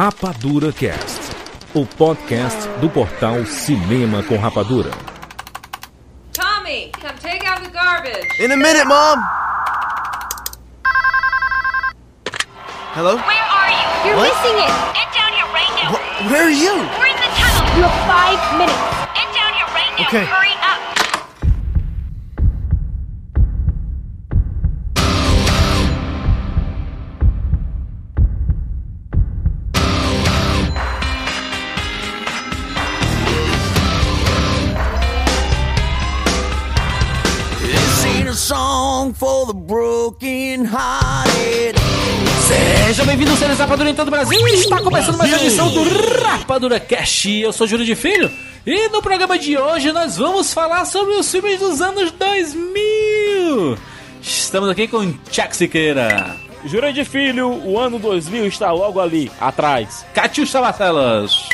Rapadura Cast, o podcast do portal Cinema com Rapadura. Tommy, come take out the garbage. In a minute, Mom! Hello? Where are you? You're What? missing it. Get down here right now. Wh- where are you? We're in the tunnel. You have five minutes. Get down here right now. Okay. Hurry Sejam bem-vindos, seres Rapadura em todo o Brasil. Está começando mais uma edição do Rapadura Cash. Eu sou Júlio de Filho e no programa de hoje nós vamos falar sobre os filmes dos anos 2000. Estamos aqui com Chuck Siqueira, Jura de Filho, o ano 2000 está logo ali, atrás. Catiuxa Marcelos,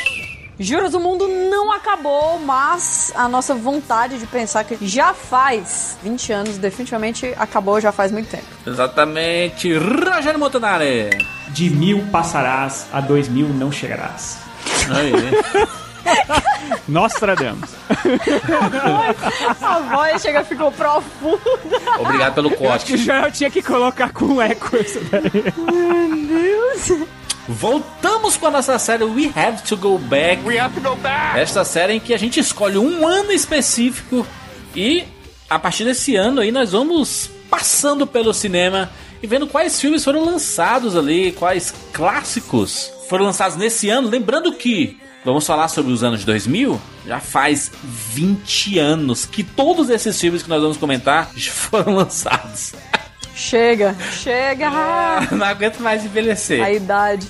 Juras, o mundo não acabou, mas a nossa vontade de pensar que já faz 20 anos, definitivamente acabou já faz muito tempo. exatamente, Rogério Montanari. De mil passarás, a dois mil não chegarás. Aí, Nostradamus. A voz chega ficou profunda. obrigado pelo Acho que corte. o Joel tinha que colocar com eco isso daí. Voltamos com a nossa série We Have to Go Back. We have to go back. Esta série em que a gente escolhe um ano específico e a partir desse ano aí nós vamos passando pelo cinema e vendo quais filmes foram lançados ali, quais clássicos foram lançados nesse ano. Lembrando que vamos falar sobre os anos 2000. Já faz 20 anos que todos esses filmes que nós vamos comentar já foram lançados. Chega, chega. Não aguento mais envelhecer. A idade.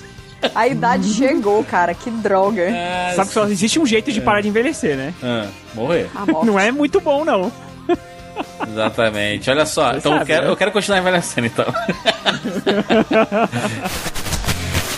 A idade chegou, cara, que droga. Ah, Sabe que só existe um jeito de parar de envelhecer, né? ah, morrer. A morte. Não é muito bom, não. Exatamente. Olha só, então eu sabe, quero, né? eu quero continuar envelhecendo então.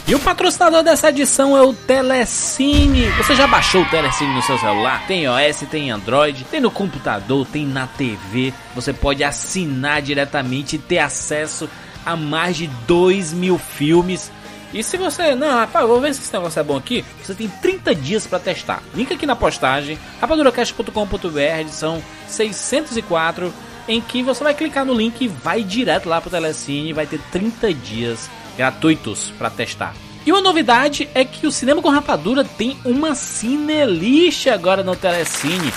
E o patrocinador dessa edição é o Telecine. Você já baixou o Telecine no seu celular? Tem iOS, tem Android, tem no computador, tem na TV. Você pode assinar diretamente e ter acesso a mais de 2 mil filmes. E se você, não, rapaz, vou ver se esse negócio é bom aqui. Você tem 30 dias para testar. Link aqui na postagem, rapaduracast.com.br, edição 604, em que você vai clicar no link e vai direto lá pro Telecine vai ter 30 dias gratuitos para testar. E uma novidade é que o Cinema com Rapadura tem uma Cinelist agora no Telecine.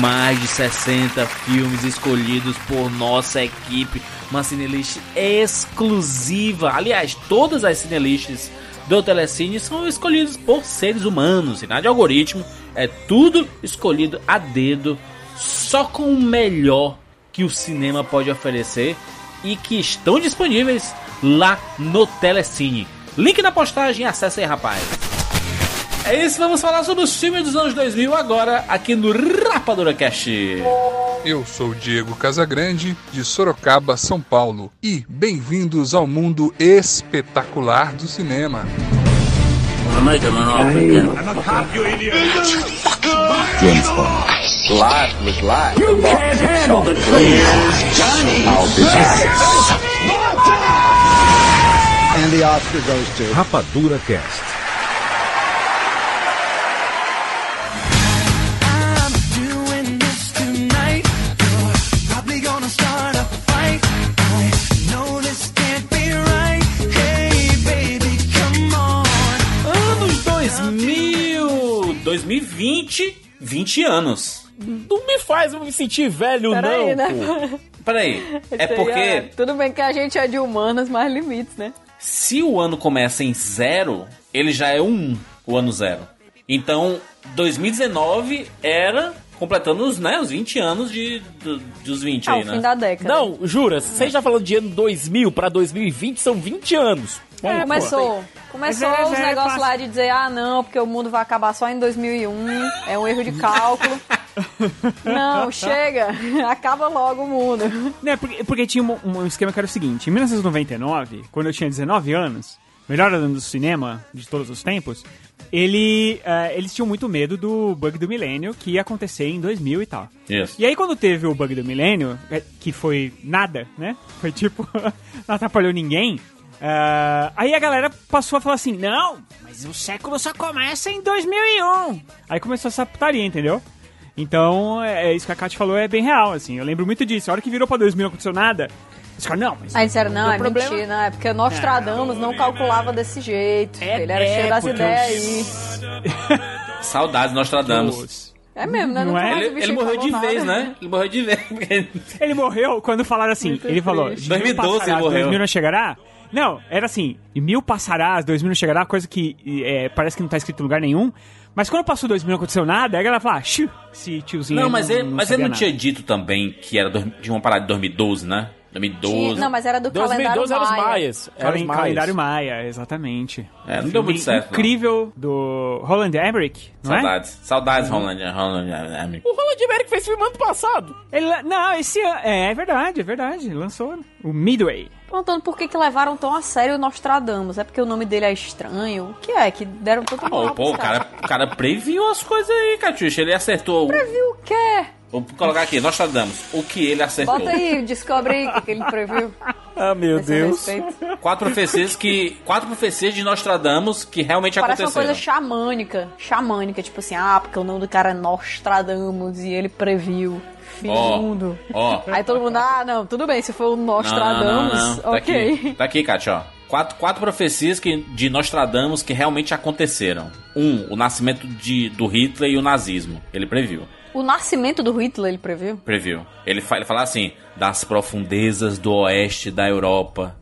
Mais de 60 filmes escolhidos por nossa equipe. Uma Cinelist exclusiva. Aliás, todas as Cinelists do Telecine são escolhidas por seres humanos, sem nada de algoritmo. É tudo escolhido a dedo, só com o melhor que o cinema pode oferecer e que estão disponíveis lá no Telecine. Link na postagem, acesse aí, rapaz. É isso, vamos falar sobre os filmes dos anos 2000 agora, aqui no Rapadura Cast. Eu sou o Diego Casagrande, de Sorocaba, São Paulo, e bem-vindos ao mundo espetacular do cinema. Rapadura Cast. I'm doing this tonight. You're probably gonna start a fight. Be right. Hey, baby, come on. Anos 2000, 2020, 20 anos. Não me faz me sentir velho, Peraí, não, né? pô. Peraí, é porque Tudo bem que a gente é de humanas, mas limites, né? Se o ano começa em zero, ele já é um, o ano zero. Então, 2019 era completando os, né, os 20 anos de, do- dos 20 Ah, aí, o né? fim da década. Não, jura, você já falando de ano 2000 pra 2020 são 20 anos. É, começou. Começou Mas é, os é negócios lá de dizer, ah, não, porque o mundo vai acabar só em 2001, é um erro de cálculo. não, chega, acaba logo o mundo. Né, porque, porque tinha um, um esquema que era o seguinte: em 1999, quando eu tinha 19 anos, melhor ano do cinema de todos os tempos, ele, eh, eles tinham muito medo do bug do milênio que ia acontecer em 2000 e tal. Isso. E aí quando teve o bug do milênio, eh, que foi nada, né? Foi tipo, não atrapalhou ninguém. Ah, aí a galera passou a falar assim: não, mas o século só começa em 2001. Aí começou essa putaria, entendeu? Então, é, é isso que a Kátia falou é bem real, assim. Eu lembro muito disso. A hora que virou pra 2000 não aconteceu nada, os caras, não, mas. Aí disseram, não, o é problema- mentira, não, é porque Nostradamus não calculava desse jeito. É- ele era é, cheio das ideias aí. Saudades, Nostradamus. É mesmo, né? Não Nunca é? Ele, ele morreu de nada. vez, né? Ele morreu de vez. Ele morreu quando falaram assim. Muito ele falou: triste. "De mil 2012 passarás, ele morreu. 2000 não chegará? Não, era assim: mil passarás, 2000 não chegará, coisa que é, parece que não tá escrito em lugar nenhum. Mas quando passou 2000 não aconteceu nada, aí a galera fala: ah, xiu, esse tiozinho. Não, mas ele, mas ele não nada." tinha dito também que era dois- de uma parada de 2012, né? 2012. Tinha- Não, mas era do 2012 calendário eram os Maia. maias. Eram os maias. calendário Maia, exatamente. É, não deu muito certo, não. Incrível do Roland Emmerich, não é? Saudades. Saudades, Roland. Roland Emmerich. O Roland Emmerich fez filme ano passado. Ele, não, esse ano. É, é verdade, é verdade. Lançou o Midway. Perguntando por que, que levaram tão a sério o Nostradamus. É porque o nome dele é estranho? O que é? Que deram tanto Pô, moral pô, o cara, o cara previu as coisas aí, Catiuxa. Ele acertou. Previu o quê? Vou colocar aqui, Nostradamus. O que ele acertou? Bota aí, descobre aí o que, que ele previu. Ah, meu a seu Deus. respeito. Quatro profecias que. Quatro profecias de Nostradamus que realmente Parece uma aconteceram. coisa xamânica. Xamânica, tipo assim, ah, porque o nome do cara é Nostradamus e ele previu. Fim Ó, do mundo. ó. Aí todo mundo, ah, não, tudo bem, se for o Não, não, Nostradamus, não, não. Tá ok. aqui, tá aqui, Kátia, ó. Quatro, quatro profecias que, de Nostradamus que realmente aconteceram. Um, o nascimento de, do Hitler e o nazismo. Ele previu. O nascimento do Hitler ele previu? Previu. Ele, fa ele fala assim: das profundezas do oeste da Europa,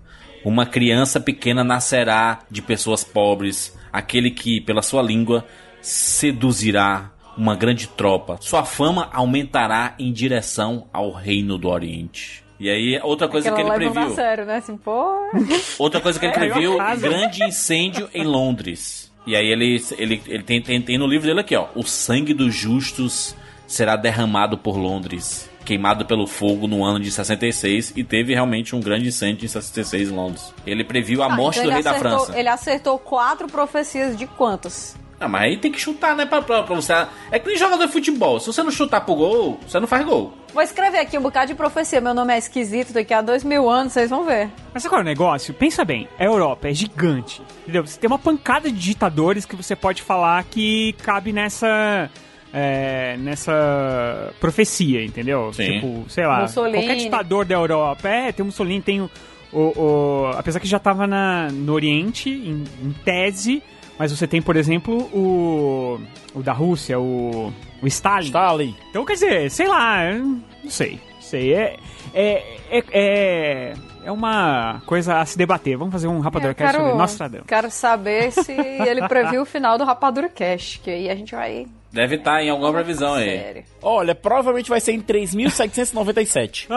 uma criança pequena nascerá de pessoas pobres, aquele que, pela sua língua, seduzirá uma grande tropa. Sua fama aumentará em direção ao reino do Oriente. E aí, outra coisa Aquela que ele previu. sério, né? Assim, pô. Outra coisa que ele É, eu previu, grande incêndio em Londres. E aí ele, ele, ele tem, tem, tem no livro dele aqui, ó. O sangue dos justos será derramado por Londres. Queimado pelo fogo no ano de 66. E teve realmente um grande incêndio em 66 em Londres. Ele previu a Ah, morte então do rei da acertou- França. Ele acertou quatro profecias de quantas? Ah, mas aí tem que chutar, né? Pra, pra, pra você. É que nem jogador de futebol. Se você não chutar pro gol, você não faz gol. Vou escrever aqui um bocado de profecia. Meu nome é esquisito, daqui a dois mil anos vocês vão ver. Mas agora o negócio, pensa bem, a Europa é gigante, entendeu? Você tem uma pancada de ditadores que você pode falar que cabe nessa. é, nessa profecia, entendeu? Sim. Tipo, sei lá, Mussolini. qualquer ditador da Europa. É, tem o Mussolini, tem o. o- o- apesar que já tava na, no Oriente, em, em tese, mas você tem, por exemplo, o. o da Rússia, o. o Stalin. Stalin. Então, quer dizer, sei lá, não sei. Sei, é, é, é, é, é uma coisa a se debater. Vamos fazer um rapadura Eu cast sobre quero, Nostradamus. quero saber se ele previu o final do Rapadura Cash, que aí a gente vai... Deve estar em alguma previsão aí. Sério. Olha, provavelmente vai ser em 3.797.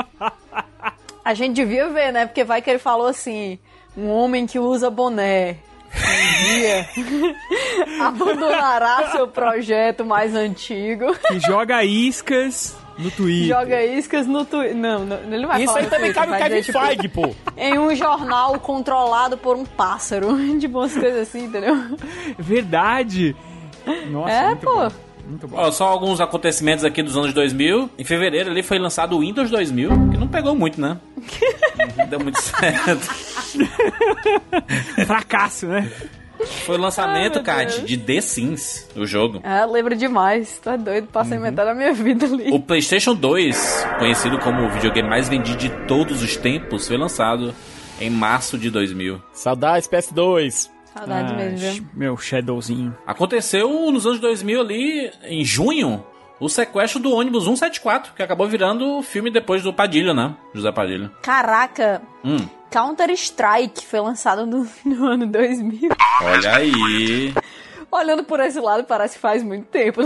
A gente devia ver, né? Porque vai que ele falou assim: um homem que usa boné. Um dia abandonará seu projeto mais antigo. Que joga iscas no Twitter. Joga iscas no Twitter. Não, não, ele não vai Isso falar aí também Twitter, cabe o Kevin dizer, tipo, Feige, pô. Em um jornal controlado por um pássaro. De boas coisas assim, entendeu? Verdade. Nossa, É, muito pô. bom. Muito bom. Ó, só alguns acontecimentos aqui dos anos 2000. Em fevereiro ali foi lançado o Windows 2000, que não pegou muito, né? Não Deu muito certo. Fracasso, né? Foi o lançamento, Ai, Kat, de The Sims, o jogo. Ah, lembro demais. Tá doido, passei metade da minha vida ali. O PlayStation 2, conhecido como o videogame mais vendido de todos os tempos, foi lançado em março de 2000. Saudades PS2. Saudade Ah, mesmo, viu? Meu Shadowzinho. Aconteceu nos anos 2000 ali, em junho, o sequestro do ônibus 174, que acabou virando filme depois do Padilha, né? José Padilha. Caraca, Hum, Counter-Strike foi lançado no, no ano 2000. olha aí. Olhando por esse lado, parece que faz muito tempo.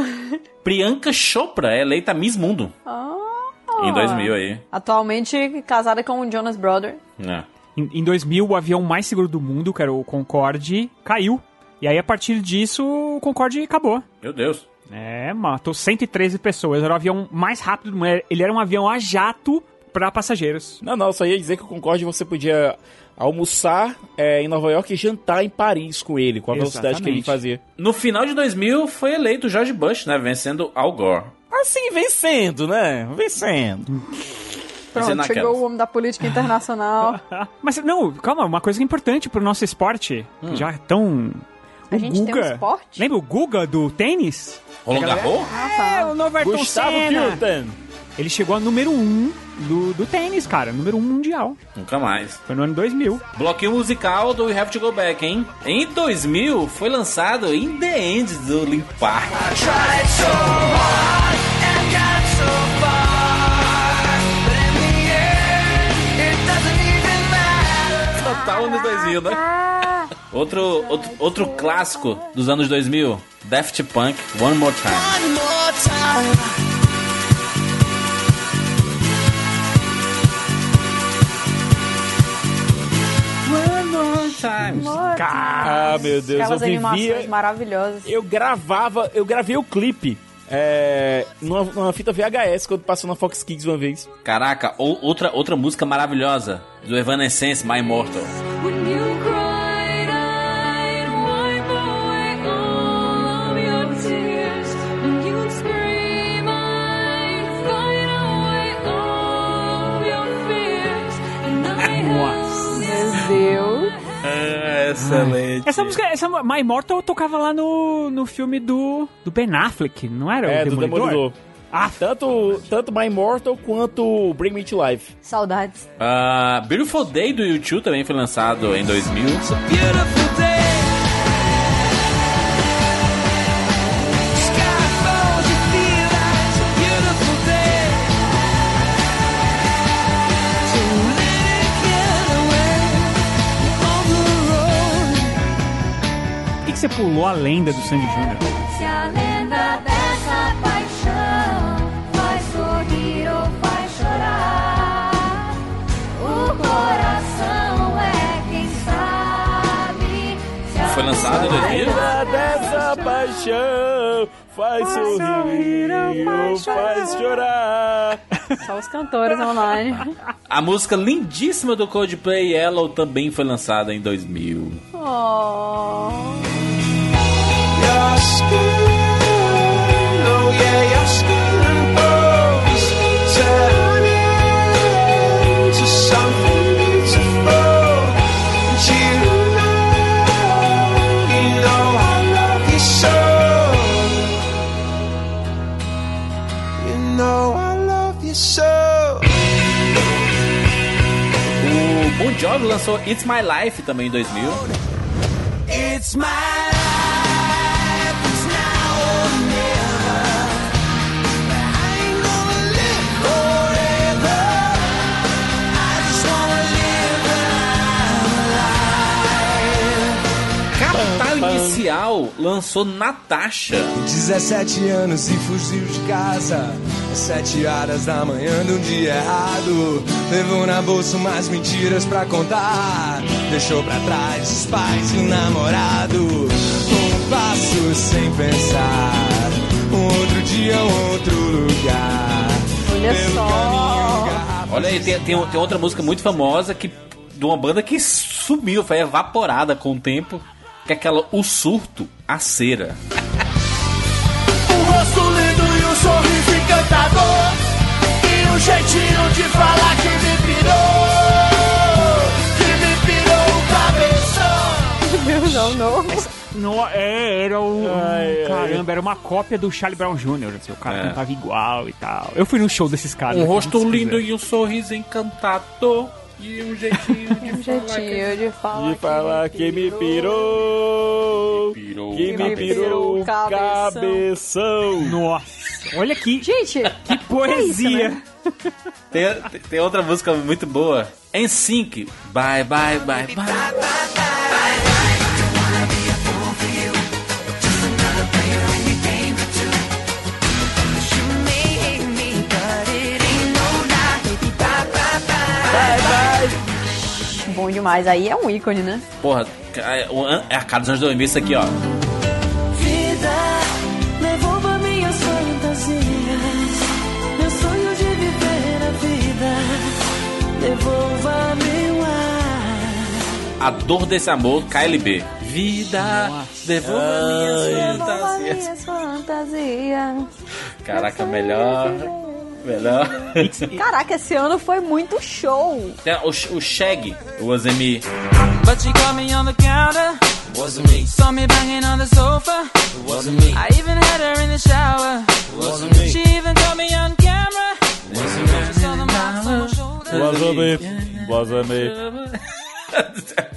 Priyanka Chopra é eleita Miss Mundo Ah. em 2000 aí. Atualmente casada com o Jonas Brother. É. Em, em 2000, o avião mais seguro do mundo, que era o Concorde, caiu. E aí, a partir disso, o Concorde acabou. Meu Deus. É, matou 113 pessoas. Era o avião mais rápido do mundo. Ele era um avião a jato para passageiros. Não, não, só ia dizer que o Concorde você podia almoçar é, em Nova York e jantar em Paris com ele, com a velocidade que ele Exatamente. fazia. No final de 2000 foi eleito George Bush, né? Vencendo Al Gore. Assim, vencendo, né? Vencendo. Pronto, chegou o homem da política internacional. Mas não, calma, uma coisa que é importante pro nosso esporte, que já é tão... A o gente tem um esporte? Lembra o Guga do tênis? Roland Garros? É, o novo Ayrton Gustavo Senna. Kilton. Ele chegou a número 1 um do, do tênis, cara. Número 1 um mundial. Nunca mais. Foi no ano 2000. Bloquinho musical do We Have to Go Back, hein? Em 2000 foi lançado In The End do Limp Park. Tried so hard 2000, né? Outro, outro, outro clássico dos anos 2000, Daft Punk, One More Time. One more time. One More Time. Ah, meu Deus, Aquelas eu animações vivia... maravilhosas. Eu gravava, eu gravei o clipe é, numa, numa fita VHS quando passou na Fox Kids uma vez. Caraca, ou- outra, outra música maravilhosa do Evanescence, My Immortal. Excelente. Essa música, essa My Immortal tocava lá no, no filme do, do Ben Affleck, não era? É, o do Demolidor. Ah, Tanto, tanto My Immortal quanto Bring Me to Life. Saudades. Ah, Beautiful Day do YouTube também foi lançado em 2000. Beautiful day. Sky falls, you feel like it's a beautiful day. So let it get away on the road. por que, que você pulou a lenda do Sandy Júnior? Lançado em 2000? Ainda dessa paixão faz sorrir ou faz chorar. Só os cantores online. A música lindíssima do Coldplay Yellow também foi lançada em 2000. Oh. Your skin, oh Jovi lançou It's My Life também em 2000. It's my Inicial lançou Natasha. 17 anos e fugiu de casa às 7 horas da manhã de um dia errado. Levou na bolsa umas mentiras pra contar. Deixou pra trás os pais e o namorado. Um passo sem pensar. Um outro dia, um outro lugar. Olha Pelo só. caminho, garrafa Olha aí, tem, tem, tem outra música muito famosa que de uma banda que sumiu, foi evaporada com o tempo, que é aquela O Surto, a Cera. Um rosto lindo e um sorriso encantador. E um jeitinho de falar que me pirou. Que me pirou o cabeção. Meu não, não. No, é, era o. Ai, ai. caramba, era uma cópia do Charlie Brown Jr. Assim, o cara É. cantava igual e tal. Eu fui no show desses caras. Um rosto lindo quiser. e um sorriso encantador. E um jeitinho de Um jeitinho de falar. De falar que me pirou. pirou. Que me pirou o cabeção. cabeção. Nossa, olha aqui. Gente, Que poesia. né? Tem, tem- outra música muito boa. Em Sync. Bye, bye, bye, bye. Bom demais. Aí é um ícone, né? Porra, é o an- é a cara dos anos 2000 isso aqui, ó. Vida, devolva minhas fantasias. Meu sonho de viver a vida. Devolva meu ar. A dor desse amor, KLB. Vida, devolva minhas Devolva fantasias. minhas fantasias. Caraca, melhor, Melhor. Caraca, esse ano foi muito show. Tem o, o Shag, o Azemi. But she caught me on the counter. Wasn't me. Saw me banging on the sofa. Wasn't me. I even had her in the shower. Wasn't me. She even caught me on camera. Wasn't me. She saw the marks on my shoulder.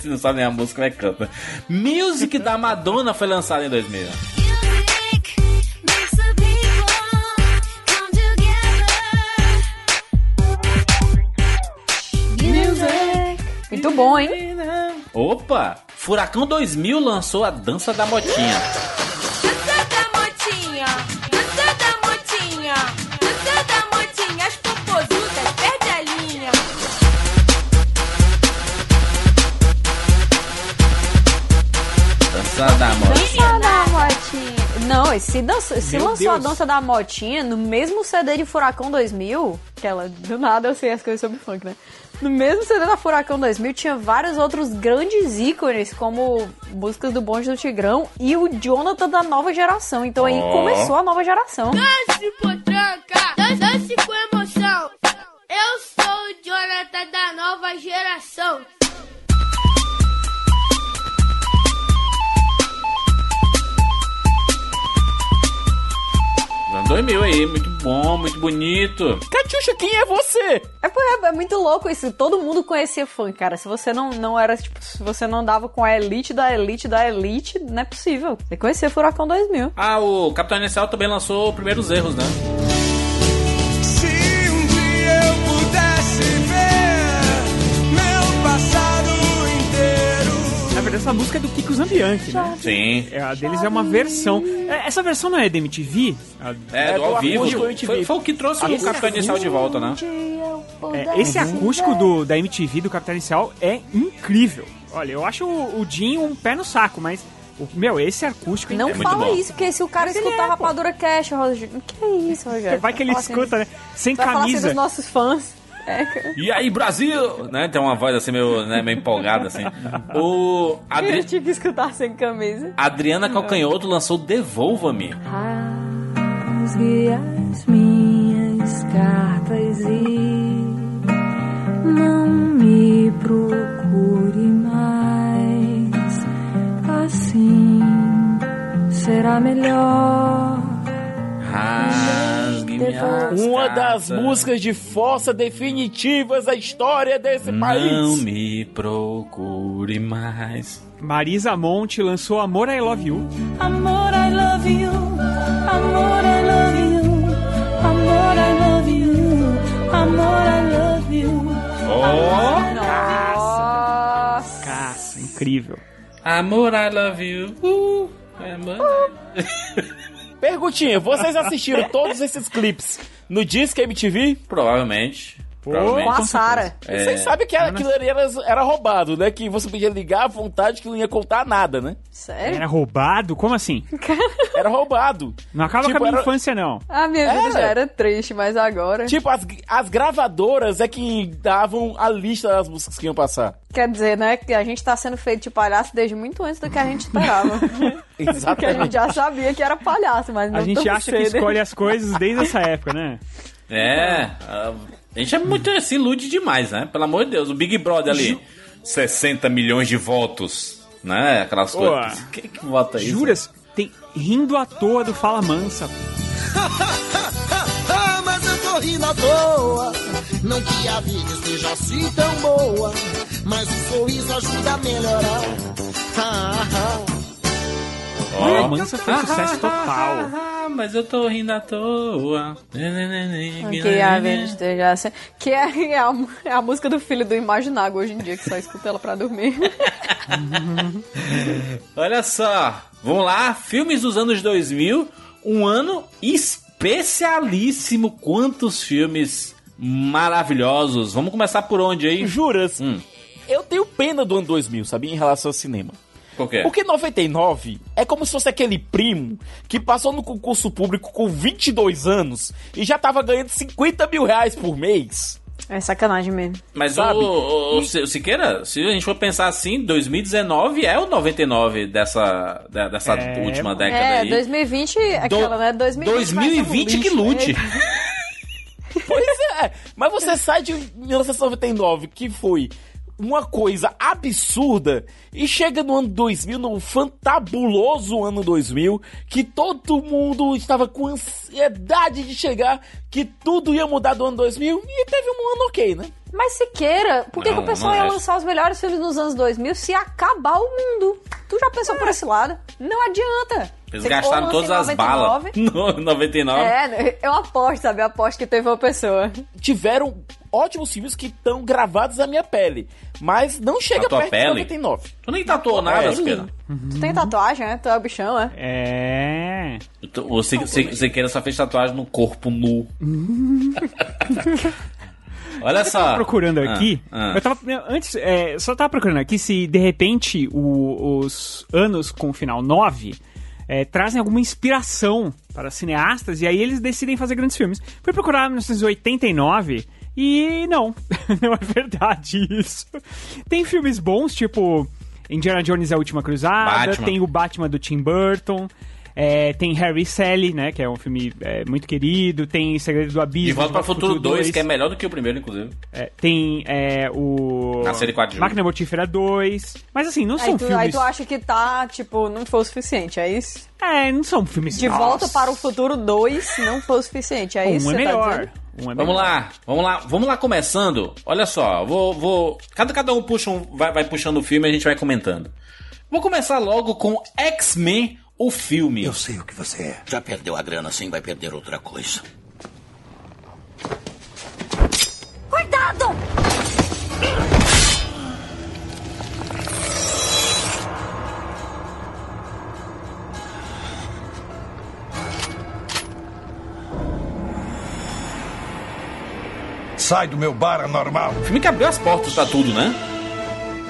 Você não sabe nem a música, como é que canta. Music da Madonna foi lançada em 2000. Muito bom, hein? Opa! Furacão 2000 lançou a Dança da Motinha. Dança da motinha, dança da motinha, dança da motinha, as popozudas perde a linha. Dança da Motinha. Dança da motinha. Não, esse dança, se Meu lançou a Deus. dança da motinha no mesmo CD de Furacão 2000, que ela, do nada eu sei as coisas sobre funk, né? No mesmo CD da Furacão 2000 tinha vários outros grandes ícones, como músicas do Bonde do Tigrão e o Jonathan da nova geração. Então aí começou a nova geração. Dance potranca, dan- dance com emoção. Eu sou o Jonathan da nova geração. Anos 2000 aí, muito bom, muito bonito. Catiuxa, quem é você? É, é, é muito louco isso. Todo mundo conhecia funk, cara. Se você não, não era, tipo, se você não dava com a elite da elite da elite, não é possível. Você conhecia Furacão 2000. Ah, o Capitão Inicial também lançou Primeiros Erros, né? Essa música é do Kiko Zambianchi, né? Sim. É, a deles é uma versão. É, Essa versão não é da MTV? A- É, do do ao vivo. Foi, MTV. foi o que trouxe o Capitão Inicial de volta, né? é, esse acústico do, da MTV, do Capitão Inicial, é incrível. Olha, eu acho o, o Jim um pé no saco, mas, o- meu, esse acústico... Não É muito fala bom. isso, porque se o cara Mas escutar é. Rapadura Cash, Rogério. Que isso, Rogério? Vai que ele assim escuta, dos- né? Sem Vai falar assim camisa. dos nossos fãs. É. E aí, Brasil! Né? Tem uma voz assim meio, né, meio empolgada, assim. O Adri- Eu tive que escutar sem camisa. Adriana Calcanhoto lançou Devolva-me. Rasgue as minhas cartas e não me procure mais. Assim será melhor. Rasgue minhas Uma das músicas de força definitivas da história desse Não país. me procure mais. Marisa Monte lançou Amor I Love You. Amor, I love you. Amor, I love you. Amor, I love you. Amor, I love you. Oh! Nossa. Caça, incrível. Amor, I love you. Uh, amor. Perguntinha, vocês assistiram todos esses clipes no Disque MTV? Provavelmente. Com a Sara. É. Vocês sabem que era, aquilo ali era, era roubado, né? Que você podia ligar à vontade que não ia contar nada, né? Sério? Era roubado? Como assim? Era roubado. Não acaba Tipo, com a minha era- infância, não. A minha vida Era. já era triste, mas agora. Tipo, as, as gravadoras é que davam a lista das músicas que iam passar. Quer dizer, né, que a gente tá sendo feito de palhaço desde muito antes do que a gente esperava. Porque a gente Exatamente. já sabia que era palhaço, mas não A gente acha que cedo. escolhe as coisas desde essa época, né? É. a- A gente é muito. se ilude demais, né? Pelo amor de Deus. O Big Brother ali. 60 milhões de votos. Né? Aquelas Pô. coisas. Quem que vota isso? Juras? Tem rindo à toa do Fala Mansa. Ah, mas eu tô rindo à toa. Não que a vida esteja assim tão boa, mas o sorriso ajuda a melhorar. Ó. Fala Mansa foi sucesso total. Ah, mas eu tô rindo à toa. Que a esteja assim. Que é a, é a música do filho do Imaginário hoje em dia, que só escuta ela pra dormir. Olha só, vamos lá, filmes dos anos 2000, um ano especialíssimo. Quantos filmes maravilhosos. Vamos começar por onde aí? Juras? Hum. Eu tenho pena do ano 2000, sabia? Em relação ao cinema. Por quê? Porque 99 é como se fosse aquele primo que passou no concurso público com 22 anos e já tava ganhando 50 mil reais por mês. É sacanagem mesmo. Mas Sabe? o, o, o Si- o Siqueira, se a gente for pensar assim, 2019 é o 99 dessa, dessa É, última década É, aí. 2020, aquela, né? 2020, vai ser um 2020 que lute. É, mas você sai de 1999, que foi uma coisa absurda, e chega no ano 2000, no fantabuloso ano 2000, que todo mundo estava com ansiedade de chegar, que tudo ia mudar do ano 2000, e teve um ano ok, né? Mas Siqueira, por que, que Não, o pessoal ia é. lançar os melhores filmes nos anos 2000 se acabar o mundo? Tu já pensou por esse lado? Não adianta. Eles Você gastaram todas lança as em balas 99, no 99. É, eu aposto, sabe? Eu aposto que teve uma pessoa. Tiveram ótimos filmes que estão gravados na minha pele, mas não chega perto pele? de 99. Tu nem tatuou nada, É, Siqueira. Tu tem tatuagem, né? Tu é o bichão, é? É. Tu- O Si- Si- Siqueira só fez tatuagem no corpo nu. Olha Eu tava só. procurando Ah, aqui. ah. Eu tava. Antes, é, só tava procurando aqui se de repente o- os anos com o final 9 é, trazem alguma inspiração para cineastas e aí eles decidem fazer grandes filmes. Fui procurar 1989 e não, não é verdade isso. Tem filmes bons, tipo Indiana Jones e a Última Cruzada, Batman. tem o Batman do Tim Burton. É, tem Harry e Sally, né? Que é um filme é, muito querido. Tem Segredo do Abismo. De Volta para o Futuro 2, 2, que é melhor do que o primeiro, inclusive. é, tem é, o. Nascer de 4 de. Máquina Mortífera 2. Mas assim, não Aí são tu, filmes. aí tu acha que tá, tipo, não foi o suficiente, é isso? É, não são filmes. De Nossa, Volta para o Futuro 2 não foi o suficiente, é isso? Um é que você tá melhor. um é Vamos lá, vamos lá, vamos lá começando. Olha só, vou, vou cada cada um puxa um, vai, vai puxando o filme e a gente vai comentando. Vou começar logo com X-Men, o filme. Eu sei o que você é. Já perdeu a grana, assim vai perder outra coisa. Cuidado! Sai do meu bar anormal. O filme que abriu as portas pra tudo, né?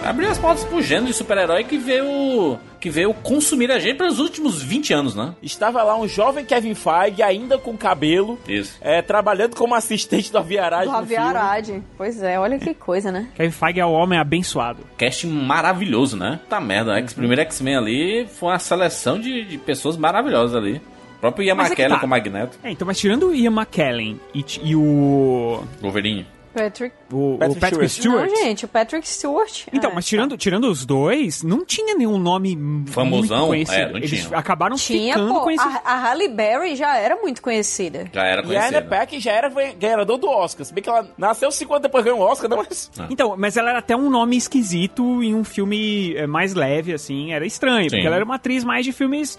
Abriu as portas pro gênero de super-herói que veio que veio consumir a gente pelos últimos 20 anos, né? Estava lá um jovem Kevin Feige, ainda com cabelo, Isso. é, trabalhando como assistente do Aviarage Do. Aviarade. Pois é, olha que coisa, né? Kevin Feige é o homem abençoado. Cast maravilhoso, né? Tá merda, X, primeiro X-Men ali foi uma seleção de, de pessoas maravilhosas ali. O próprio Ian é McKellen tá. com o Magneto, É, então, mas tirando o Ian McKellen e, e o. Wolverine. Patrick. O o Patrick Patrick, Stewart. Stewart. Não, gente, o Patrick Stewart. Então, é, mas tirando, tirando os dois, não tinha nenhum nome Famosão? muito conhecido. É, não Eles tinha. acabaram Tinha, ficando pô, conhecidos. a, a Halle Berry já era muito conhecida. Já era E a Anna conhecida. Paquin já era ganhador do Oscar. Se bem que ela nasceu 50 depois ganhou um Oscar, não, mas... Então, mas ela era até um nome esquisito em um filme é, mais leve, assim, era estranho, Sim. porque ela era uma atriz mais de filmes,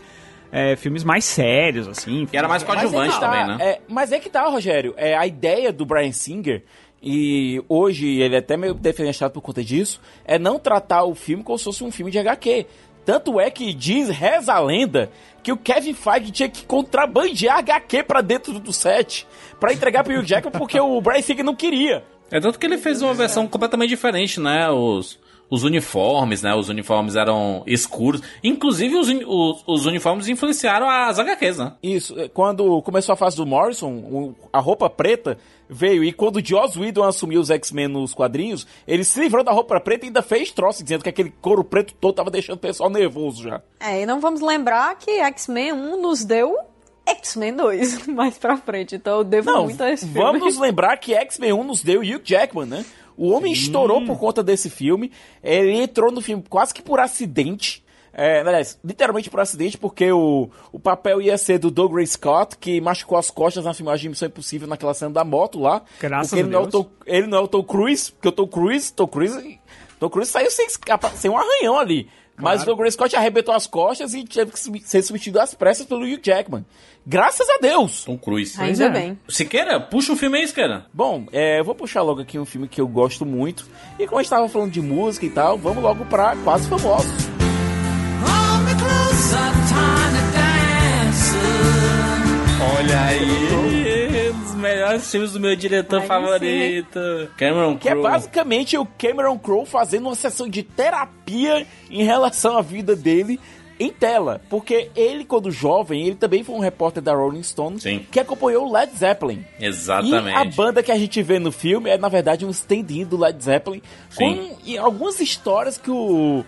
é, filmes mais sérios, assim. E era mais Mas é coadjuvante que tá, também, né? é, mas é que tá, Rogério. É, a ideia do Brian Singer, e hoje ele é até meio defenestrado por conta disso, é não tratar o filme como se fosse um filme de HQ. Tanto é que diz, reza a lenda, que o Kevin Feige tinha que contrabandear HQ pra dentro do set pra entregar pro Hugh Jackman porque o Brian Singer não queria. É tanto que ele fez uma versão completamente diferente, né? Os, os uniformes, né? Os uniformes eram escuros. Inclusive, os, os, os uniformes influenciaram as HQs, né? Isso, é, quando começou a fase do Morrison, a roupa preta veio, e quando o Joss Whedon assumiu os X-Men nos quadrinhos, ele se livrou da roupa preta e ainda fez troço, dizendo que aquele couro preto todo tava deixando o pessoal nervoso já. É, e não vamos lembrar que X-Men 1 nos deu X-Men 2 mais pra frente. Então eu devo Não, muito a esse filme. vamos lembrar que X-Men 1 nos deu Hugh Jackman, né? O homem estourou por conta desse filme, ele entrou no filme quase que por acidente, é, aliás, literalmente por acidente, porque o, o papel ia ser do Douglas Scott, que machucou as costas na filmagem de Missão Impossível naquela cena da moto lá. Graças porque ele a não, é o Deus. Tom, ele não é o Tom Cruise, porque o Tom Cruise, Tom Cruise, Tom Cruise saiu sem, sem um arranhão ali. Mas o Douglas Scott arrebentou as costas e teve que ser substituído às pressas pelo Hugh Jackman. Graças a Deus! Tom Cruise. Ainda é. bem. Siqueira, puxa um filme aí, Siqueira. Bom, é, eu vou puxar logo aqui um filme que eu gosto muito. E como a gente tava falando de música e tal, vamos logo pra Quase Famosos. Olha aí, um dos melhores filmes do meu diretor Aí favorito. Cameron Que é Crowe. basicamente o Cameron Crowe fazendo uma sessão de terapia em relação à vida dele em tela. Porque ele, quando jovem, ele também foi um repórter da Rolling Stone Sim. que acompanhou o Led Zeppelin. Exatamente. E a banda que a gente vê no filme é, na verdade, um stand-in do Led Zeppelin Sim. com e algumas histórias que o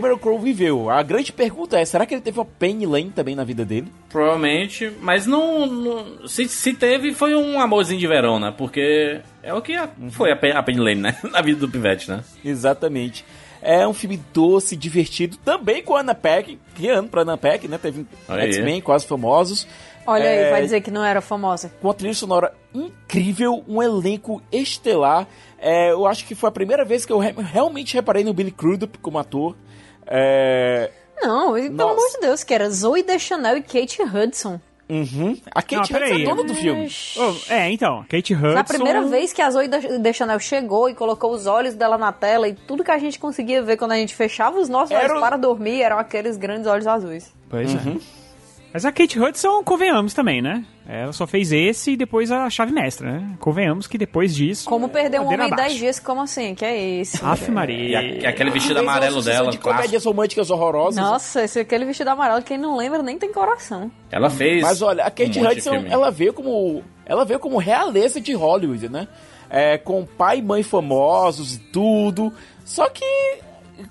Cameron Crowe viveu. A grande pergunta é, será que ele teve uma Penny Lane também na vida dele? Provavelmente, mas não. não- se, se teve, foi um amorzinho de verão, né? Porque é o que a- foi a, Pen- a Penny Lane, né? Na vida do Pivete, né? Exatamente. É um filme doce, divertido, também com a Anna Paquin. Que ano pra Anna Paquin, né? Teve. X-Men, quase famosos. Olha É, aí, vai dizer que não era famosa. com uma trilha sonora incrível, um elenco estelar. É, eu acho que foi a primeira vez que eu re- realmente reparei no Billy Crudup como ator. É, Não, pelo Nossa. amor de Deus, que era Zoe Deschanel e Kate Hudson. uhum. A Kate Não, Hudson é dona do filme. Oh, é, então, Kate Hudson... Na primeira vez que a Zoe De- Deschanel chegou e colocou os olhos dela na tela e tudo que a gente conseguia ver quando a gente fechava os nossos Era olhos para dormir eram aqueles grandes olhos azuis. Pois é. Mas a Kate Hudson, convenhamos também, né? Ela só fez esse e depois a chave mestra, né? Convenhamos que depois disso... Como perder um homem em 10 abaixo. dias, como assim? Que é isso? Aff, E, Maria. a- e aquele vestido amarelo dela, de comédias românticas horrorosas. Nossa, esse aquele vestido amarelo, quem não lembra nem tem coração. Ela fez. Mas olha, a Kate um Hudson, ela veio como ela veio como realeza de Hollywood, né? É, com pai e mãe famosos e tudo. Só que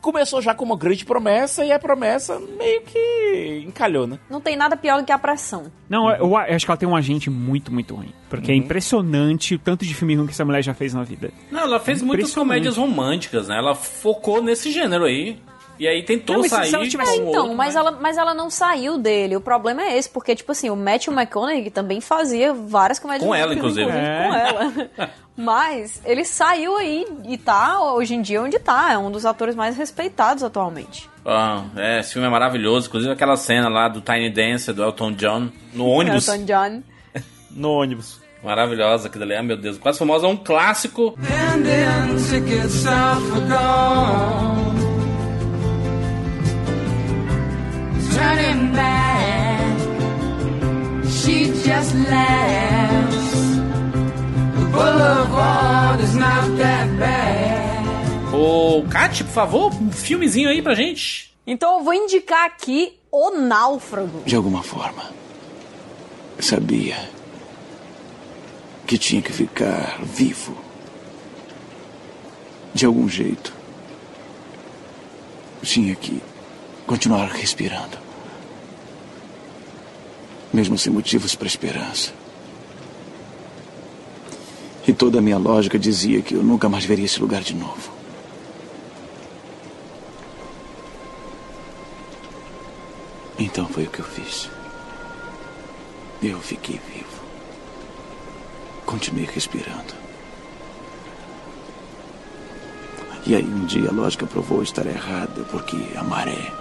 começou já com uma grande promessa e a promessa meio que encalhou, né? Não tem nada pior do que a pressão. Não, eu, eu acho que ela tem um agente muito, muito ruim. Porque Uhum. é impressionante o tanto de filme ruim que essa mulher já fez na vida. Não, ela fez muitas Impressionante. comédias românticas, né? Ela focou nesse gênero aí. E aí tentou Não, se sair ela tivesse- com Então, outro, mas, ela, mas ela não saiu dele. O problema é esse, porque, tipo assim, o Matthew McConaughey também fazia várias comédias Com ela, românticas, inclusive. É. com ela. Mas ele saiu aí e tá hoje em dia onde tá. É um dos atores mais respeitados atualmente. Ah, é, esse filme é maravilhoso. Inclusive aquela cena lá do Tiny Dancer, do Elton John, no ônibus. Elton John. No ônibus. Maravilhosa aquilo ali. Ah, meu Deus. Quase famosa é um clássico. And Turning back, she just laughs. The boulevard is not that bad. Ô, Kat, por favor, um filmezinho aí pra gente. Então eu vou indicar aqui O Náufrago. De alguma forma, sabia que tinha que ficar vivo. De algum jeito. Tinha que continuar respirando. Mesmo sem motivos para esperança. E toda a minha lógica dizia que eu nunca mais veria esse lugar de novo. Então foi o que eu fiz. Eu fiquei vivo. Continuei respirando. E aí um dia a lógica provou estar errada, porque a maré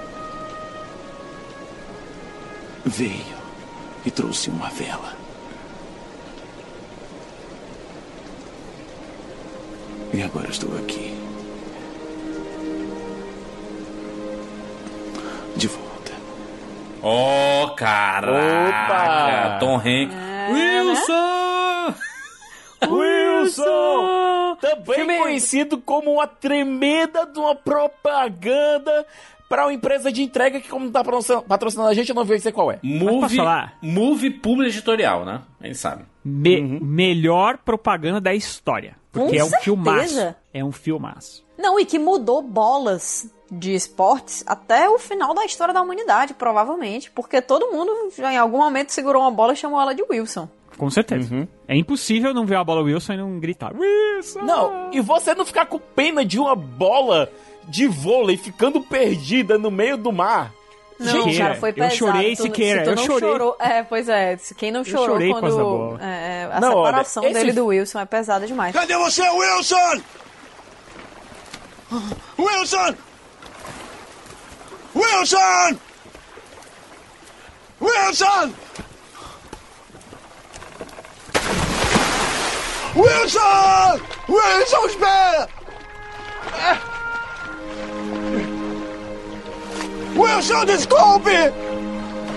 veio e trouxe uma vela. E agora estou aqui. De volta. Ó, caraca. Opa! Tom Hanks. Wilson! Wilson! Também Filme- conhecido como uma tremenda de uma propaganda para uma empresa de entrega que, como tá patrocinando patrocinando a gente, eu não sei qual é. falar? movie Publi Editorial, né? A gente sabe. Me- Uhum. Melhor propaganda da história. Porque Com é um certeza. filmaço. É um filmaço. Não, e que mudou bolas de esportes até o final da história da humanidade, provavelmente. Porque todo mundo, já em algum momento, segurou uma bola e chamou ela de Wilson. Com certeza. Uhum. É impossível não ver a bola Wilson e não gritar. Wilson! Não, e você não ficar com pena de uma bola de vôlei ficando perdida no meio do mar. Não, Siqueira, cara, foi eu pesado. chorei, Tu- Siqueira, se tu eu não chorei. chorou, é, pois é. se Quem não chorou chorei com quando é, a Não, olha, separação esse- dele do Wilson é pesada demais. Cadê você, Wilson? Wilson! Wilson! Wilson! Wilson! Wilson, espera! Wilson, desculpe!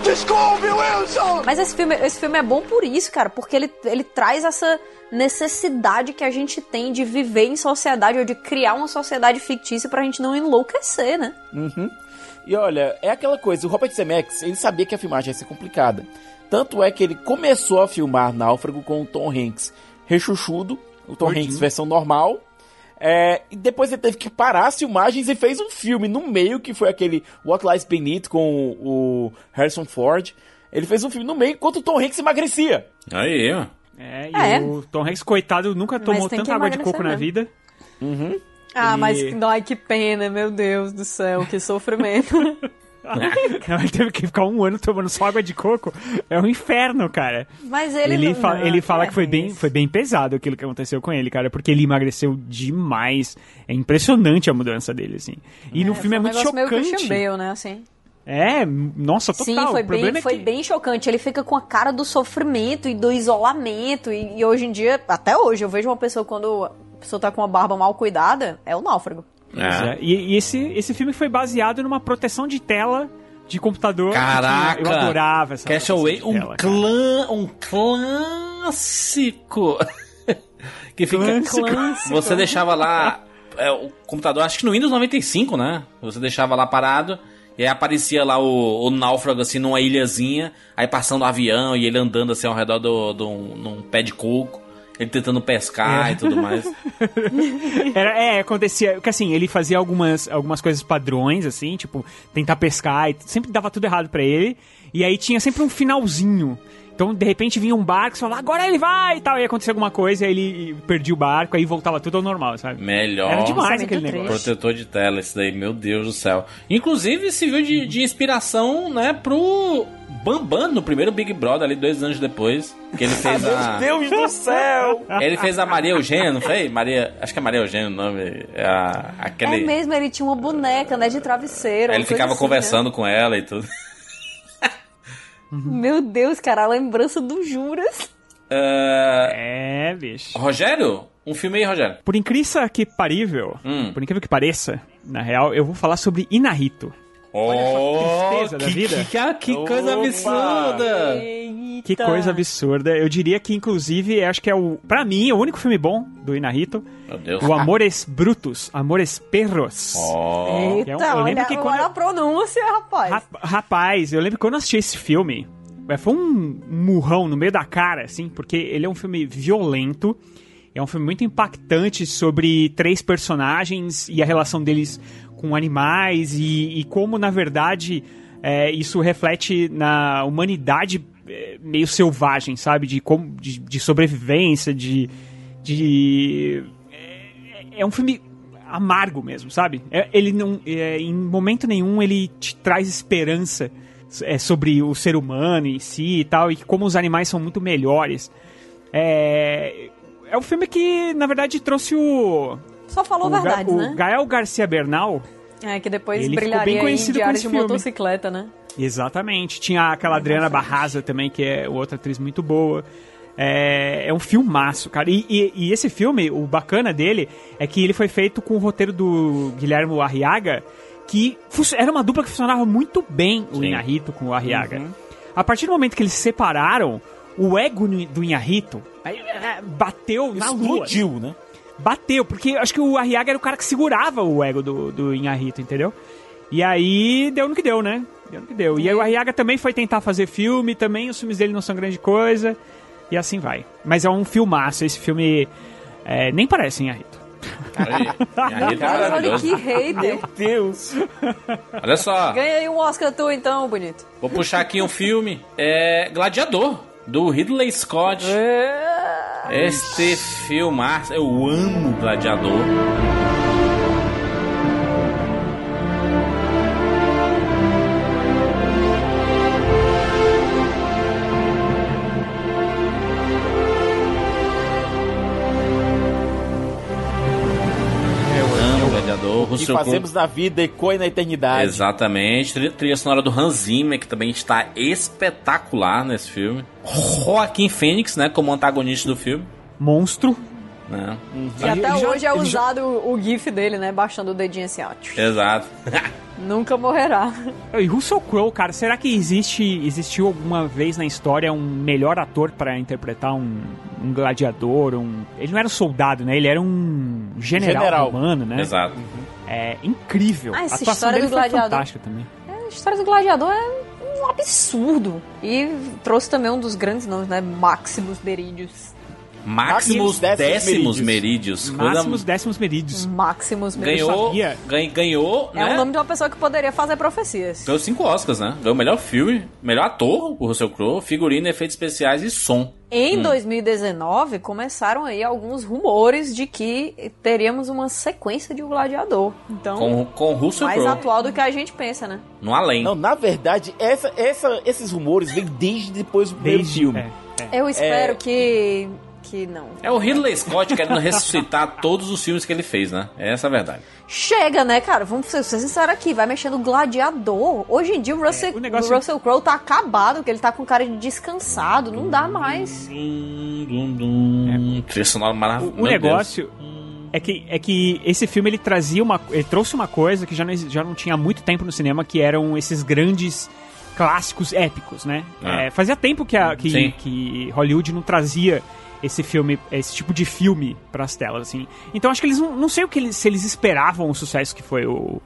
Desculpe, Wilson! Mas esse filme, esse filme é bom por isso, cara, porque ele, ele traz essa necessidade que a gente tem de viver em sociedade ou de criar uma sociedade fictícia pra gente não enlouquecer, né? Uhum. E olha, é aquela coisa, o Robert Zemeckis, ele sabia que a filmagem ia ser complicada. Tanto é que ele começou a filmar Náufrago com o Tom Hanks rechuchudo, o Tom Gordinho. Hanks versão normal, É, e depois ele teve que parar as filmagens e fez um filme no meio, que foi aquele What Lies Beneath com o Harrison Ford. Ele fez um filme no meio enquanto o Tom Hanks emagrecia. Aí, ó. É, e É. o Tom Hanks, coitado, nunca tomou tanta água de coco na mesmo. vida. Ah, Ele- mas ai, que pena, meu Deus do céu, que sofrimento. Ele teve que ficar um ano tomando só água de coco. É um inferno, cara. Mas ele Ele, não- fa- não, ele fala é que foi bem, isso. foi bem pesado aquilo que aconteceu com ele, cara, porque ele emagreceu demais. É impressionante a mudança dele, assim. E no filme é um muito meio chocante. Christian Bale, né, assim. É, nossa, total. Sim, foi, bem, é foi que... bem chocante. Ele fica com a cara do sofrimento e do isolamento. E, e hoje em dia, até hoje, eu vejo uma pessoa quando a pessoa tá com uma barba mal cuidada, é o náufrago. Pois é. E, e esse, esse filme foi baseado numa proteção de tela de computador. que Caraca! Eu adorava essa de um, tela, clã, um clássico. que fica. Clássico. Você deixava lá é, o computador, acho que no Windows 95, né? Você deixava lá parado. E aí aparecia lá o, o náufrago, assim, numa ilhazinha, aí passando o avião e ele andando assim ao redor do, do, num pé de coco, ele tentando pescar É. e tudo mais. Era, é, acontecia. Que assim, ele fazia algumas, algumas coisas padrões, assim, tipo, tentar pescar, e sempre dava tudo errado pra ele. E aí tinha sempre um finalzinho. Então, de repente, vinha um barco e falava, agora ele vai e tal. E acontecia alguma coisa, aí ele perdia o barco, aí voltava tudo ao normal, sabe? Melhor. Era demais aquele muito negócio. Protetor de tela, esse daí, meu Deus do céu. Inclusive, serviu de, de inspiração, né, pro Bambam no primeiro Big Brother, ali dois anos depois. Que ele fez a. Deus do céu! Ele fez a Maria Eugênia, não foi? Maria. Acho que é Maria Eugênia o nome. É a, aquele. É mesmo, ele tinha uma boneca, né, de travesseiro. Ele ficava assim, conversando com ela e tudo. Né? Meu Deus, cara, a lembrança do Juras. É, É, bicho. Rogério? Um filme aí, Rogério. Por incrível que parível, Hum. por incrível que pareça, na real, eu vou falar sobre Inarito. Oh, tristeza da que, vida. Que, que, que coisa Opa! absurda! Que coisa absurda. Eu diria que, inclusive, acho que é o, pra mim, o único filme bom do Inarito. Meu Deus. O Amores Brutos, Amores Perros. Oh. Eita, Eu- eu lembro olha, que quando olha eu- a pronúncia, rapaz. Rap- Rapaz, eu lembro que quando eu assisti esse filme, é, foi um murrão no meio da cara, assim, porque ele é um filme violento, é um filme muito impactante sobre três personagens e a relação deles com animais e, e como, na verdade, é, isso reflete na humanidade é, meio selvagem, sabe? De, como, de, de sobrevivência, de... de é, é um filme amargo mesmo, sabe? É- ele não, é, em momento nenhum ele te traz esperança é, sobre o ser humano em si e tal, e como os animais são muito melhores. É, é um filme que, na verdade, trouxe o. Só falou o, Ga- verdade, o né? Gael Garcia Bernal. É, que depois Ele ficou bem brilharia em conhecido com Diário esse de filme. Motocicleta, né? Exatamente. Tinha aquela Adriana Barraza também, que é outra atriz muito boa. É, é um filmaço, cara. E, e- e esse filme, o bacana dele, é que ele foi feito com o roteiro do Guilherme Arriaga, que era uma dupla que funcionava muito bem, o Sim. Inharito com o Arriaga. A partir do momento que eles se separaram, o ego no- do Inharito aí, é, bateu na lua. Explodiu, né? Bateu, porque acho que o Arriaga era o cara que segurava o ego do, do Inharito, entendeu? E aí deu no que deu, né? Deu no que deu. E aí o Arriaga também foi tentar fazer filme, também os filmes dele não são grande coisa, e assim vai. Mas é um filmaço, esse filme é, nem parece Inharito. É Olha maravilhosa. que hater. Deus! Olha só, Ganha aí um Oscar tu então, bonito. vou puxar aqui um filme. É Gladiador, do Ridley Scott. É. Este filmaço, eu amo Gladiador. Gladiador. O que Russell Crowe- fazemos na vida ecoe na eternidade. Exatamente. Trilha, trilha sonora do Hans Zimmer, que também está espetacular nesse filme. Joaquim Fênix, né, como antagonista do filme. Monstro. Né? E até Ele já- hoje é ele já- usado o gif dele, né? Baixando o dedinho assim, ó. Exato. Nunca morrerá. E Russell Crowe, cara, será que existe, existiu alguma vez na história um melhor ator pra interpretar um, um gladiador? Um... Ele não era um soldado, né? Ele era um general, General. romano, né? Exato. É incrível. Ah, essa a atuação história dele do foi gladiador. fantástica também. A história do gladiador é um absurdo. E trouxe também um dos grandes nomes, né? Maximus Derídeos. Máximos décimos merídios. Máximos décimos merídios. Máximos mesmo. Ganhou, ganhou, ganhou É né? o nome de uma pessoa que poderia fazer profecias. Ganhou cinco Oscars, né? Ganhou melhor filme, melhor ator, o Russell Crowe, figurino, efeitos especiais e som. Em 2019, começaram aí alguns rumores de que teríamos uma sequência de O Gladiador. Então, Com, com o Russell mais Crowe. atual do que a gente pensa, né? No além. Não, na verdade, essa, essa, esses rumores vêm desde depois do primeiro Desde. filme. é, é. Eu espero É. que. Que não. É o Ridley Scott querendo ressuscitar todos os filmes que ele fez, né? Essa é a verdade. Chega, né, cara? Vamos ser, sinceros aqui. Vai mexer no gladiador. Hoje em dia o Russell, o negócio- o Russell Crowe tá acabado, porque ele tá com cara de descansado. Não dá mais. Dum, dum, dum. Trilha sonora O, maravilhosa. o negócio é que, é que esse filme ele trazia uma. Ele trouxe uma coisa que já não, já não tinha muito tempo no cinema, que eram esses grandes clássicos épicos, né? Ah. É, fazia tempo que, a, que, que Hollywood não trazia esse filme, esse tipo de filme pras telas, assim. Então acho que eles não, não sei o que eles, se eles esperavam o sucesso que foi o,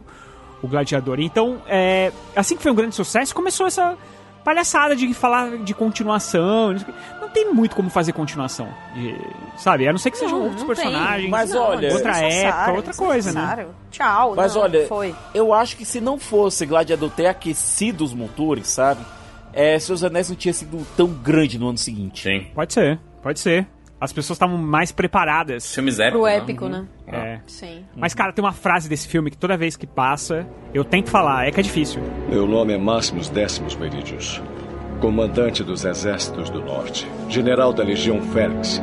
o Gladiador. Então, é, assim que foi um grande sucesso, começou essa palhaçada de falar de continuação. não. Não tem muito como fazer continuação, de- sabe? A não ser que sejam Não, outros não tem. personagens. Mas olha- outra época, outra coisa, né? Tchau. Mas não, olha, Foi. eu acho que se não fosse Gladiador ter aquecido os motores, sabe? É, Seus Anéis não tinha sido tão grande no ano seguinte. Sim. Pode ser, pode ser. As pessoas estavam mais preparadas. Filmes épicos. Pro né? épico, né? É. Sim. Mas, cara, tem uma frase desse filme que toda vez que passa, eu tento falar, é que é difícil. Meu nome é Máximos Décimos Meridius, comandante dos Exércitos do Norte, general da Legião Félix,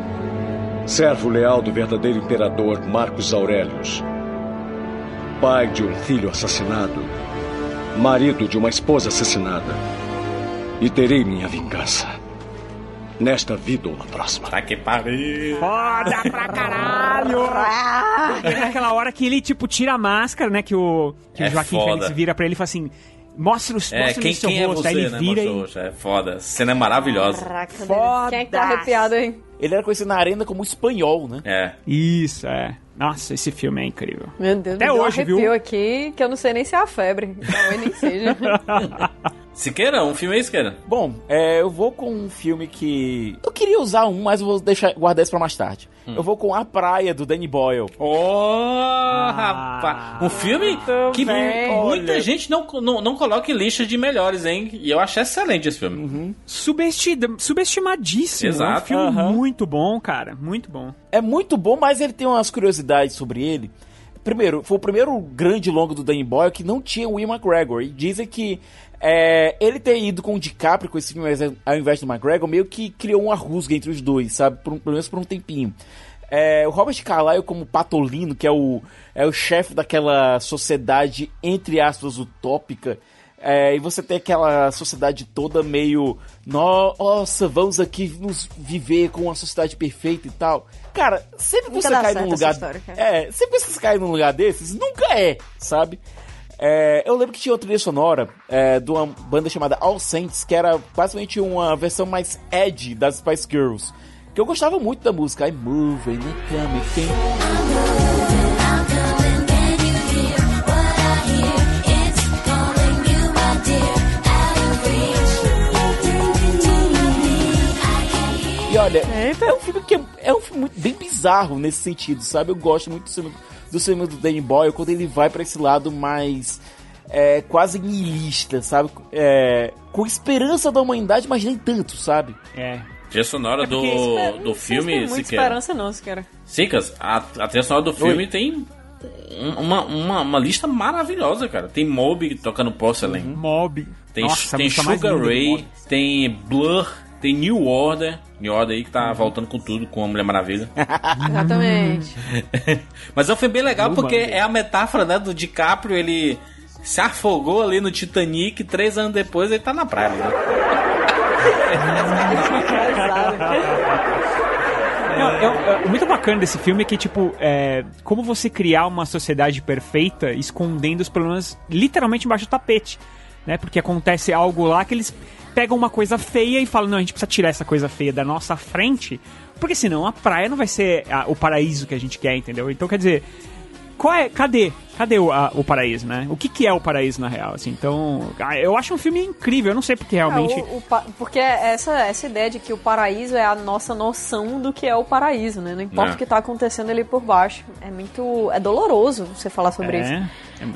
servo leal do verdadeiro imperador Marcos Aurelius, pai de um filho assassinado, marido de uma esposa assassinada, e terei minha vingança. Nesta vida ou na próxima. Tá que pariu. Foda pra caralho! E é naquela hora que ele, tipo, tira a máscara, né? Que o, que É o Joaquim foda. Fênix vira pra ele e fala assim: mostra, os, É, mostra quem, seu quem é rosto. você, Aí ele né? vira Mostra e. É foda. A cena é maravilhosa. Caraca, Foda. quem é que tá arrepiado, hein? Ele era conhecido na arena como espanhol, né? É. Isso, é. Nossa, esse filme é incrível. Meu Deus, Até me deu um hoje, arrepio viu? aqui que eu não sei nem se é a febre. Talvez nem seja. Siqueira, um filme aí, Siqueira? Bom, é, eu vou com um filme que. Eu queria usar um, mas eu vou deixar, guardar isso pra mais tarde. Hum. Eu vou com A Praia, do Danny Boyle. Oh, rapaz. Um filme que bem. muita Olha. gente não, não, não coloca em lista de melhores, hein? E eu achei excelente esse filme. Subesti subestimadíssimo. É um Exato. filme Aham. muito bom, cara. Muito bom. É muito bom, mas ele tem umas curiosidades sobre ele. Primeiro, foi o primeiro grande longo do Danny Boyle que não tinha o Will McGregor. E dizem que é, ele ter ido com o DiCaprio com esse filme ao invés do McGregor meio que criou uma rusga entre os dois, sabe? Por, pelo menos por um tempinho. É, o Robert Carlyle como Patolino, que é o, é o chefe daquela sociedade, entre aspas, utópica. É, e você tem aquela sociedade toda meio. Nossa, vamos aqui nos viver com uma sociedade perfeita e tal. Cara, sempre que Nunca você cai num lugar. história. É, sempre que você cai num lugar desses, nunca é, sabe? É, eu lembro que tinha outra trilha sonora é, de uma banda chamada All Saints, que era basicamente uma versão mais edgy das Spice Girls. Que eu gostava muito da música. I move and I come. E olha, é um filme que é, é um filme muito, bem bizarro nesse sentido, sabe? Eu gosto muito do cinema do, cinema do Danny Boyle quando ele vai pra esse lado mais é, quase niilista, sabe? É, com esperança da humanidade, mas nem tanto, sabe? É. Trilha sonora do, Espera- do não se filme, tem muita Siqueira. esperança não, Siqueira. Sicas, a, a trilha sonora do filme tem um- uma, uma, uma lista maravilhosa, cara. Tem Moby tocando Porcelain. Mob. Tem, Nossa, tem Sugar do Ray, Mob. tem Blur, tem New Order. New Order aí que Uhum. tá voltando com tudo, com a Mulher Maravilha. Exatamente. Mas é um filme bem legal Blue porque é a metáfora né, do DiCaprio, ele se afogou ali no Titanic, três anos depois ele tá na praia. Né? Não, é- é- o muito bacana desse filme é que, tipo, é, como você criar uma sociedade perfeita escondendo os problemas literalmente embaixo do tapete, né? Porque acontece algo lá que eles pegam uma coisa feia e falam, não, a gente precisa tirar essa coisa feia da nossa frente, porque senão a praia não vai ser a- o paraíso que a gente quer, entendeu? Então, quer dizer, qual é, cadê? Cadê o, a- o paraíso, né? O que que é o paraíso na real, assim? Então, ah, eu acho um filme incrível, eu não sei porque realmente... É, o- o porque essa, essa ideia de que o paraíso é a nossa noção do que é o paraíso, né? Não importa É. o que tá acontecendo ali por baixo. É muito. É doloroso você falar sobre É, isso. é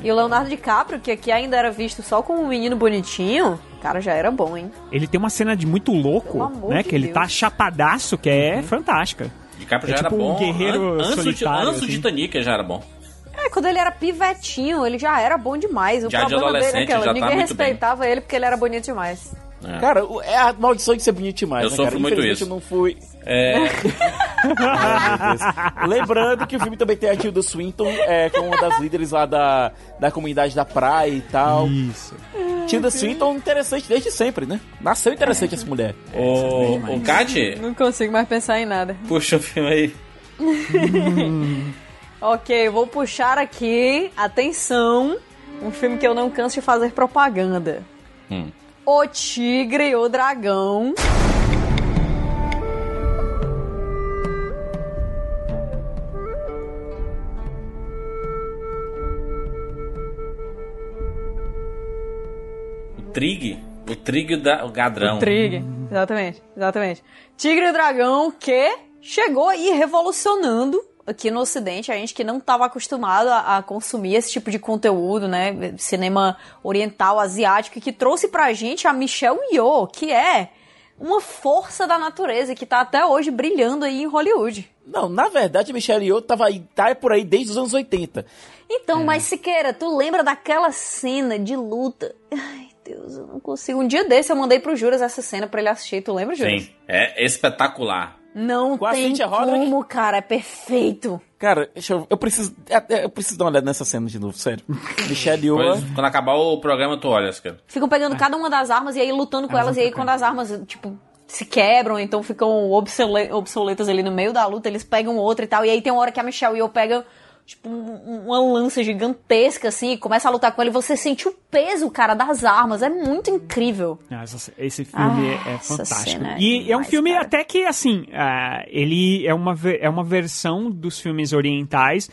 E o Leonardo DiCaprio, que aqui ainda era visto só como um menino bonitinho, cara, já era bom, hein? Ele tem uma cena de muito louco, né? de que ele Deus. tá chapadaço, que é fantástica. DiCaprio é já tipo era bom. um guerreiro An- solitário. Antes do assim. Titanic já era bom. É, quando ele era pivetinho, ele já era bom demais. O Já de problema dele é já tá ninguém bem. respeitava ele porque ele era bonito demais. Cara, o- é a maldição de ser bonito demais, Eu né, sofro cara? muito Infelizmente, isso. eu não fui... É. Ai. Lembrando que o filme também tem a Tilda Swinton, é, que é uma das líderes lá da, da comunidade da praia e tal. Isso. Tilda Swinton, interessante desde sempre, né? Nasceu interessante essa mulher. O, o Kat, Não consigo mais pensar em nada. puxa o filme aí. Ok, vou puxar aqui, atenção, um filme que eu não canso de fazer propaganda. Hum. O Tigre e o Dragão. Trig. O Trig da, o Gadrão. O Trig, exatamente, exatamente. Tigre e o Dragão que chegou aí revolucionando aqui no Ocidente, a gente que não estava acostumado a, a consumir esse tipo de conteúdo, né? Cinema oriental, asiático, e que trouxe pra gente a Michelle Yeoh, que é uma força da natureza que tá até hoje brilhando aí em Hollywood. Não, na verdade, a Michelle Yeoh tava aí, tá por aí desde os anos 80. Então, mas Siqueira, tu lembra daquela cena de luta? Ai, Deus, eu não consigo. Um dia desse eu mandei pro Juras essa cena pra ele assistir. Tu lembra, Juras? Sim, é espetacular. Não Com a tem como, cara. É perfeito. Cara, deixa eu, eu preciso. é, Eu preciso dar uma olhada nessa cena de novo, sério. Michelle Yeoh. Quando acabar o programa, tu olha, cara. Ficam pegando cada uma das armas e aí lutando com Elas elas. E aí quando as armas, tipo, se quebram, então ficam obsole- obsoletas ali no meio da luta, eles pegam outra e tal. E aí tem uma hora que a Michelle Yeoh pega, tipo, um- uma lança gigantesca, assim, e começa a lutar com ele. Você sente o peso, cara, das armas. É muito incrível. Ah, essa- Esse filme Ah, é fantástico. é e é um demais, filme cara. até que, assim, ah, ele é uma, é uma versão dos filmes orientais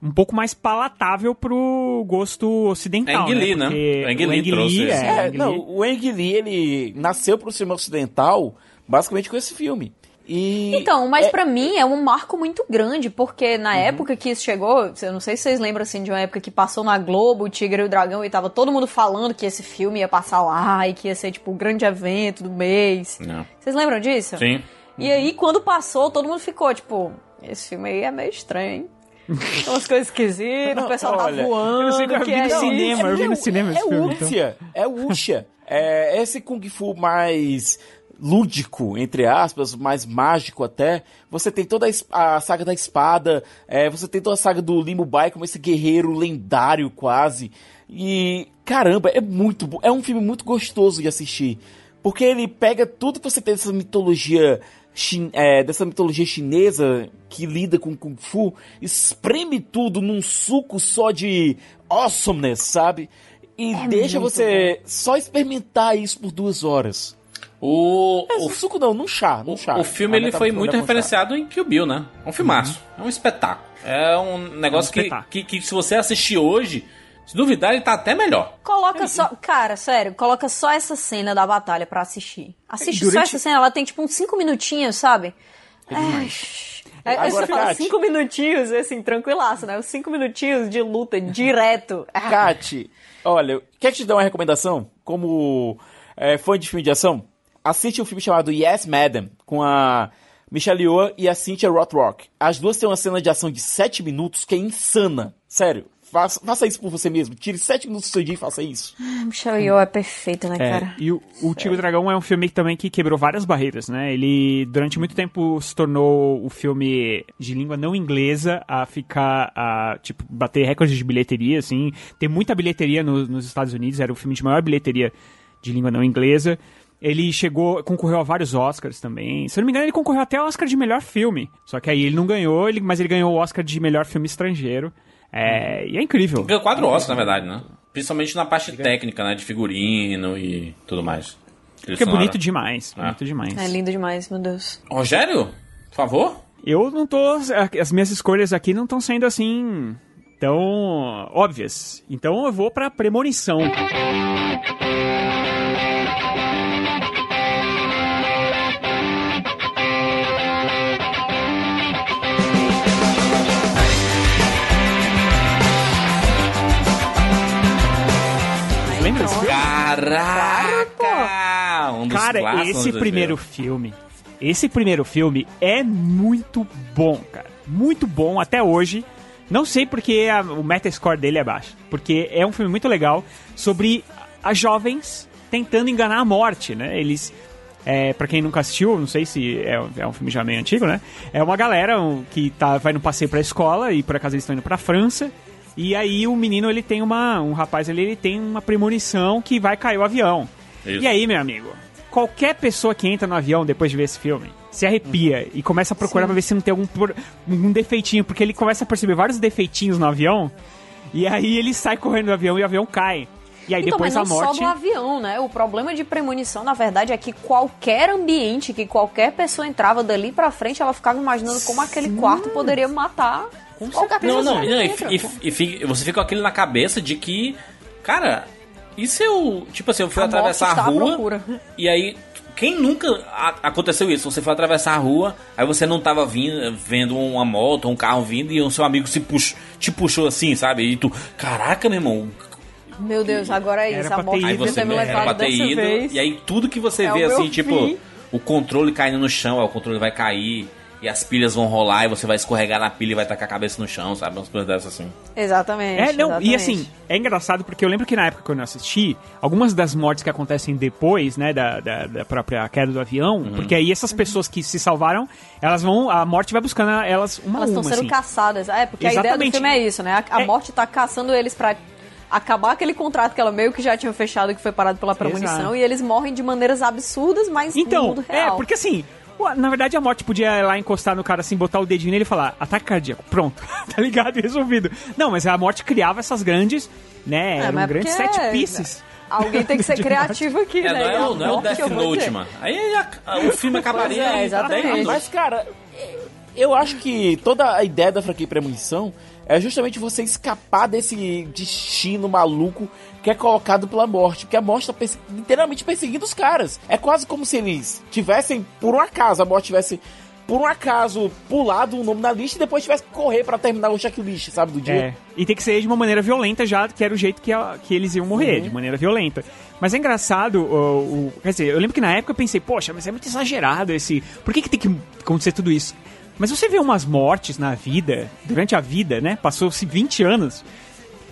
um pouco mais palatável pro gosto ocidental, Ang Lee, né? Porque Ang Lee o Ang trouxe Lee, é, É, Ang não, Lee- o Ang Lee, ele nasceu pro cinema ocidental basicamente com esse filme. E Então, mas é- pra mim é um marco muito grande, porque na época que isso chegou, eu não sei se vocês lembram assim de uma época que passou na Globo, o Tigre e o Dragão, e tava todo mundo falando que esse filme ia passar lá e que ia ser tipo o grande evento do mês. Não. Vocês lembram disso? Sim. E aí, quando passou, todo mundo ficou tipo, esse filme aí é meio estranho, hein? Tem umas coisas esquisitas, o pessoal Olha, tá voando, eu não sei como eu que vi é no isso? cinema, eu vi no cinema esse é filme, então. Wuxia, é Wuxia. É esse Kung Fu mais lúdico, entre aspas, mais mágico até. Você tem toda a, a saga da espada, é, você tem toda a saga do Limo Bai como esse guerreiro lendário quase. E caramba, é muito bom. É um filme muito gostoso de assistir. Porque ele pega tudo que você tem dessa mitologia é, dessa mitologia chinesa que lida com Kung Fu, espreme tudo num suco só de awesomeness, sabe? E deixa muito você só experimentar isso por duas horas. O, É, o, um suco não, num chá, num chá. o filme ele foi muito é com chá. referenciado em Kill Bill, né? É um filmaço. É um espetáculo. É um negócio que, espetáculo. que, que se você assistir hoje, se duvidar, ele tá até melhor. Coloca só. Cara, sério, coloca só essa cena da batalha pra assistir. Assiste só Durante- essa cena, ela tem tipo uns 5 minutinhos, sabe? É, é, Agora, você fala Kate. 5 minutinhos, assim, tranquilaço, né? Os 5 minutinhos de luta direto. Kat, olha, quer que te dê uma recomendação? Como é, fã de filme de ação? Assiste um filme chamado Yes, Madam, com a Michelle Yeoh e a Cynthia Rothrock. As duas têm uma cena de ação de 7 minutos que é insana. Sério, faça, faça isso por você mesmo. Tire 7 minutos do seu dia e faça isso. Michelle Yeoh é perfeita, né, É, cara? e o, o Tigre e o Dragão é um filme que também que quebrou várias barreiras, né? Ele, durante muito tempo, se tornou o filme de língua não inglesa a ficar, a, tipo, bater recordes de bilheteria, assim. Tem muita bilheteria no- nos Estados Unidos, era o filme de maior bilheteria de língua não inglesa. Ele chegou, concorreu a vários Oscars também. Se eu não me engano, ele concorreu até ao Oscar de melhor filme. Só que aí ele não ganhou, ele, mas ele ganhou o Oscar de melhor filme estrangeiro. É, e é incrível. Ganhou quatro Oscars, na verdade, né? Principalmente na parte técnica, né? De figurino e tudo mais. Porque é bonito demais, bonito demais. É lindo demais, meu Deus. Rogério, por favor. Eu não tô. As minhas escolhas aqui não estão sendo assim. Então, óbvias. Então eu vou pra Premonição. Vocês filme? Caraca! Um dos Cara, clássicos esse primeiro filme, esse primeiro filme é muito bom, cara. Muito bom até hoje. Não sei porque a- o metascore dele é baixo. Porque é um filme muito legal sobre as jovens tentando enganar a morte, né? Eles... É, para quem nunca assistiu, não sei se é, é um filme já meio antigo, né? É uma galera um, que tá, vai no passeio pra escola e por acaso eles estão indo pra França. E aí o menino, ele tem uma... Um rapaz ali, ele tem uma premonição que vai cair o avião. Isso. E aí, meu amigo, qualquer pessoa que entra no avião depois de ver esse filme se arrepia e começa a procurar pra ver se não tem algum algum defeitinho, porque ele começa a perceber vários defeitinhos no avião. E aí ele sai correndo do avião e o avião cai. E aí Então, depois mas a não morte. só do avião, né? O problema de premonição, na verdade, é que qualquer ambiente que qualquer pessoa entrava dali pra frente, ela ficava imaginando como aquele quarto poderia matar Não, pessoa. não, que não, e, e- e fica- você fica com aquilo na cabeça de que, cara, e se eu, tipo assim, eu fui A atravessar a rua e aí, quem nunca a- aconteceu isso? Você foi atravessar a rua, aí você não tava vindo, vendo uma moto, um carro vindo e o seu amigo se pux, te puxou assim, sabe? E tu, caraca, meu irmão. Meu Deus, agora é isso. A morte ter Aí você me era pra ter ido, vez. e aí tudo que você É vê assim, tipo, fim. o controle caindo no chão, aí o controle vai cair. E as pilhas vão rolar e você vai escorregar na pilha e vai com a cabeça no chão, sabe? Umas coisas dessas assim. Exatamente. É, não, exatamente. e assim, é engraçado porque eu lembro que na época que eu assisti, algumas das mortes que acontecem depois, né, da, da, da própria queda do avião, Uhum. porque aí essas pessoas que se salvaram, elas vão, a morte vai buscando elas uma Elas a estão sendo assim. caçadas. É, porque a ideia do Exatamente. filme é isso, né? A, a É. morte tá caçando eles pra acabar aquele contrato que ela meio que já tinha fechado, que foi parado pela premonição, Exato. e eles morrem de maneiras absurdas, mas no Então, mundo é, real. porque assim, na verdade a morte podia ir lá encostar no cara assim, botar o dedinho nele e falar, ataque cardíaco, pronto, tá ligado, e resolvido. Não, mas a morte criava essas grandes, né, É, eram mas grandes porque- set pieces. Alguém tem que ser criativo aqui, É, né? não é, E a o- não é o Death vou Note, mano. Aí a- o filme acabaria Pois é, exatamente. 10 minutos. Mas, cara, eu acho que toda a ideia da franquia Premonição é justamente você escapar desse destino maluco que é colocado pela morte. Porque a morte tá perse- literalmente perseguindo os caras. É quase como se eles tivessem, por um acaso, a morte tivesse, por um acaso, pulado o nome na lista e depois tivesse que correr pra terminar o checklist, sabe, do dia. É, e tem que ser de uma maneira violenta já, que era o jeito que, a- que eles iam morrer, Uhum. de maneira violenta. Mas é engraçado, o, o- quer dizer, eu lembro que na época eu pensei, poxa, mas é muito exagerado esse... Por que, que tem que acontecer tudo isso? Mas você vê umas mortes na vida, durante a vida, né? Passou-se 20 anos.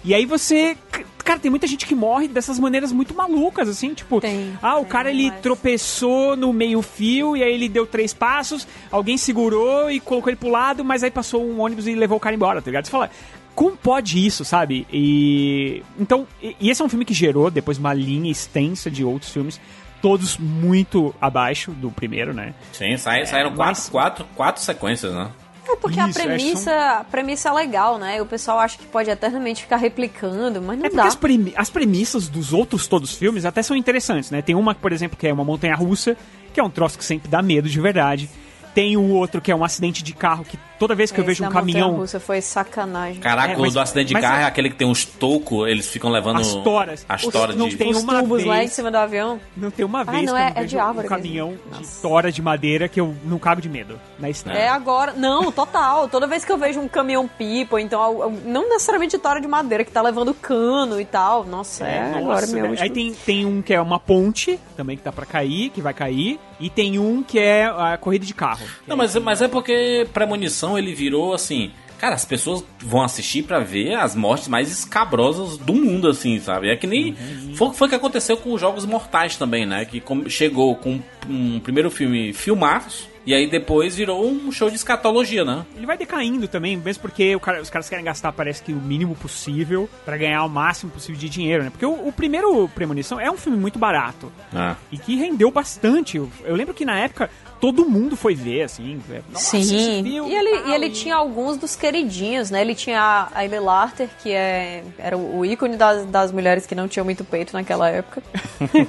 E aí você... Cara, tem muita gente que morre dessas maneiras muito malucas, assim, tipo... Tem, ah, o tem cara, ele demais. tropeçou no meio fio e aí ele deu três passos, alguém segurou e colocou ele pro lado, mas aí passou um ônibus e levou o cara embora, tá ligado? Você fala, como pode isso, sabe? E. Então, e esse é um filme que gerou depois uma linha extensa de outros filmes, todos muito abaixo do primeiro, né? Sim, sai- saíram quatro, quatro, quatro sequências, né? É porque a Isso, é, premissa, a premissa é legal, né? O pessoal acha que pode eternamente ficar replicando, mas não É porque dá. as, premi- as premissas dos outros todos os filmes até são interessantes, né? Tem uma, por exemplo, que é uma montanha russa, que é um troço que sempre dá medo de verdade. Tem o outro que é um acidente de carro que toda vez que eu Esse vejo um caminhão. montanha-russa foi sacanagem. Caraca, É, o mas- do acidente de carro é- é aquele que tem uns tocos, eles ficam levando. As toras. As toras não de. tem Os uma tubos lá em vez- cima do avião. Não tem uma Ah, vez não, que eu é- não é vejo de árvore um caminhão mesmo. de tora de madeira que eu não cago de medo na estrada. É agora. Não, total. Toda vez que eu vejo um caminhão pipa, ou então não necessariamente tora de madeira, que tá levando cano e tal. Nossa, é, Nossa, agora meu né? Aí tem, tem um que é uma ponte, também que tá pra cair, que vai cair. E tem um que é a corrida de carro. Não, mas, mas é porque Premonição ele virou assim. Cara, as pessoas vão assistir pra ver as mortes mais escabrosas do mundo, assim, sabe? É que nem. Foi, foi o que aconteceu com os Jogos Mortais também, né? Que chegou com um primeiro filme filmados. E aí depois virou um show de escatologia, né? Ele vai decaindo também, mesmo porque cara- os caras querem gastar, parece que o mínimo possível pra ganhar o máximo possível de dinheiro, né? Porque o, o primeiro Premonição é um filme muito barato. Ah. E que rendeu bastante. Eu, eu lembro que na época todo mundo foi ver, assim. é, Nossa, Sim. filme E ele, e ele tinha alguns dos queridinhos, né? Ele tinha a Aile Larter, que é, era o ícone das, das mulheres que não tinham muito peito naquela época.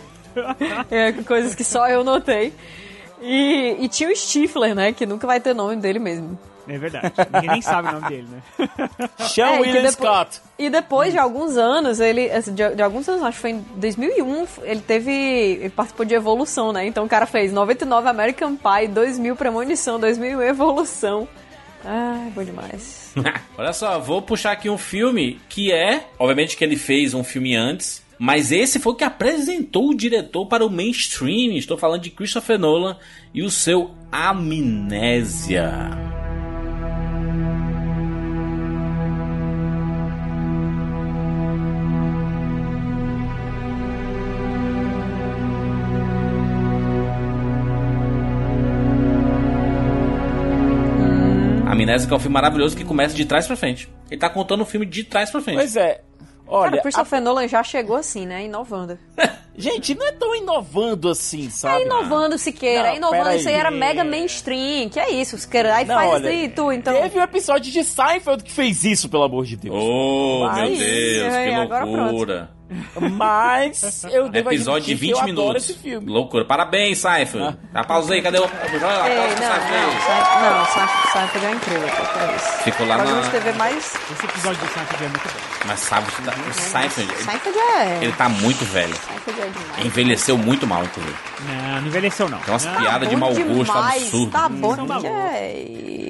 é, coisas que só eu notei. E, e tinha o Stifler, né? Que nunca vai ter nome dele mesmo. É verdade. Ninguém nem sabe o nome dele, né? Sean É, William Scott. E depois de alguns anos, ele. assim, De, de alguns anos, acho que foi em 2001, ele teve. Ele participou de Evolução, né? Então o cara fez 99 American Pie, 2000 Premonição, 2001 Evolução. Ai, bom demais. Olha só, vou puxar aqui um filme que é, obviamente que ele fez um filme antes, mas esse foi o que apresentou o diretor para o mainstream. Estou falando de Christopher Nolan e o seu Amnésia. Amnésia que é um filme maravilhoso que começa de trás pra frente. Ele tá contando o filme de trás pra frente. Pois é. Olha, cara, Christopher Nolan já chegou assim, né? Inovando. Gente, não é tão inovando assim, sabe? É inovando, Siqueira. Não, é inovando, isso aí era mega mainstream. Que é isso, Siqueira? Aí Não, faz olha, isso aí, tu, então. Teve um episódio de Seinfeld que fez isso, pelo amor de Deus. Oh, Vai, meu Deus, é, que loucura. Mas eu devo Episódio de admitir que 20 eu adoro minutos. esse filme. Loucura. Parabéns, Seinfeld. Tá, pausa aí, cadê o. Ei, não, não, Seinfeld. É incrível, é isso. Ficou lá Programa na. de TV mais... Esse episódio do Seinfeld é muito bom. Mas sabe, o Seinfeld, ele, Seinfeld é... ele tá muito velho. Seinfeld é demais. Envelheceu muito mal, inclusive. Não, não envelheceu não. Tem umas Não, piadas de mau gosto absurdo. Tá bom malucos. é...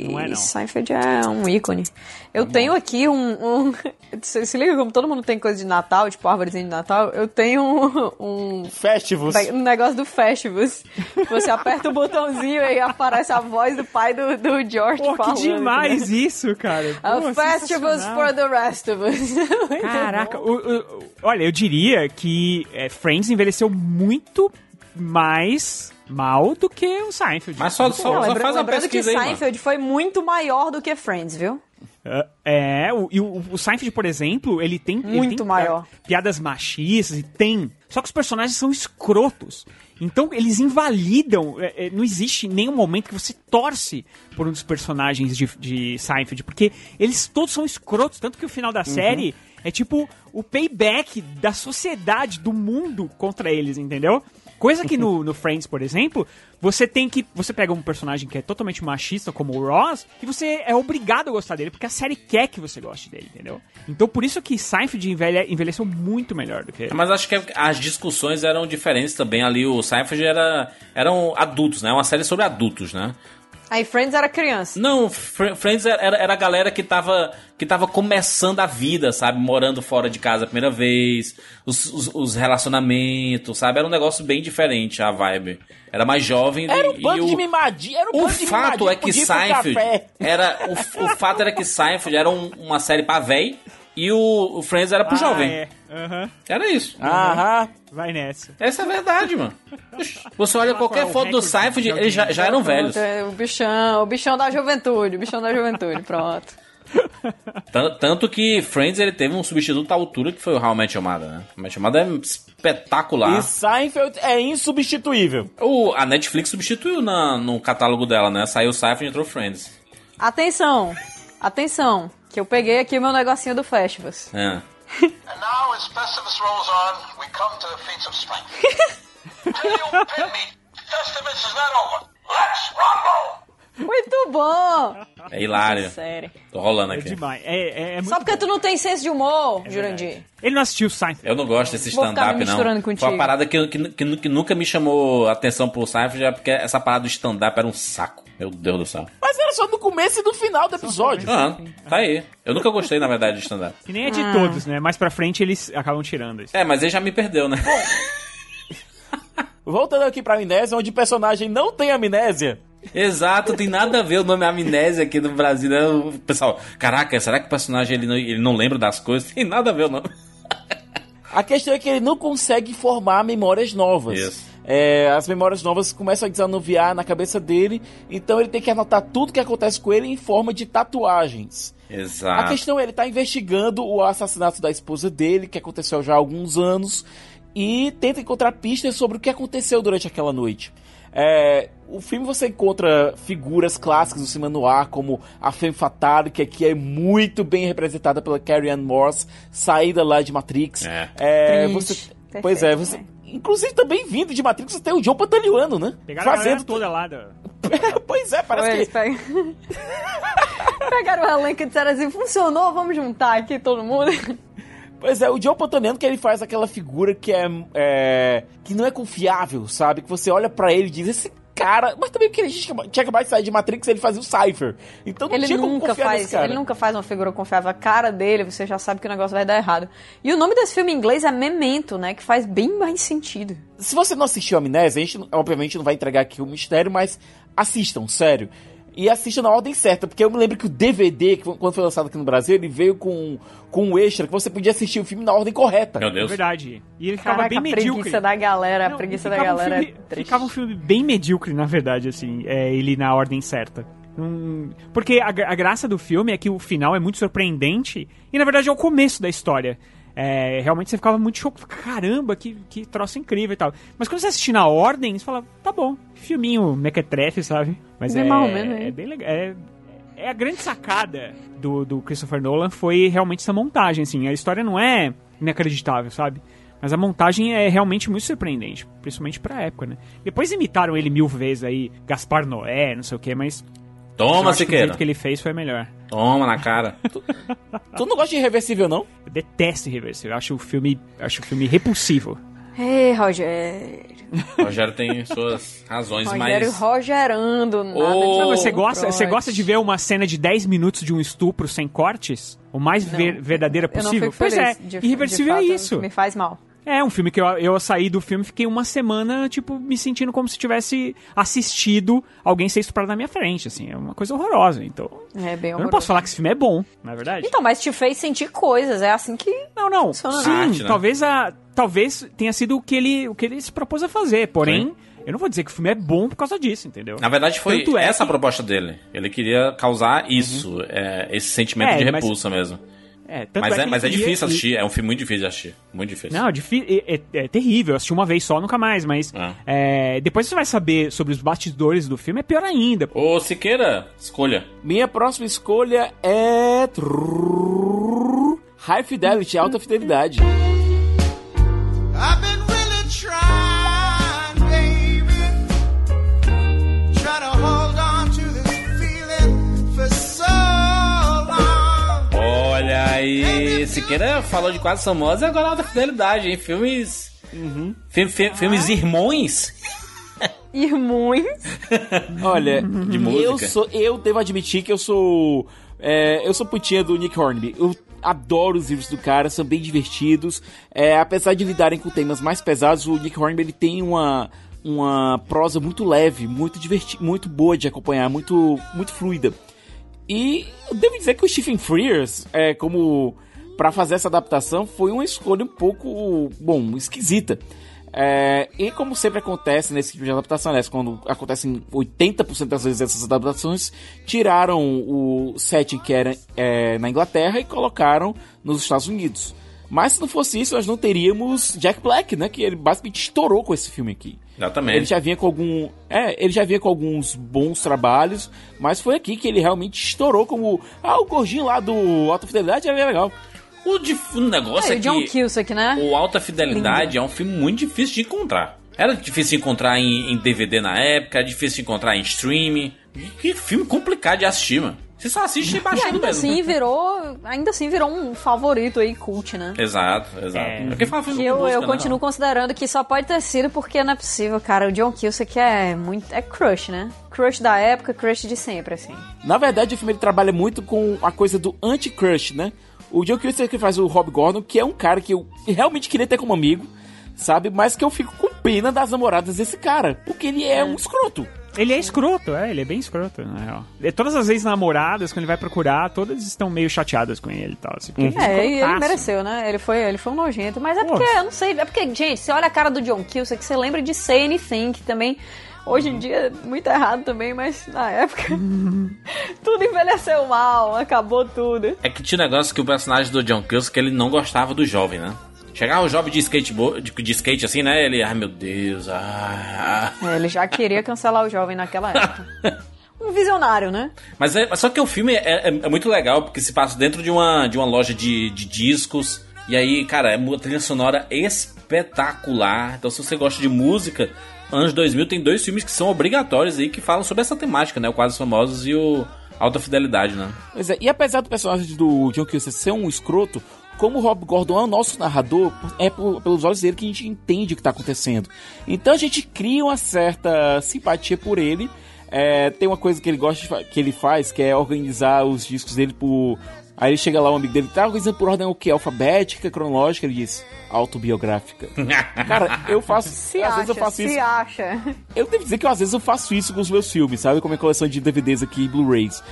Não é, não. Seinfeld é um ícone. Eu tenho aqui um... um... Se liga como todo mundo tem coisa de Natal, tipo árvorezinha de Natal? Eu tenho um... um... Festivus. Um negócio do Festivus. Você aperta o botãozinho e aparece a voz do pai do, do George Pô, que falando. demais né? isso, cara. A Pô, Festivus sensacional. for the rest of us. Caraca, o- o- olha, eu diria que é, Friends envelheceu muito mais mal do que o Seinfeld. Mas só, só, Não, só lembra- faz uma lembrando que pesquisa aí, mano. Seinfeld foi muito maior do que Friends, viu? É, o, e o, o Seinfeld, por exemplo, ele tem. ele Muito tem maior. Piadas machistas e tem. Só que os personagens são escrotos. Então eles invalidam. é, é, não existe nenhum momento que você torce por um dos personagens de, de Seinfeld, porque eles todos são escrotos. Tanto que o final da série é tipo o payback da sociedade, do mundo contra eles, entendeu? Coisa que no, no Friends, por exemplo, você tem que. Você pega um personagem que é totalmente machista, como o Ross, e você é obrigado a gostar dele, porque a série quer que você goste dele, entendeu? Então por isso que Seinfeld envelhe, envelheceu muito melhor do que. Mas acho que as discussões eram diferentes também ali. O Seinfeld era, eram adultos, né? Uma série sobre adultos, né? Aí Friends era criança. Não, Fr- Friends era, era a galera que tava, que tava começando a vida, sabe? Morando fora de casa a primeira vez, os, os, os relacionamentos, sabe? Era um negócio bem diferente a vibe. Era mais jovem Era um e bando o, de mimadinho. Era um o fato é que Seinfeld era o, o fato era que Seinfeld era um- uma série pra véi e o, o Friends era pro Ah, jovem. é. Aham. Era isso. Aham. Vai nessa. Essa é a verdade, mano. Você olha qualquer qual é foto do Seinfeld, de eles já, já eram velhos. O bichão, o bichão da juventude, o bichão da juventude, pronto. Tan- Tanto que Friends ele teve um substituto à altura que foi o How I Met Your Mother, né? How I Met Your Mother é espetacular. E Seinfeld é insubstituível. O, a Netflix substituiu na, no catálogo dela, né? Saiu Seinfeld e entrou Friends. Atenção, atenção, que eu peguei aqui o meu negocinho do Festivus. É. And now, as Festivus rolls on, we come to the feats of strength. Till you pin me, Festivus is not over. Let's rumble! Muito bom! É hilário. Sério. Tô rolando É aqui. demais. É, é, é muito Só porque bom. tu não tem senso de humor, Jurandir. Ele não assistiu Seinfeld. Eu não gosto desse stand-up, não. misturando Foi contigo. uma parada que, que, que, que nunca me chamou atenção pro Seinfeld, é porque essa parada do stand-up era um saco. Meu Deus do céu. Mas era só no começo e no final do episódio. Ah, tá aí. Eu nunca gostei, na verdade, de stand-up. Que nem é de Ah. todos, né? Mais pra frente eles acabam tirando isso. É, mas ele já me perdeu, né? Voltando aqui pra Amnésia, onde o personagem não tem amnésia. Exato, tem nada a ver o nome Amnésia aqui no Brasil. Né? O pessoal, caraca, será que o personagem ele não, ele não lembra das coisas? Tem nada a ver o nome. A questão é que ele não consegue formar memórias novas. Isso. É, as memórias novas começam a desanuviar na cabeça dele, então ele tem que anotar tudo que acontece com ele em forma de tatuagens. A Exato. questão é, ele tá investigando o assassinato da esposa dele, que aconteceu já há alguns anos, e tenta encontrar pistas sobre o que aconteceu durante aquela noite. É, o filme você encontra figuras clássicas do cinema noir, como a Femme Fatale, que aqui é muito bem representada pela Carrie Ann Moss, saída lá de Matrix. É. É, você, Perfeito, pois é, você... né? Inclusive também vindo de Matrix, você tem o John Pantaleano, né? Pegaram a Fazendo toda lá. Da... pois é, parece Pois, que pega. Pegaram o elenco e disseram assim, funcionou, vamos juntar aqui todo mundo. Pois é, o Joe Pantoliano que ele faz aquela figura que é, é- que não é confiável, sabe? Que você olha pra ele e diz, esse cara... Mas também porque ele tinha tinha acabado de sair de Matrix, ele fazia o Cypher. Então não Ele tinha nunca faz, ele nunca faz uma figura confiável. A cara dele, você já sabe que o negócio vai dar errado. E o nome desse filme em inglês é Memento, né? Que faz bem mais sentido. Se você não assistiu Amnésia, a gente obviamente não vai entregar aqui o mistério, mas assistam, sério. E assistam na ordem certa, porque eu me lembro que o DVD, que quando foi lançado aqui no Brasil, ele veio com, com um extra que você podia assistir o filme na ordem correta. Meu Deus. Verdade. E ele ficava Caraca, bem a medíocre. preguiça da galera, a Não, preguiça da ficava um galera. é filme- triste. ficava um filme bem medíocre, na verdade, assim, é, ele na ordem certa. Hum, porque a, a graça do filme é que o final é muito surpreendente e, na verdade, é o começo da história. É, realmente você ficava muito chocado. Caramba, que, que troço incrível e tal. Mas quando você assistir na ordem, você fala, tá bom, filminho mequetrefe, sabe? Mas é, ou menos, hein? é bem legal. É, é a grande sacada do, do Christopher Nolan foi realmente essa montagem, assim. A história não é inacreditável, sabe? Mas a montagem é realmente muito surpreendente, principalmente pra época, né? Depois imitaram ele mil vezes aí, Gaspar Noé, não sei o que, mas. Eu Toma, que o Siqueira. jeito que ele fez foi melhor. Toma na cara. Tu não gosta de Irreversível, não? Eu detesto Irreversível, eu acho o filme, acho o filme repulsivo. Ei, Rogério. Rogério tem suas razões, Rogério mas. rogerando. Nada Ô, de Mas você gosta, Freud. você gosta de ver uma cena de 10 minutos de um estupro sem cortes? O mais ver- verdadeira Eu não possível? fico pois é. De, Irreversível de é fato, isso. Me faz mal. É, um filme que eu, eu saí do filme fiquei uma semana, tipo, me sentindo como se tivesse assistido alguém ser estuprado na minha frente, assim. É uma coisa horrorosa. Então, É bem eu horroroso. não posso falar que esse filme é bom, na verdade. Então, mas te fez sentir coisas. É assim que. Não, não. Funciona, Sim? Arte, né? talvez a talvez tenha sido o que ele o que ele se propôs a fazer, porém, eu não vou dizer que o filme é bom por causa disso, entendeu? Na verdade, foi Tanto é essa a que- proposta dele. Ele queria causar isso, é, esse sentimento É, de mas- repulsa mesmo. É, tanto Mas é, ele mas é difícil assistir, é um filme muito difícil de assistir. Muito difícil. Não, é, é- é terrível. Eu assisti uma vez só, nunca mais. Mas é, depois você vai saber sobre os bastidores do filme, é pior ainda. Ô, Siqueira, escolha. Minha próxima escolha é. High Fidelity, alta fidelidade. I've been Siqueira falou de quase famosa e agora alta fidelidade, hein? Filmes. Fi- fi- filmes irmãos. Irmãos. Olha, De eu música. sou, eu devo admitir que eu sou, é, eu sou putinha do Nick Hornby. Eu adoro os livros do cara, são bem divertidos. É, apesar de lidarem com temas mais pesados, o Nick Hornby ele tem uma uma prosa muito leve, muito divertida, muito boa de acompanhar, muito muito fluida. E eu devo dizer que o Stephen Frears, é, como para fazer essa adaptação, foi uma escolha um pouco, bom, esquisita. É, e como sempre acontece nesse tipo de adaptação, aliás, quando acontecem 80% das vezes essas adaptações, tiraram o setting que era é, na Inglaterra e colocaram nos Estados Unidos. Mas se não fosse isso, nós não teríamos Jack Black, né? Que ele basicamente estourou com esse filme aqui. Exatamente. Ele já vinha com algum. É, ele já vinha com alguns bons trabalhos, mas foi aqui que ele realmente estourou como. Ah, o gordinho lá do Alta Fidelidade era legal. O, de, o negócio É, é, o John que Cusack, né? o Alta Fidelidade é um filme muito difícil de encontrar. Era difícil de encontrar em, em DVD na época, era difícil de encontrar em streaming. Que filme complicado de assistir, mano. Você só assiste E baixando ainda mesmo. assim virou. Ainda assim virou um favorito aí, cult, né? Exato, exato. É. Porque fala Que eu, música, eu né? continuo considerando que só pode ter sido porque não é possível, cara. O John Cusack é muito. É crush, né? Crush da época, crush de sempre, assim. Na verdade, o filme ele trabalha muito com a coisa do anti-crush, né? O John Cusack que faz o Rob Gordon, que é um cara que eu realmente queria ter como amigo, sabe? Mas que eu fico com pena das namoradas desse cara, porque ele é, um escroto. Ele é escroto, é, ele é bem escroto, na real. E Todas as vezes namoradas, quando ele vai procurar, todas estão meio chateadas com ele e tal. Assim, ele É, ele escrotaço. mereceu, né? Ele foi, ele foi um nojento. Mas é Pô. porque, eu não sei, é porque, gente, você olha a cara do John Cusack, você lembra de Say Anything, que também, hoje em dia, é muito errado também, mas na época, tudo envelheceu mal, acabou tudo. É que tinha um negócio que o personagem do John Cusack, ele não gostava do jovem, né? Chegava o jovem de skateboard, de, de skate assim, né? Ele, ai meu Deus, ah. É, ele já queria cancelar o jovem naquela época. Um visionário, né? Mas é, só que o filme é, é- é muito legal, porque se passa dentro de uma, de uma loja de, de discos. E aí, cara, é uma trilha sonora espetacular. Então, se você gosta de música, anos 2000 tem dois filmes que são obrigatórios aí que falam sobre essa temática, né? O Quadros Famosos e o Alta fidelidade, né? Pois é, e apesar do personagem do John Cusack ser um escroto, como o Rob Gordon é o nosso narrador, é por- pelos olhos dele que a gente entende o que tá acontecendo. Então a gente cria uma certa simpatia por ele. É, tem uma coisa que ele gosta que ele faz, que é organizar os discos dele por. Aí ele chega lá, um amigo dele, tá organizando por ordem o quê? Alfabética, cronológica? Ele diz, autobiográfica. Cara, eu faço. Se às acha, vezes eu faço se isso. acha. Eu devo dizer que às vezes eu faço isso com os meus filmes, sabe? Com a minha coleção de DVDs aqui e Blu-rays.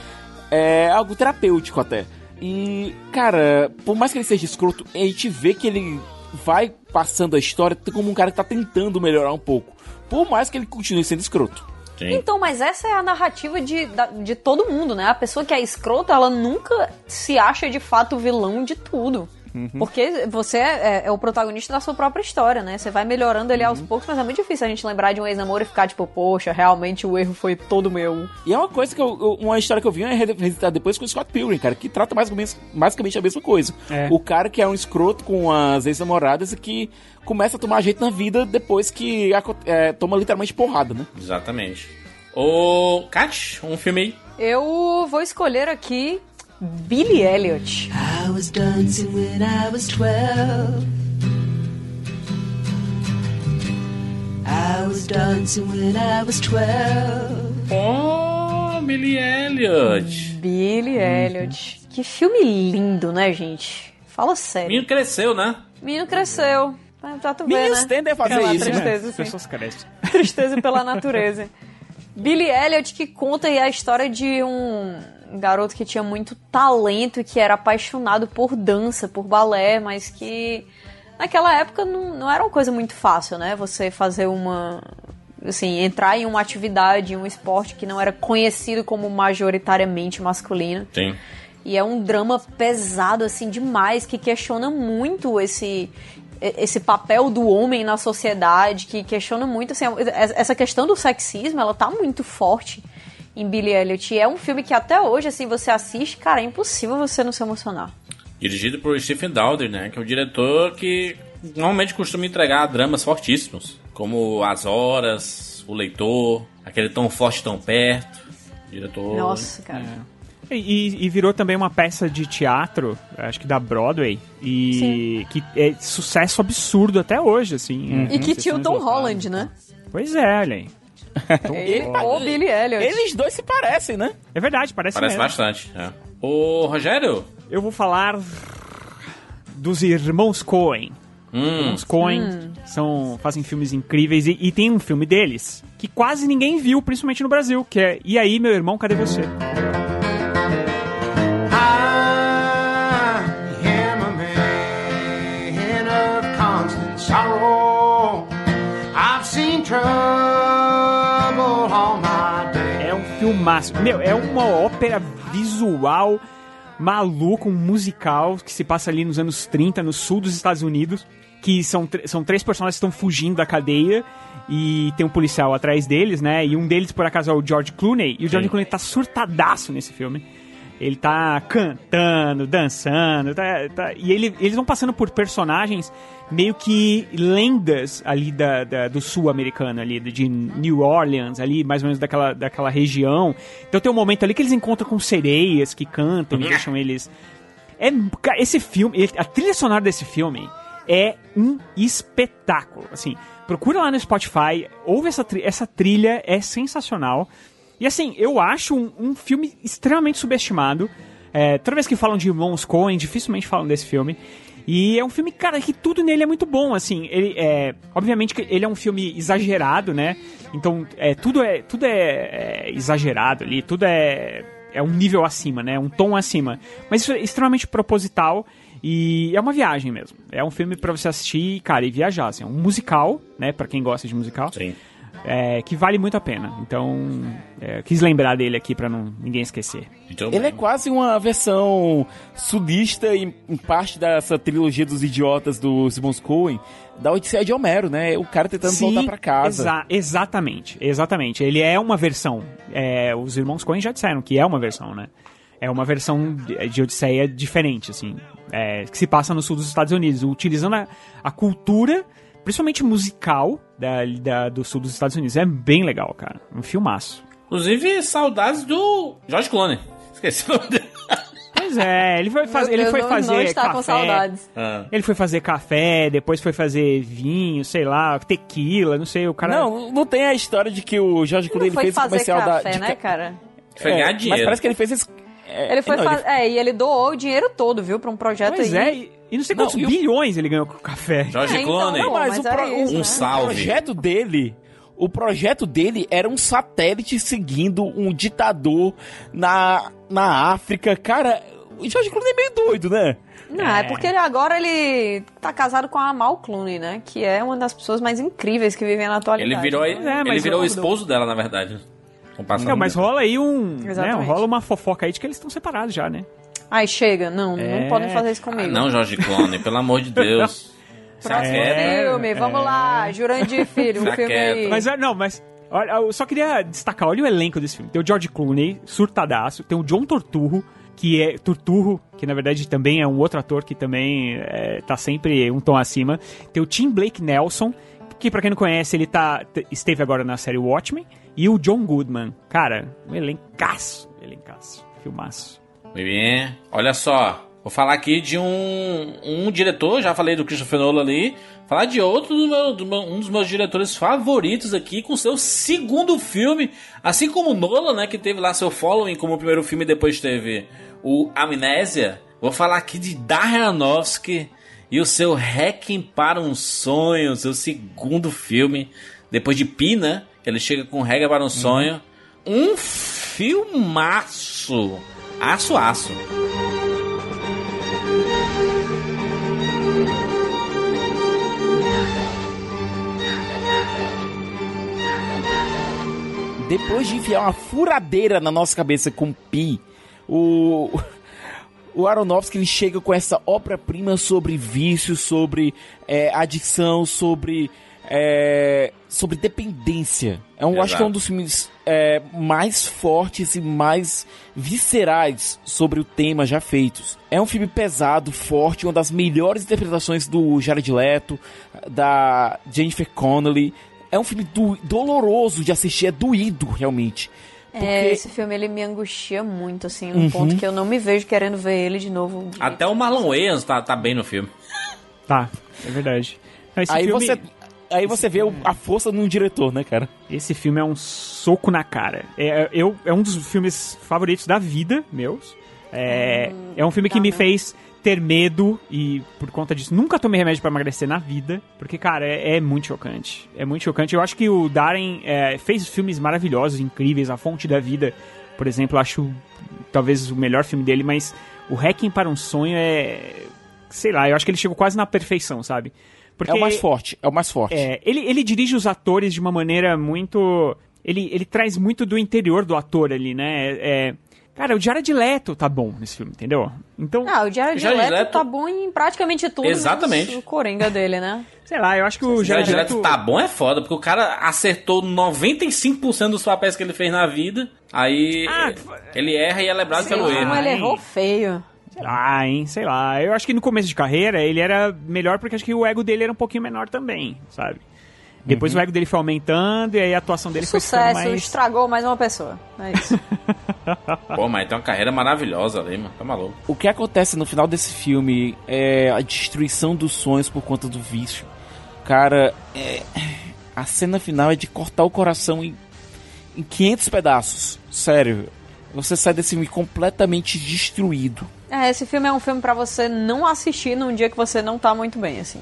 É algo terapêutico até. E, cara, por mais que ele seja escroto, a gente vê que ele vai passando a história como um cara que tá tentando melhorar um pouco. Por mais que ele continue sendo escroto. Então, mas essa é a narrativa de, de todo mundo, né? A pessoa que é escrota, ela nunca se acha de fato vilão de tudo. Uhum. Porque você é, é o protagonista da sua própria história, né? Você vai melhorando ele Uhum. aos poucos, mas é muito difícil a gente lembrar de um ex-namoro e ficar tipo, poxa, realmente o erro foi todo meu. E é uma coisa que eu, eu- uma história que eu vi é revisitada depois com o Scott Pilgrim, cara, que trata mais ou menos, basicamente a mesma coisa. É. O cara que é um escroto com as ex-namoradas e que começa a tomar jeito na vida depois que é, toma literalmente porrada, né? Exatamente. Ô, Kat, um filme aí. Eu vou escolher aqui Billy Elliot. I was dancing when I was 12. I was dancing when I was 12. Oh, Billy Elliot. Billy Elliot. Que filme lindo, né, gente? Fala sério. menino cresceu, né? Menino cresceu. É, Pra tu ver, Meninos né? tendem a fazer Pela isso, né? tristeza, As sim. pessoas crescem. Tristeza pela natureza. Billy Elliot que conta aí a história de um garoto que tinha muito talento e que era apaixonado por dança, por balé, mas que naquela época não, não era uma coisa muito fácil, né? Você fazer uma. Assim, entrar em uma atividade, em um esporte que não era conhecido como majoritariamente masculino. Sim. E é um drama pesado, assim, demais, que questiona muito esse esse papel do homem na sociedade, que questiona muito, assim, essa questão do sexismo, ela tá muito forte em Billy Elliot. E é um filme que até hoje, assim, você assiste, cara, é impossível você não se emocionar. Dirigido por Stephen Daldry, né? Que é o diretor que normalmente costuma entregar dramas fortíssimos. Como As Horas, O Leitor, Aquele Tão Forte Tão Perto. Diretor... Nossa, cara. E, e virou também uma peça de teatro, acho que da Broadway, e que é sucesso absurdo até hoje, assim. E que tinha o Tom. Holland, né? Pois é, olha aí. Ele, o Billy Elliot. Eles dois se parecem, né? É verdade, parece, Parece mesmo. bastante. É. Ô, Rogério? Eu vou falar dos irmãos Coen. Hum. Irmãos Coen Hum. são, fazem filmes incríveis e, e tem um filme deles que quase ninguém viu, principalmente no Brasil, que é E aí, meu irmão, cadê você? Filmaço. Meu, é uma ópera visual maluca, um musical que se passa ali nos anos 30, no sul dos Estados Unidos. Que são, são três personagens que estão fugindo da cadeia e tem um policial atrás deles, né? E um deles, por acaso, é o George Clooney. E o George Sim. Clooney tá surtadaço nesse filme. Ele tá cantando, dançando, tá- tá- e ele- eles vão passando por personagens meio que lendas ali da, da- do sul americano, ali de New Orleans, ali mais ou menos daquela, daquela região. Então tem um momento ali que eles encontram com sereias que cantam e deixam eles. É, esse filme, a trilha sonora desse filme é um espetáculo. Assim, procura lá no Spotify, ouve essa, essa trilha, é sensacional. E assim, eu acho um, um filme extremamente subestimado. É, toda vez que falam de irmãos Coen, dificilmente falam desse filme. E é um filme, cara, que tudo nele é muito bom, assim. Ele é. Obviamente que ele é um filme exagerado, né? Então, é, tudo é. Tudo é, é exagerado ali, tudo é. É um nível acima, né? Um tom acima. Mas isso é extremamente proposital. E é uma viagem mesmo. É um filme pra você assistir, cara, e viajar. Assim. É um musical, né? Pra quem gosta de musical. Sim. É, que vale muito a pena. Então, é, quis lembrar dele aqui pra não, ninguém esquecer. Ele é quase uma versão sudista em, em parte dessa trilogia dos idiotas dos irmãos Coen, da Odisseia de Homero, né? O cara tentando Sim, voltar pra casa. exa- exatamente, exatamente. Ele é uma versão. é, os irmãos Coen já disseram que é uma versão, né? É uma versão de de Odisseia diferente, assim, é, que se passa no sul dos Estados Unidos, utilizando a, a cultura, principalmente musical, da, da- do sul dos Estados Unidos. É bem legal, cara. Um filmaço. Inclusive, saudades do George Clooney. esqueci o nome dele. Pois é, ele foi, faz, Meu ele Deus, foi não- fazer não está café. com saudades. Ah. Ele foi fazer café, depois foi fazer vinho, sei lá, tequila, não sei, o cara... Não, não tem a história de que o George Clooney fez o fazer comercial café, da. de né, ca- cara? Foi É, ganhar Mas dinheiro. parece que ele fez esse. É, Ele foi não, fa- É, e ele doou o dinheiro todo, viu, pra um projeto Pois aí. é, e, e não sei Não, quantos e o- bilhões ele ganhou com o café. Jorge É, então, Clooney. não, mas, mas o, era pro- isso, o- né? o salve. projeto dele. O projeto dele era um satélite seguindo um ditador na, na África. Cara, o George Clooney é meio doido, né? Não, é. porque ele agora ele tá casado com a Mal Clooney, né? Que é uma das pessoas mais incríveis que vivem na atualidade. Ele virou, É, ele virou o eu- esposo dela, na verdade. Não, do mas rola aí um. Né, rola uma fofoca aí de que eles estão separados já, né? Ai, chega. Não, É. não podem fazer isso Ah, comigo. não, Jorge Clooney, pelo amor de Deus. Próximo É, filme, vamos lá. Jurandir Filho, um filme aí. Mas é, não, mas. Olha, eu só queria destacar, olha o elenco desse filme. Tem o George Clooney, surtadaço, tem o John Torturro, que é Turturro, que na verdade também é um outro ator que também é, tá sempre um tom acima. Tem o Tim Blake Nelson, que pra quem não conhece, ele tá, esteve agora na série Watchmen, e o John Goodman. Cara, um elencaço, elencaço, filmaço. Muito bem. Olha só, vou falar aqui de um, um diretor, já falei do Christopher Nolan ali, falar de outro, do meu- do meu- um dos meus diretores favoritos aqui, com seu segundo filme, assim como o Nolan, né, que teve lá seu Following como primeiro filme e depois teve o Amnésia. Vou falar aqui de Darren Aronofsky e o seu Hacking para um Sonho, seu segundo filme, depois de Pi, que ele chega com Regra para um Sonho. Um filmaço! Aço, aço. Depois de enfiar uma furadeira na nossa cabeça com pi, o. O Aronofsky ele chega com essa obra-prima sobre vício, sobre é, adicção, sobre. É, sobre dependência. É um, Exato. acho que é um dos filmes é, mais fortes e mais viscerais sobre o tema já feitos. É um filme pesado, forte, uma das melhores interpretações do Jared Leto, da Jennifer Connelly. É um filme do- doloroso de assistir, é doído realmente. É, Porque- esse filme ele me angustia muito, assim, num Uhum. ponto que eu não me vejo querendo ver ele de novo. Até o Marlon Wayans tá, tá bem no filme. Tá, é verdade. Esse Aí filme, você, aí você vê a força num diretor, né, cara? Esse filme é um soco na cara. É, eu, é um dos filmes favoritos da vida, meus. É, é um filme que me fez ter medo e, por conta disso, nunca tomei remédio pra emagrecer na vida. Porque, cara, é, é muito chocante. É muito chocante. Eu acho que o Darren é, fez filmes maravilhosos, incríveis. A Fonte da Vida, por exemplo, eu acho talvez o melhor filme dele, mas o Hacking para um Sonho é. Sei lá, eu acho que ele chegou quase na perfeição, sabe? É o mais forte, é o mais forte. É, ele, ele dirige os atores de uma maneira muito. Ele, ele traz muito do interior do ator ali, né? É, é- cara, o Jared Leto tá bom nesse filme, entendeu? Então, Ah, o Jared, Jared Leto, Leto- tá bom em praticamente tudo. Exatamente. O Coringa dele, né? sei lá, eu acho que o O Jared Jared Leto. Leto tá bom é foda, porque o cara acertou 95% dos papéis que ele fez na vida. Aí Ah, ele erra e é lembrado pelo erro. mas ele errou feio. Sei lá, hein? Sei lá. Eu acho que no começo de carreira ele era melhor porque acho que o ego dele era um pouquinho menor também, sabe? Depois o ego dele foi aumentando e aí a atuação dele foi ficando Sucesso, mais. estragou mais uma pessoa. É isso. Pô, mas tem uma carreira maravilhosa ali, mano. Tá maluco. O que acontece no final desse filme é a destruição dos sonhos por conta do vício. Cara, é- a cena final é de cortar o coração em, em 500 pedaços. Sério. Você sai desse filme completamente destruído. é, esse filme é um filme pra você não assistir num dia que você não tá muito bem, assim.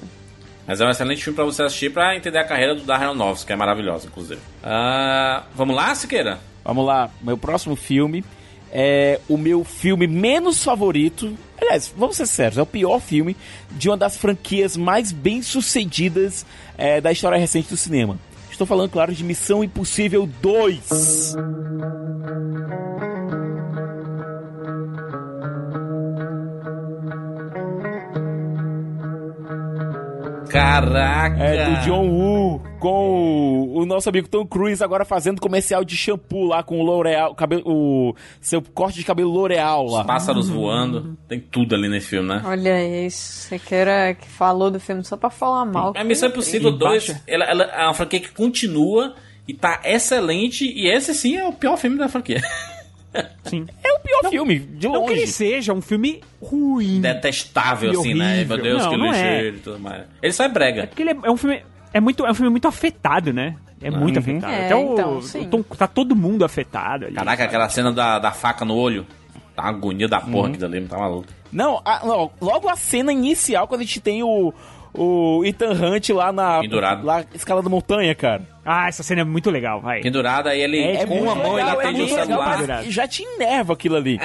Mas é um excelente filme pra você assistir pra entender a carreira do Darren Aronofsky, que é maravilhosa, inclusive. Ah, vamos lá, Siqueira? Vamos lá, meu próximo filme é o meu filme menos favorito. Aliás, vamos ser sérios, é o pior filme de uma das franquias mais bem sucedidas é, da história recente do cinema. Estou falando, claro, de Missão Impossível 2. Caraca! É do John Woo com o, o nosso amigo Tom Cruise agora fazendo comercial de shampoo lá com o L'Oreal, cabelo, o seu corte de cabelo L'Oreal lá. Os pássaros voando. Tem tudo ali nesse filme, né? Olha isso, você queira que falou do filme só pra falar mal. A Missão Impossível E 2 baixa. ela, ela é uma franquia que continua e tá excelente. E esse sim é o pior filme da franquia. Sim. É o pior filme, de Não que ele longe. seja um filme ruim. Detestável, assim, né? horrível. Meu Deus, Não, que não lixo é. ele e tudo mais. Ele só é brega. Porque ele é, é um filme. É, muito, é um filme muito afetado, né? É muito afetado. É, Até o, então, o. Tom- tá todo mundo afetado ali. Caraca, aquela cena da, da faca no olho. Tá uma agonia da porra Uhum. aqui dali, tá maluco. Não, a- não, logo a cena inicial, quando a gente tem o, o Ethan Hunt lá na... Pendurado. Lá escalando montanha, cara. Ah, essa cena é muito legal, vai. Pendurado, aí ele, É com uma mão, ele legal, atende é o celular. já te enerva aquilo ali.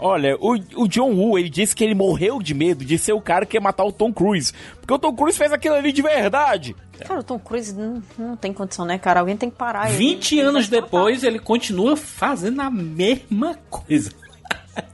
Olha, o, o John Woo, ele disse que ele morreu de medo de ser o cara que ia matar o Tom Cruise. Porque o Tom Cruise fez aquilo ali de verdade. Cara, o Tom Cruise não, não tem condição, né, cara? Alguém tem que parar ele. 20 Ele anos vai depois, ele continua fazendo a mesma coisa.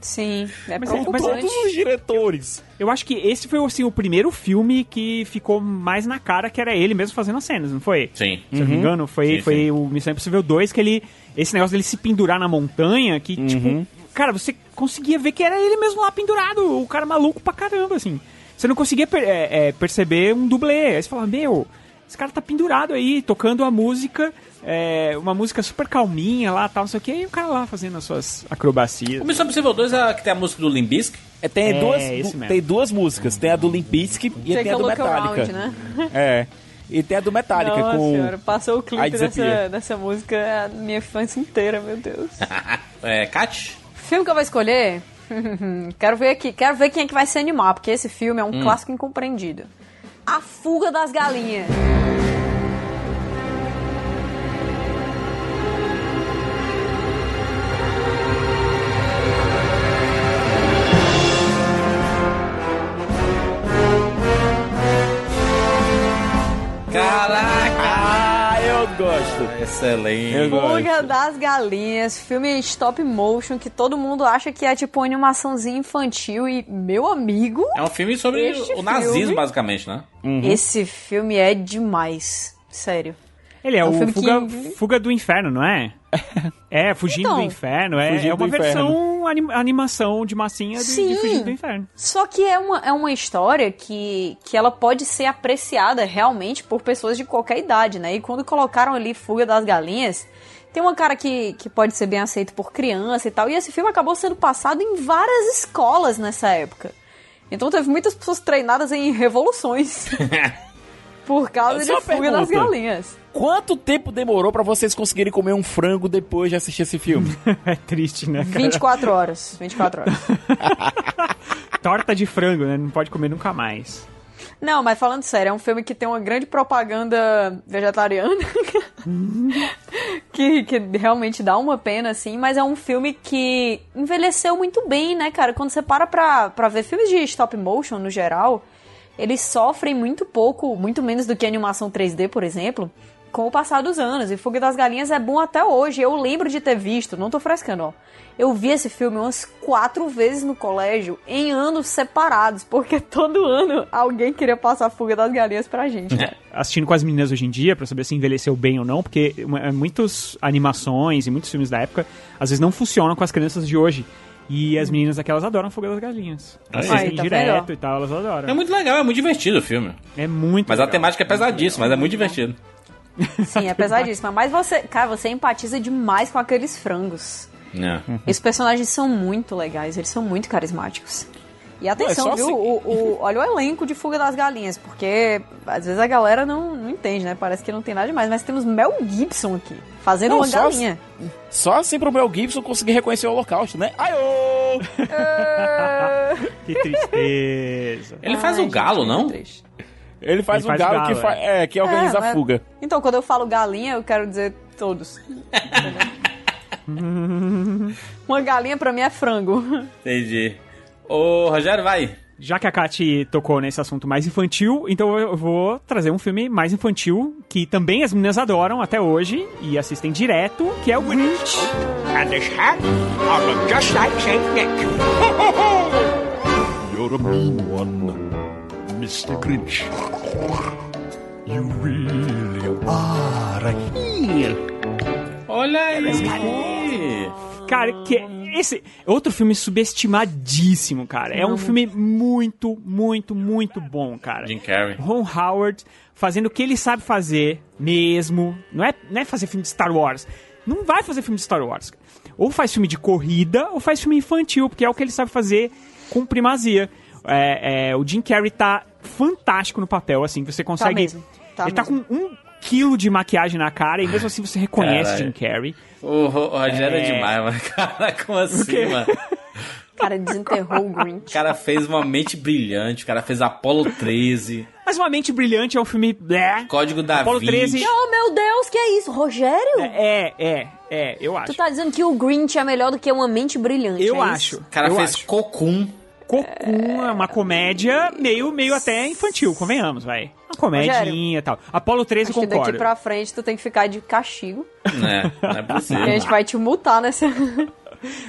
Sim, é Mas- preocupante. Todos os diretores. Eu acho que esse foi assim, o primeiro filme que ficou mais na cara que era ele mesmo fazendo as cenas, não foi? Sim. Se eu não me engano, foi, Sim, foi sim. o Missão Impossível 2 que ele. Esse negócio dele se pendurar na montanha, que, tipo, cara, você conseguia ver que era ele mesmo lá pendurado, o cara maluco pra caramba, assim. Você não conseguia per- é, é, perceber um dublê. Aí você falava, meu, esse cara tá pendurado aí, tocando a música, é, uma música super calminha lá, tal, não sei o que, e o cara lá fazendo as suas acrobacias. O Missão Impossível 2 é a que tem a música do Limbisk. É, tem, É, duas, du- mesmo. tem duas músicas. Tem a do Limp Bizkit e Take tem a a do Metallica. around, né? É. E tem a do Metallica Nossa com... senhora, passou o clipe dessa, dessa música a minha infância inteira, meu Deus. É, Kat? filme que eu vou escolher? quero ver aqui, quero ver quem é que vai se animar, porque esse filme é um clássico incompreendido. A Fuga das Galinhas. Gosto. Excelente. Eu. Fuga das Galinhas, filme stop motion que todo mundo acha que é tipo uma animaçãozinha infantil e, meu amigo, É um filme sobre o nazismo, filme- basicamente, né? esse filme é demais. Sério. Ele é, É um o Fuga, que- Fuga do Inferno, não é? É, Fugindo Então. do Inferno. É, é uma versão anim- animação de massinha de, de Sim. Fugindo do Inferno. Só que é uma, é uma história que, que ela pode ser apreciada realmente por pessoas de qualquer idade, né? E quando colocaram ali Fuga das Galinhas, tem uma cara que, que pode ser bem aceito por criança e tal. E esse filme acabou sendo passado em várias escolas nessa época. Então teve muitas pessoas treinadas em revoluções por causa Só de Fuga das pergunta. Galinhas. Quanto tempo demorou pra vocês conseguirem comer um frango depois de assistir esse filme? É triste, né, cara? 24 horas. 24 horas. Torta de frango, né? Não pode comer nunca mais. Não, mas falando sério, é um filme que tem uma grande propaganda vegetariana. que, que realmente dá uma pena, assim, mas é um filme que envelheceu muito bem, né, cara? Quando você para pra, pra ver filmes de stop motion no geral, eles sofrem muito pouco, muito menos do que animação 3D, por exemplo, com o passar dos anos. E Fuga das Galinhas é bom até hoje. Eu lembro de ter visto, não tô frescando, ó. Eu vi esse filme umas quatro vezes no colégio, em anos separados, porque todo ano alguém queria passar Fuga das Galinhas pra gente. cara. Assistindo com as meninas hoje em dia, pra saber se envelheceu bem ou não, porque é, muitas animações e muitos filmes da época, às vezes não funcionam com as crianças de hoje. E as meninas aquelas adoram Fuga das Galinhas. Assistem Aí, tá direto e tal, elas adoram. É muito legal, é muito divertido o filme. É muito Mas a legal. temática é pesadíssima, mas é muito divertido. Sim, é pesadíssimo. Mas você, cara, você empatiza demais com aqueles frangos. É. Esses personagens são muito legais, eles são muito carismáticos. E atenção, Não, é viu? assim- O, o- olha o elenco de Fuga das Galinhas, porque às vezes a galera não, não entende, né? Parece que não tem nada demais. Mas temos Mel Gibson aqui, fazendo Não, uma só- galinha. Só assim pro Mel Gibson conseguir reconhecer o Holocausto, né? Ai, ô! Que tristeza. Ele faz Ai, o galo, gente, não? triste. Ele faz Ele um faz o galo, galo, que, fa é. é, que organiza É, a fuga. Então, quando eu falo galinha, eu quero dizer todos. uma galinha pra mim é frango. Entendi. Ô, Rogério, vai. Já que a Kati tocou nesse assunto mais infantil, então eu vou trazer um filme mais infantil que também as meninas adoram até hoje e assistem direto, que é o Grinch. And this hat, I look just like Saint Nick. You're a mean one, Mr. Grinch. You really are a heel. Olha aí. Cara, que esse é outro filme subestimadíssimo, cara. É um filme muito, muito, muito bom, cara. Jim Carrey. Ron Howard fazendo o que ele sabe fazer mesmo. Não é, não é fazer filme de Star Wars. Não vai fazer filme de Star Wars. Ou faz filme de corrida, ou faz filme infantil, porque é o que ele sabe fazer com primazia. É, é, o Jim Carrey tá fantástico no papel, assim, você consegue... mesmo, tá ele tá com um quilo de maquiagem na cara e mesmo assim você reconhece Caralho. Jim Carrey. O Ro- o Rogério é... É. demais, mano. Cara, como assim, mano? O cara desenterrou o Grinch. O cara fez uma mente brilhante, o cara fez Apolo 13, Mas Uma Mente Brilhante é um filme... É, Código da Apolo 13. Vinci. Oh, meu Deus, que é isso? Rogério? É, é, é, eu acho. Tu tá dizendo que o Grinch é melhor do que uma mente brilhante, Eu é acho. isso? O cara eu fez acho. Cocum. Cocum é uma comédia meio, meio até infantil, convenhamos, vai. Uma comedinha e tal. Apolo 13 Acho que daqui concordo. pra frente tu tem que ficar de castigo. né? Não é possível. a gente vai te multar nessa...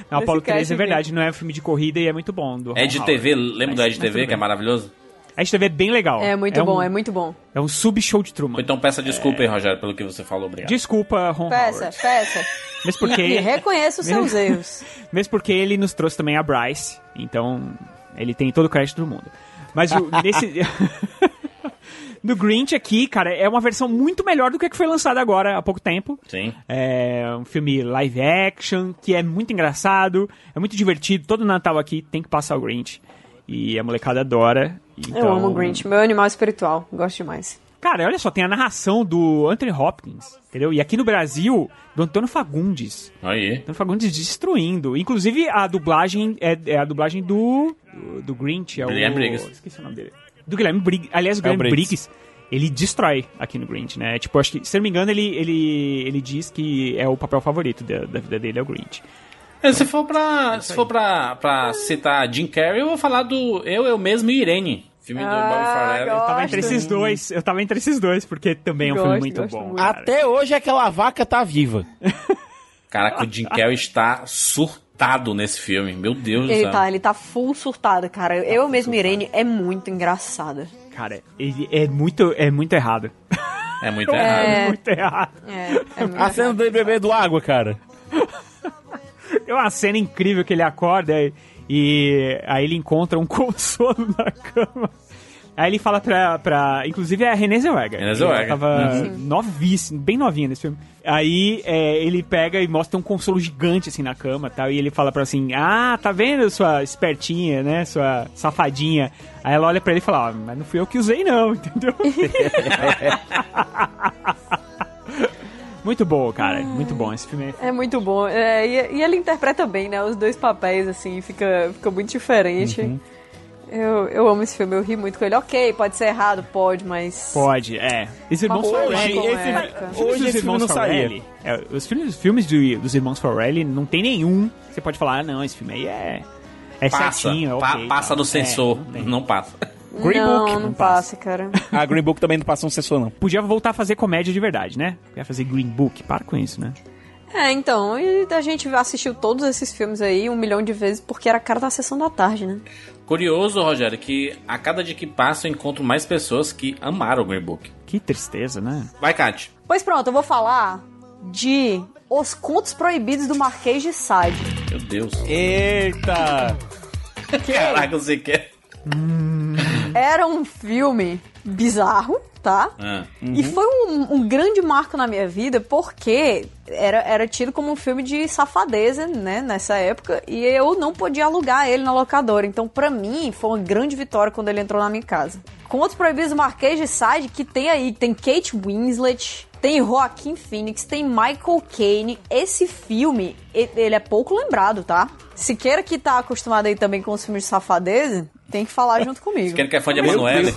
Não, Apolo Nesse cast 13 é verdade, não é um filme de corrida e é muito bom. Do Ron Ed Howard. TV, lembra do Ed mas TV, que é maravilhoso? Ed TV é bem legal. É muito bom, um, é muito bom. É um sub-show de Truman. Então peça desculpa aí, Rogério, pelo que você falou, obrigado. Desculpa, Ron Peça, Howard. peça. Mesmo porque... E, e reconheça os seus erros. Mesmo porque ele nos trouxe também a Bryce, então ele tem todo o crédito do mundo. Mas o, nesse. no Grinch aqui, cara, é uma versão muito melhor do que a que foi lançada agora há pouco tempo. Sim. É um filme live action, que é muito engraçado, é muito divertido. Todo Natal aqui tem que passar o Grinch. E a molecada adora. Então... Eu amo o Grinch, meu animal espiritual. Gosto demais. Cara, olha só, tem a narração do Anthony Hopkins, entendeu? E aqui no Brasil, do Antônio Fagundes. Aí. Antônio Fagundes destruindo. Inclusive, a dublagem é, é a dublagem do, do, do Grinch. É Guilherme o, Briggs. Esqueci o nome dele. Do Guilherme Briggs. Aliás, o É o Guilherme Briggs. Briggs, ele destrói aqui no Grinch, né? Tipo, acho que, se eu não me engano, ele, ele, ele diz que é o papel favorito da, da vida dele, é o Grinch. É, Se for pra, se for pra, pra citar Jim Carrey, eu vou falar do Eu, Eu Mesmo e Irene. Filme do Ah, Bob Farrelly. gosto. Eu tava entre esses dois, eu tava entre esses dois, porque também é um filme Gosto, muito gosto bom. muito. Até hoje aquela vaca tá viva. Caraca, o Jim Carrey está surtado nesse filme. Meu Deus do Ele céu. tá, ele tá full surtado, cara. Eu mesmo, Irene, é muito engraçada. Cara, ele é muito, é muito errado. É muito errado. É muito errado. É, é muito A cena dele bebendo água, cara. É uma cena incrível que ele acorda e, e aí ele encontra um consolo na cama. Aí ele fala pra. pra inclusive é a Renée Zellweger. Renée Zellweger. Ela tava novíssima, bem novinha nesse filme. Aí é, ele pega e mostra um consolo gigante assim na cama e tal. E ele fala pra ela assim: Ah, tá vendo sua espertinha, né? Sua safadinha. Aí ela olha pra ele e fala: ah, Mas não fui eu que usei, não, entendeu? muito bom, cara. Muito bom esse filme. É muito bom. É, e, e ele interpreta bem, né? Os dois papéis, assim, fica, fica muito diferente. Uhum. Eu, eu amo esse filme, eu ri muito com ele. Ok, pode ser errado, pode, mas. Pode, é. Os irmãos Mas Farrelly. hoje, esse- Hoje dos esse filme irmãos não saía. Farrelly, é, os filmes, filmes do- dos irmãos Farrelly não tem nenhum. que Você pode falar, ah, não, esse filme aí é. É Passa. certinho, é Pa- ok. passa tal. no sensor. É, não não passa. Green não, Book, não, não passa, cara. A Green Book também não passa um sensor, não. Podia voltar a fazer comédia de verdade, né? Ia fazer Green Book. Para com isso, né? É, então, e a gente assistiu todos esses filmes aí um milhão de vezes porque era a cara da sessão da tarde, né? Curioso, Rogério, que a cada dia que passa eu encontro mais pessoas que amaram o Green Book. Que tristeza, né? Vai, Kat. Pois pronto, eu vou falar de Os Contos Proibidos do Marquês de Sade. Meu Deus. Eita! Caraca, você quer. Era um filme bizarro, tá? Ah. E foi um, um grande marco na minha vida porque era, era tido como um filme de safadeza, né, nessa época, e eu não podia alugar ele na locadora. Então, pra mim, foi uma grande vitória quando ele entrou na minha casa. Contos Proibidos do Marquês de Sade, que tem aí, tem Kate Winslet, tem Joaquin Phoenix, tem Michael Caine. Esse filme, ele é pouco lembrado, tá? Siqueira que tá acostumado aí também com os filmes de safadeza, tem que falar junto comigo. Quem que é fã de Emanuele?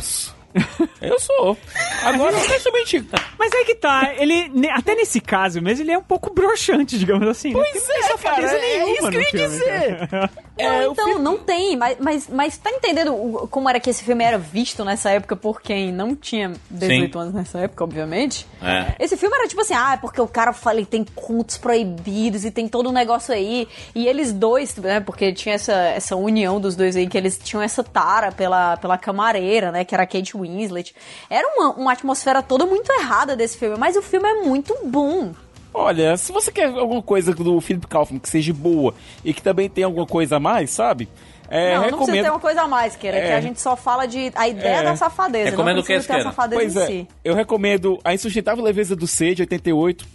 Eu sou. Agora, honestamente, Mas é que tá, ele, até nesse caso mesmo, ele é um pouco broxante, digamos assim. Pois Pois é, cara, é isso que eu ia dizer. É, Não, o então, não tem, mas, mas, mas tá entendendo como era que esse filme era visto nessa época por quem não tinha 18 Sim. anos nessa época, obviamente? É. Esse filme era tipo assim, ah, é porque o cara fala, tem cultos proibidos e tem todo um negócio aí. E eles dois, né, porque tinha essa, essa união dos dois aí, que eles tinham essa tara pela, pela camareira, né, que era a Kate Winslet. Era uma, uma atmosfera toda muito errada desse filme, mas o filme é muito bom. Olha, se você quer alguma coisa do Philip Kaufman que seja boa e que também tem alguma coisa a mais, sabe? É, não, não precisa recomendo. ter uma coisa a mais, Keira, É. que a gente só fala de a ideia É. da safadeza. Recomendo não o que, precisa ter a safadeza Pois em é, si. eu recomendo A Insustentável Leveza do C, de 88.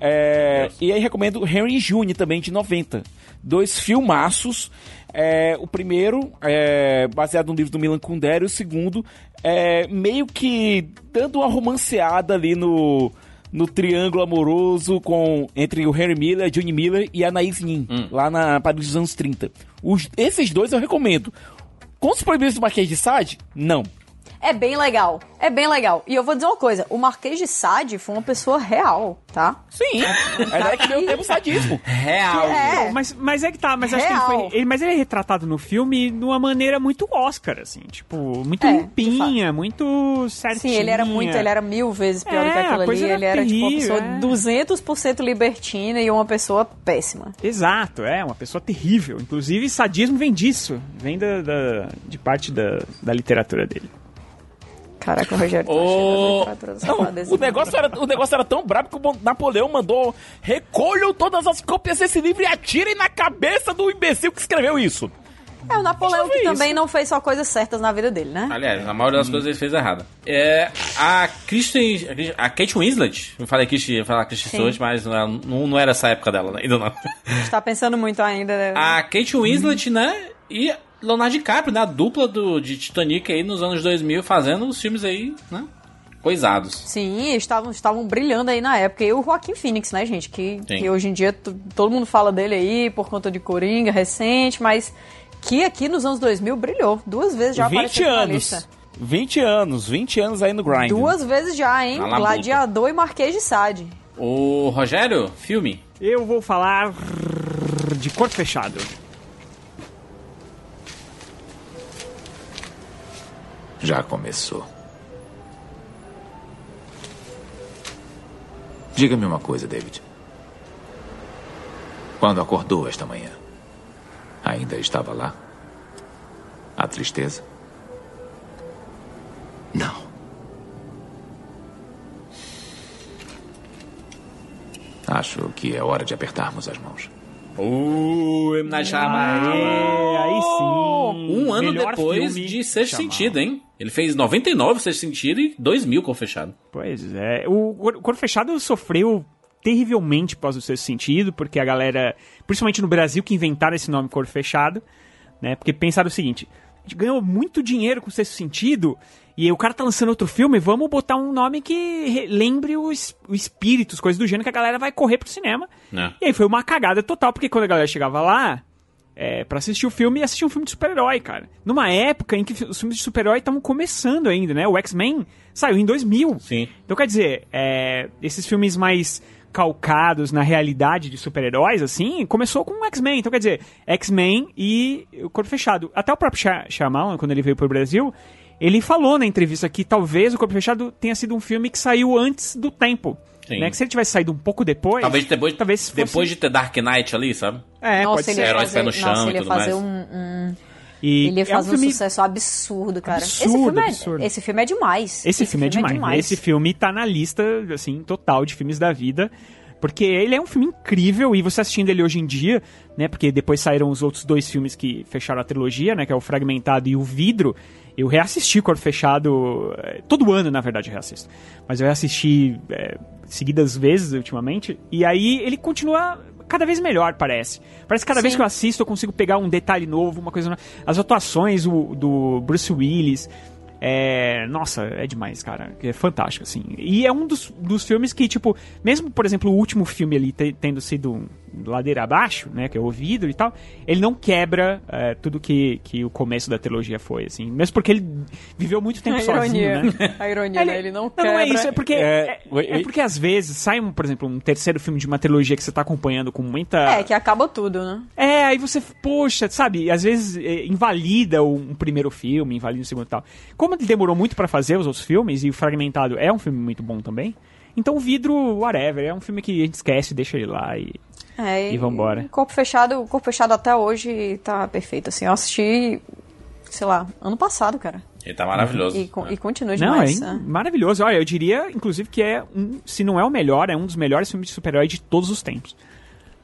É, e aí recomendo Henry June também, de 90. Dois filmaços. É, o primeiro, é, baseado no livro do Milan Kundera, e o segundo, é, meio que dando uma romanceada ali no, no triângulo amoroso com, entre o Henry Miller, Johnny Miller e a Anaïs Nin, lá na Paris dos anos 30. Os, esses dois eu recomendo. Com os proibidos do Marquês de Sade? Não. É bem legal. É bem legal. E eu vou dizer uma coisa: o Marquês de Sade foi uma pessoa real, tá? Sim. É que deu tempo sadismo. Real. É. Mas, mas é que tá, mas acho que ele Real. foi. Ele, mas ele é retratado no filme de uma maneira muito Oscar, assim. Tipo, muito É, limpinha, muito certinha. Sim, ele era muito, ele era mil vezes pior do que É, aquilo ali. era Ele era tipo uma terrível, pessoa é. 200% libertina e uma pessoa péssima. Exato, é, uma pessoa terrível. Inclusive, sadismo vem disso. Vem da, da- de parte da, da literatura dele. Caraca, o Rogério. tá da Não, o, negócio era, o negócio era tão brabo que o Napoleão mandou recolham todas as cópias desse livro e atirem na cabeça do imbecil que escreveu isso. É, o Napoleão eu que também isso. não fez só coisas certas na vida dele, né? Aliás, a maioria das coisas ele fez errada. É, a Kristen. A Kate Winslet. Eu falei Kristen, ia falar Kristen. Stewart, mas não, era- não, não era essa época dela, né? ainda não. A gente tá pensando muito ainda. né? A Kate Winslet, né? E Leonardo DiCaprio, né? A dupla do, de Titanic aí nos anos 2000, fazendo os filmes aí, né? Coisados. Sim, estavam, estavam brilhando aí na época. E o Joaquim Phoenix, né, gente? Que, Sim. que hoje em dia todo mundo fala dele aí por conta de Coringa recente, mas que aqui nos anos 2000 brilhou. Duas vezes já 20 apareceu na anos. lista. 20 anos, 20 anos aí no grind. Duas vezes já, hein? Gladiador e Marquês de Sade. O Rogério, filme. Eu vou falar de Corpo Fechado. Já começou. Diga-me uma coisa, David. Quando acordou esta manhã, ainda estava lá? A tristeza? Não. Acho que é hora de apertarmos as mãos. Uh, M. Night Shyamalan. É, aí sim. Um ano Melhor depois de Sexto Shyamalan. Sentido, hein? Ele fez 99 Sexto Sentido e 2000 com fechado. Pois é. O Cor- Corpo Fechado sofreu terrivelmente após o sexto sentido, porque a galera, principalmente no Brasil, que inventaram esse nome Corpo Fechado, né? Porque pensaram o seguinte: a gente ganhou muito dinheiro com o sexto sentido. E o cara tá lançando outro filme, vamos botar um nome que re- lembre o, o espírito, as coisas do gênero, que a galera vai correr pro cinema. né? E aí foi uma cagada total, porque quando a galera chegava lá, é, pra assistir o filme, ia assistir um filme de super-herói, cara. Numa época em que os filmes de super-herói estavam começando ainda, né? O X-Men saiu em 2000. Sim. Então, quer dizer, é, esses filmes mais calcados na realidade de super-heróis, assim, começou com o X-Men. Então, quer dizer, X-Men e o Corpo Fechado. Até o próprio Shyamalan, quando ele veio pro Brasil, ele falou na entrevista que talvez o Corpo Fechado tenha sido um filme que saiu antes do tempo. Sim. Né? Que se ele tivesse saído um pouco depois... Talvez depois, talvez fosse- depois de ter Dark Knight ali, sabe? É, Nossa, pode ser. ia Heróis fazer, pé no chão nossa, e ele ia tudo fazer mais. um, um- E Ele ia é um um, filme- sucesso absurdo, cara. esse, Absurdo, filme é, absurdo. esse filme é demais. Esse, filme, é, demais. Esse filme tá na lista, assim, total de filmes da vida. Porque ele é um filme incrível e você assistindo ele hoje em dia, né? Porque depois saíram os outros dois filmes que fecharam a trilogia, né? Que é o Fragmentado e o Vidro. Eu reassisti Corpo Fechado eh, todo ano, na verdade, eu reassisto. Mas eu reassisti eh, seguidas vezes ultimamente. E aí ele continua cada vez melhor, parece. Parece que cada vez Sim. que eu assisto eu consigo pegar um detalhe novo, uma coisa nova. As atuações o- do Bruce Willis. É, nossa, é demais, cara. É fantástico, assim. E é um dos, dos filmes que, tipo, mesmo, por exemplo, o último filme ali te- tendo sido ladeira abaixo, né, que é o vidro e tal, ele não quebra é, tudo que, que o começo da trilogia foi, assim. Mesmo porque ele viveu muito tempo A sozinho, ironia. né? A ironia, né? Ele não Não, não é quebra. isso, é porque, É, é, é porque às vezes sai, um, por exemplo, um terceiro filme de uma trilogia que você tá acompanhando com muita... É, que acaba tudo, né? É, aí você, poxa, sabe, às vezes é, invalida o- um primeiro filme, invalida o segundo e tal. Como ele demorou muito pra fazer os outros filmes, e o Fragmentado é um filme muito bom também, então o Vidro, whatever, é um filme que a gente esquece, deixa ele lá e... É, E vambora. Corpo Fechado, Corpo Fechado até hoje tá perfeito, assim. Eu assisti, sei lá, ano passado, cara. Ele tá maravilhoso. E, con- e continua Não, demais. é né? maravilhoso. Olha, eu diria, inclusive, que é um, se não é o melhor, é um dos melhores filmes de super-herói de todos os tempos.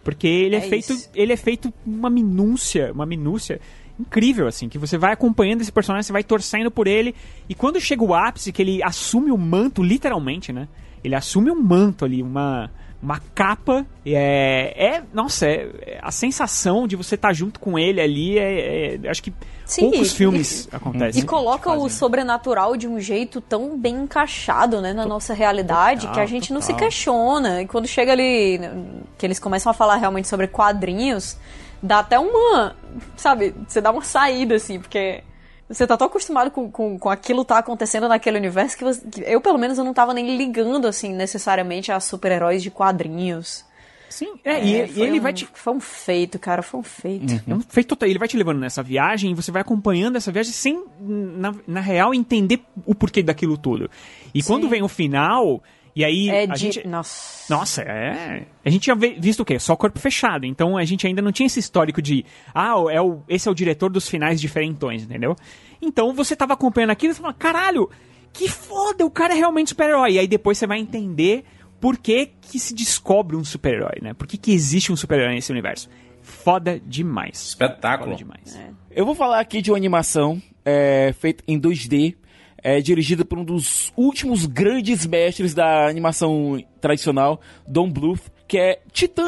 Porque ele é, É feito, isso. ele é feito uma minúcia, uma minúcia incrível, assim, que você vai acompanhando esse personagem, você vai torcendo por ele, e quando chega o ápice, que ele assume o manto, literalmente, né? Ele assume um manto ali, uma uma capa. É, é nossa, é, é- a sensação de você estar junto com ele ali é, é- acho que Sim, poucos e- filmes acontecem. E coloca o sobrenatural de um jeito tão bem encaixado, né, na nossa realidade, total, que a gente não se total. questiona. E quando chega ali, né, que eles começam a falar realmente sobre quadrinhos, dá até uma, sabe, você dá uma saída, assim, porque você tá tão acostumado com, com, com aquilo tá acontecendo naquele universo que, você- que eu, pelo menos, eu não tava nem ligando, assim, necessariamente a super-heróis de quadrinhos. Sim, é, e- e foi ele um- vai te- Foi um feito, cara, foi um feito. É um feito total. Ele vai te levando nessa viagem e você vai acompanhando essa viagem sem, na, na real, entender o porquê daquilo tudo. E quando vem o final, e aí É a de... gente. Nossa. Nossa, é. A gente tinha visto o quê? Só corpo fechado. Então a gente ainda não tinha esse histórico de. Ah, é o, esse é o diretor dos finais diferentões, entendeu? Então você tava acompanhando aquilo e você fala, caralho, que foda, o cara é realmente super-herói. E aí depois você vai entender por que, que se descobre um super-herói, né? Por que, que existe um super-herói nesse universo. Foda demais. Espetáculo. Foda demais. Eu vou falar aqui de uma animação é, feita em 2D, é, dirigida por um dos últimos grandes mestres da animação tradicional, Don Bluth, que é Titã.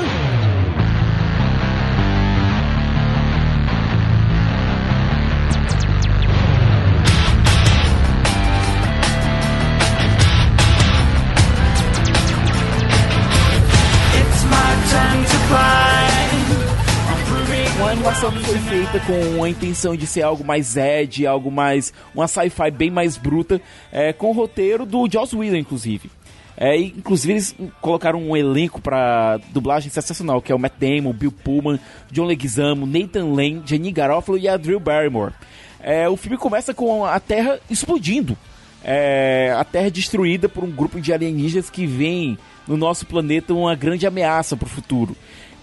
Animação que foi feita com a intenção de ser algo mais Ed, algo mais. uma sci-fi bem mais bruta, é, com o roteiro do Joss Whedon, inclusive. É, inclusive eles colocaram um elenco pra dublagem sensacional, que é o Matt Damon, Bill Pullman, John Leguizamo, Nathan Lane, Jenny Garofalo e a Drew Barrymore. É, o filme começa com a Terra explodindo. É, a Terra destruída por um grupo de alienígenas que vem no nosso planeta uma grande ameaça pro futuro.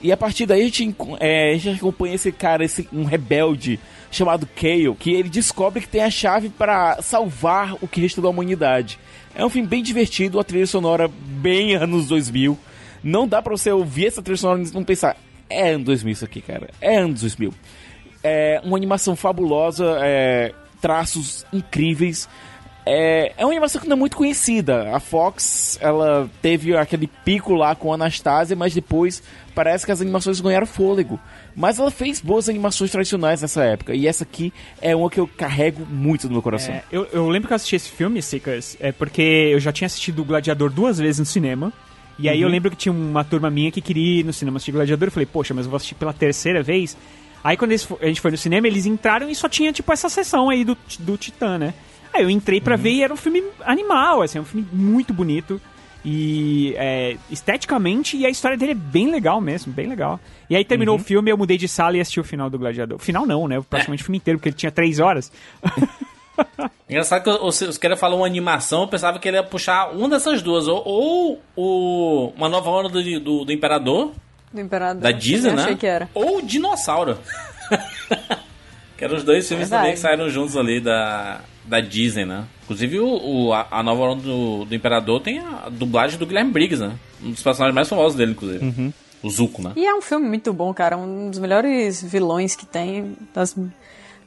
E a partir daí a gente, é, a gente acompanha esse cara, esse, um rebelde chamado Kale, que ele descobre que tem a chave para salvar o que resta da humanidade. É um filme bem divertido, a trilha sonora bem anos 2000. Não dá pra você ouvir essa trilha sonora e não pensar, é ano 2000 isso aqui, cara. É anos 2000. É uma animação fabulosa, é, traços incríveis. É, é uma animação que não é muito conhecida. A Fox, ela teve aquele pico lá com a Anastasia, mas depois parece que as animações ganharam fôlego. Mas ela fez boas animações tradicionais nessa época. E essa aqui é uma que eu carrego muito no meu coração. É, eu, eu lembro que eu assisti esse filme, Sicas, é porque eu já tinha assistido o Gladiador duas vezes no cinema. E aí eu Uhum. lembro que tinha uma turma minha que queria ir no cinema assistir Gladiador. Eu falei, poxa, mas eu vou assistir pela terceira vez. Aí quando eles a gente foi no cinema, eles entraram e só tinha, tipo, essa sessão aí do, do Titã, né? Aí eu entrei pra ver e era um filme animal, assim, um filme muito bonito. E é, esteticamente, e a história dele é bem legal mesmo, bem legal. E aí terminou o filme, eu mudei de sala e assisti o final do Gladiador. Final não, né? Praticamente o filme inteiro, porque ele tinha três horas. Engraçado que os, os caras falam uma animação, eu pensava que ele ia puxar uma dessas duas. Ou, ou o, uma nova onda do, do, do Imperador, Do Imperador. da Disney, Eu né? Achei que era. Ou Dinossauro. que eram os dois filmes Verdade. também que saíram juntos ali da, da Disney, né? Inclusive o, o- a, a nova onda do, do Imperador tem a dublagem do Guilherme Briggs, né? Um dos personagens mais famosos dele, inclusive. O Zuko, né? E é um filme muito bom, cara. Um dos melhores vilões que tem. Das,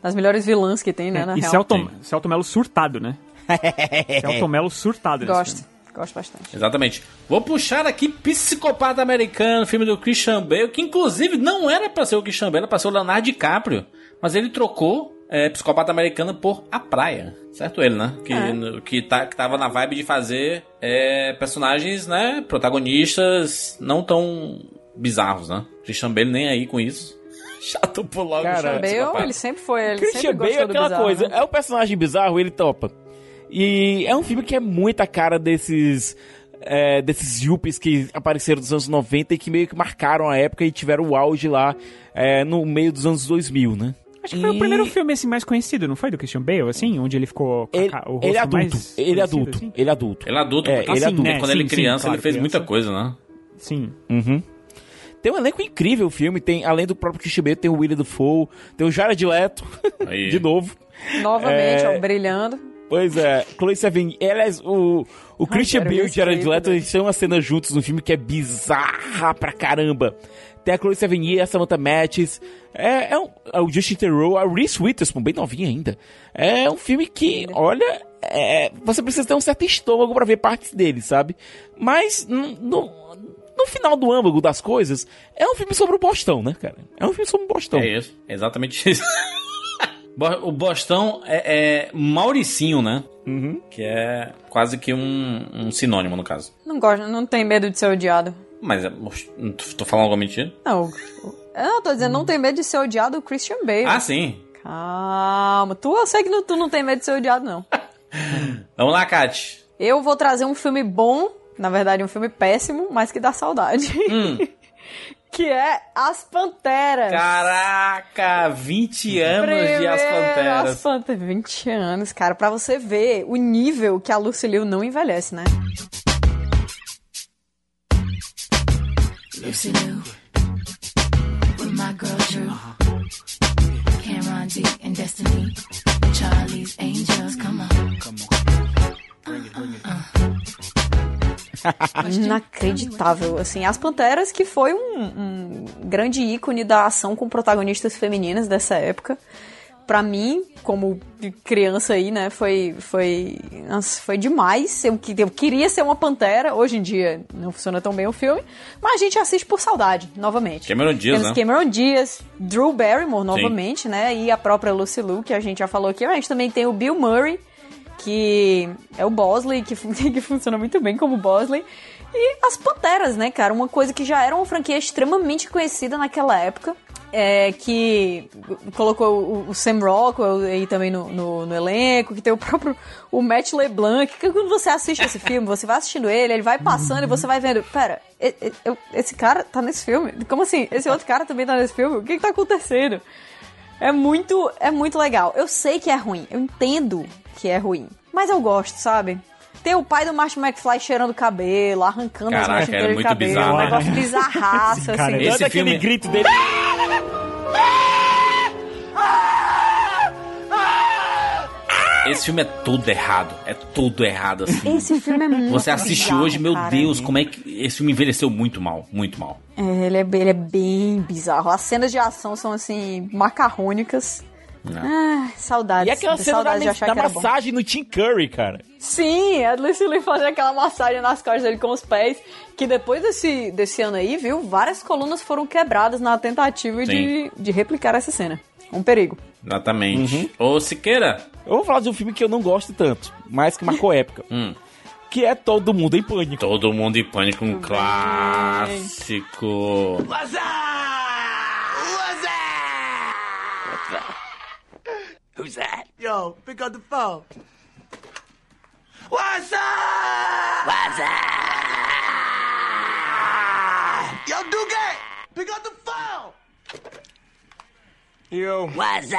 das melhores vilãs que tem, né? na e real. Celton, Celton Mello surtado, né? Celton Mello surtado nesse Gosto. filme. Gosto bastante. Exatamente. Vou puxar aqui Psicopata Americano, filme do Christian Bale, que inclusive não era pra ser o Christian Bale, era pra ser o Leonardo DiCaprio. Mas ele trocou é, Psicopata Americano por A Praia. Certo ele, né? Que, É. no- que, tá, que tava na vibe de fazer é, personagens, né? Protagonistas não tão bizarros, né? Christian Bale nem aí com isso. Chato por logo. Cara, Bale, ele sempre foi. Ele Christian sempre Bale é aquela bizarro, coisa, né? é o personagem bizarro, ele topa. E é um filme que é muita cara desses é, desses yuppies que apareceram dos anos 90 e que meio que marcaram a época e tiveram o auge lá é, no meio dos anos 2000, né? Acho que foi o primeiro filme assim mais conhecido, não foi? Do Christian Bale, assim? Onde ele ficou com a Ele, ca- o rosto ele é adulto, mais ele é adulto, assim? ele é adulto. Ele é adulto, É, porque ele é Assim, adulto. né? quando ele Sim, sim, criança, claro, ele fez criança. muita coisa, né? Sim. Uhum. Tem um elenco incrível o filme, tem, além do próprio Christian Bale, tem o William Dafoe, tem o Jared Leto, Aí. de novo. Novamente, É. ó, brilhando. Pois é, Chloe Sevigny, aliás, o, o Christian quero Bale e o Jared Leto, também. eles têm uma cena juntos no filme que é bizarra pra caramba. Tem a Chloe Sevigny, a Samantha Mattis, é, é um, é o Justin Theroux, a Reese Witherspoon, bem novinha ainda. É um filme que, olha, é, você precisa ter um certo estômago pra ver partes dele, sabe? Mas, não, no final do âmago das coisas, é um filme sobre o Bostão, né, cara? É um filme sobre o Bostão. É isso, exatamente isso. O Bostão é, é Mauricinho, né? Que é quase que um, um sinônimo, no caso. Não gosto, não tem medo de ser odiado. Mas, é, tô falando alguma mentira? Não, eu não tô dizendo, não tem medo de ser odiado o Christian Bale. Ah, sim. Calma, tu eu sei que não, tu não tem medo de ser odiado, não. Vamos lá, Kat. Eu vou trazer um filme bom, na verdade um filme péssimo, mas que dá saudade. que é As Panteras. Caraca, 20 anos de As Primeiro, As Panteras. Panteras. 20 anos, cara, pra você ver o nível que a Lucy Liu não envelhece, né? Lucy Liu, with my girl Drew, Cameron D and Destiny, Charlie's Angels, come on. Come Inacreditável, assim. As Panteras, que foi um, um grande ícone da ação com protagonistas femininas dessa época. Pra mim, como criança aí, né, foi, foi, foi demais. Eu, que- eu queria ser uma pantera. Hoje em dia não funciona tão bem o filme, mas a gente assiste por saudade, novamente. Cameron Diaz, Temos né? Cameron Diaz, Drew Barrymore, novamente, né, e a própria Lucy Liu, que a gente já falou aqui. A gente também tem o Bill Murray, que é o Bosley, que, que funciona muito bem como Bosley. E as Panteras, né, cara? Uma coisa que já era uma franquia extremamente conhecida naquela época. É, que colocou o, Sam Rockwell aí também no, no, no elenco, que tem o próprio o Matt LeBlanc, que quando você assiste esse filme, você vai assistindo ele, ele vai passando e você vai vendo, pera, esse cara tá nesse filme? Como assim? Esse outro cara também tá nesse filme? O que que tá acontecendo? É muito, é muito legal. Eu sei que é ruim, eu entendo que é ruim, mas eu gosto, sabe? Tem o pai do Martin McFly cheirando o cabelo, arrancando as Caraca, manchas era inteiras de muito cabelo, bizarro, um né? negócio bizarraço, Cara, assim. Esse Tanto aquele filme- grito dele. Esse filme é tudo errado. É tudo errado, assim. Esse filme é muito Você assiste bizarro, hoje, meu cara. Deus, como é que esse filme envelheceu muito mal, muito mal. É, ele, é, bem- ele é bem bizarro. As cenas de ação são, assim, macarrônicas. Ah, saudades. E aquela cena da, da massagem no Tim Curry, cara. Sim, a Lucy Liu fazer aquela massagem nas costas dele com os pés. Que depois desse, desse ano aí, viu, várias colunas foram quebradas na tentativa de, Sim. de replicar essa cena. Um perigo. Exatamente. Ô, Siqueira. Eu vou falar de um filme que eu não gosto tanto, mas que marcou época. Hum. Que é Todo Mundo em Pânico. Todo mundo em pânico, um clássico. What's up? What's up? Who's that? Yo, pick up the phone. What's up? What's up? Yo, Duque, pick up the phone. Yo. What's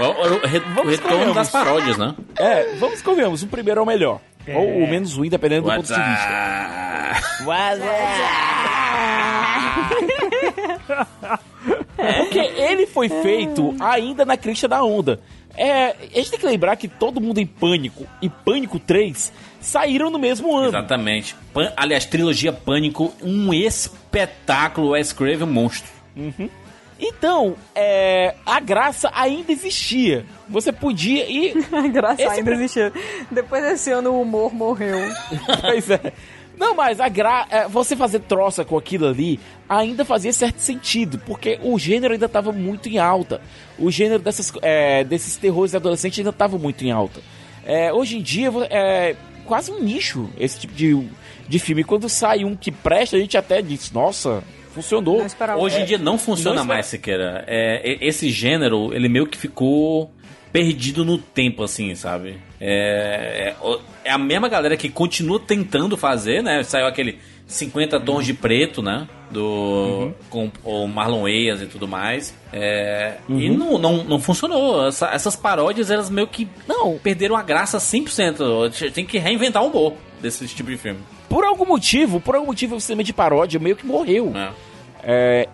O, o- o re- o retorno das paródias, né? É, vamos convenhamos, o primeiro é o melhor. Ou o menos ruim, dependendo do What's ponto de vista. Porque ele foi feito ainda na crista da onda. É, a gente tem que lembrar que todo mundo em Pânico e Pânico 3 saíram no mesmo ano. Exatamente. Pan- aliás, trilogia Pânico, um espetáculo. Wes Craven, um monstro. Então, é, a graça ainda existia. Você podia ir. A graça Esse ainda pri- existiu. Depois desse ano, o humor morreu. Pois é. Não, mas a gra... é, você fazer troça com aquilo ali ainda fazia certo sentido, porque o gênero ainda estava muito em alta. O gênero dessas, é, desses terrores adolescentes ainda estava muito em alta. É, hoje em dia é quase um nicho esse tipo de, de filme. Quando sai um que presta, a gente até diz, nossa, funcionou. Hoje em É, dia não funciona não mais, Siqueira. É, esse gênero, ele meio que ficou perdido no tempo, assim, sabe? É, é, o- é a mesma galera que continua tentando fazer, né? Saiu aquele 50 tons de preto, né? Do, Com o Marlon Wayans e tudo mais. É, E não, não, não funcionou. Essa- essas paródias, elas meio que não. perderam a graça 100%. Tem que reinventar um humor desse tipo de filme. Por algum motivo, por algum motivo o cinema de paródia meio que morreu. É,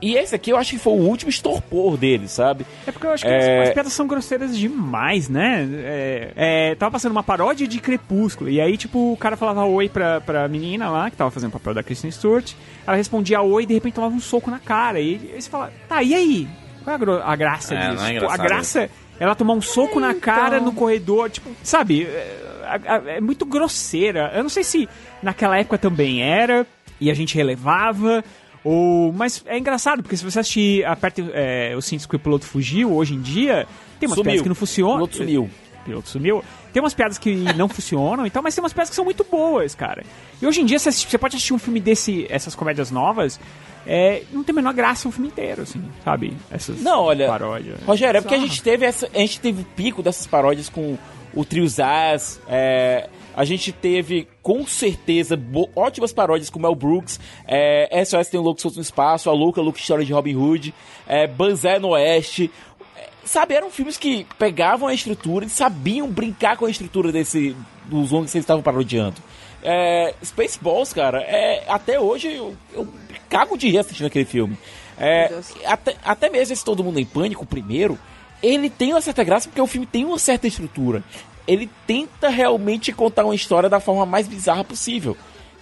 e esse aqui eu acho que foi o último estorpor dele, sabe? É porque eu acho que É. as piadas são grosseiras demais, né? É, é, tava passando uma paródia de Crepúsculo. E aí, tipo, o cara falava oi pra, pra menina lá, que tava fazendo o papel da Kristen Stewart. Ela respondia oi e de repente tomava um soco na cara. E aí você fala, tá, e aí? Qual é a, a graça É, disso? não é Tipo, a graça é ela tomar um soco na cara no corredor, tipo, sabe? É, é muito grosseira. Eu não sei se naquela época também era e a gente relevava. Ou, mas é engraçado, porque se você assistir Aperte é, o cinto que o piloto fugiu, hoje em dia, tem umas Sumiu. piadas que não funcionam. O piloto sumiu. O piloto sumiu. Tem umas piadas que não funcionam e tal, mas tem umas piadas que são muito boas, cara. E hoje em dia, você, assiste- você pode assistir um filme desse, essas comédias novas, é, não tem a menor graça o filme inteiro, assim, sabe? Essas Não, olha, paródias. Rogério, é porque a gente teve essa, a gente teve o pico dessas paródias com o Trio Zaz, é, a gente teve com certeza ótimas paródias com Mel Brooks, é, SOS tem um Louco Solto no Espaço, a Louca Louca História de Robin Hood, é, Banzé no Oeste, É, sabe, eram filmes que pegavam a estrutura e sabiam brincar com a estrutura desse dos longas que eles estavam parodiando. É, Spaceballs, cara, é, até hoje eu, eu cago de rir assistindo aquele filme. É, até, até mesmo esse Todo Mundo em Pânico, o primeiro, ele tem uma certa graça porque o filme tem uma certa estrutura. Ele tenta realmente contar uma história da forma mais bizarra possível.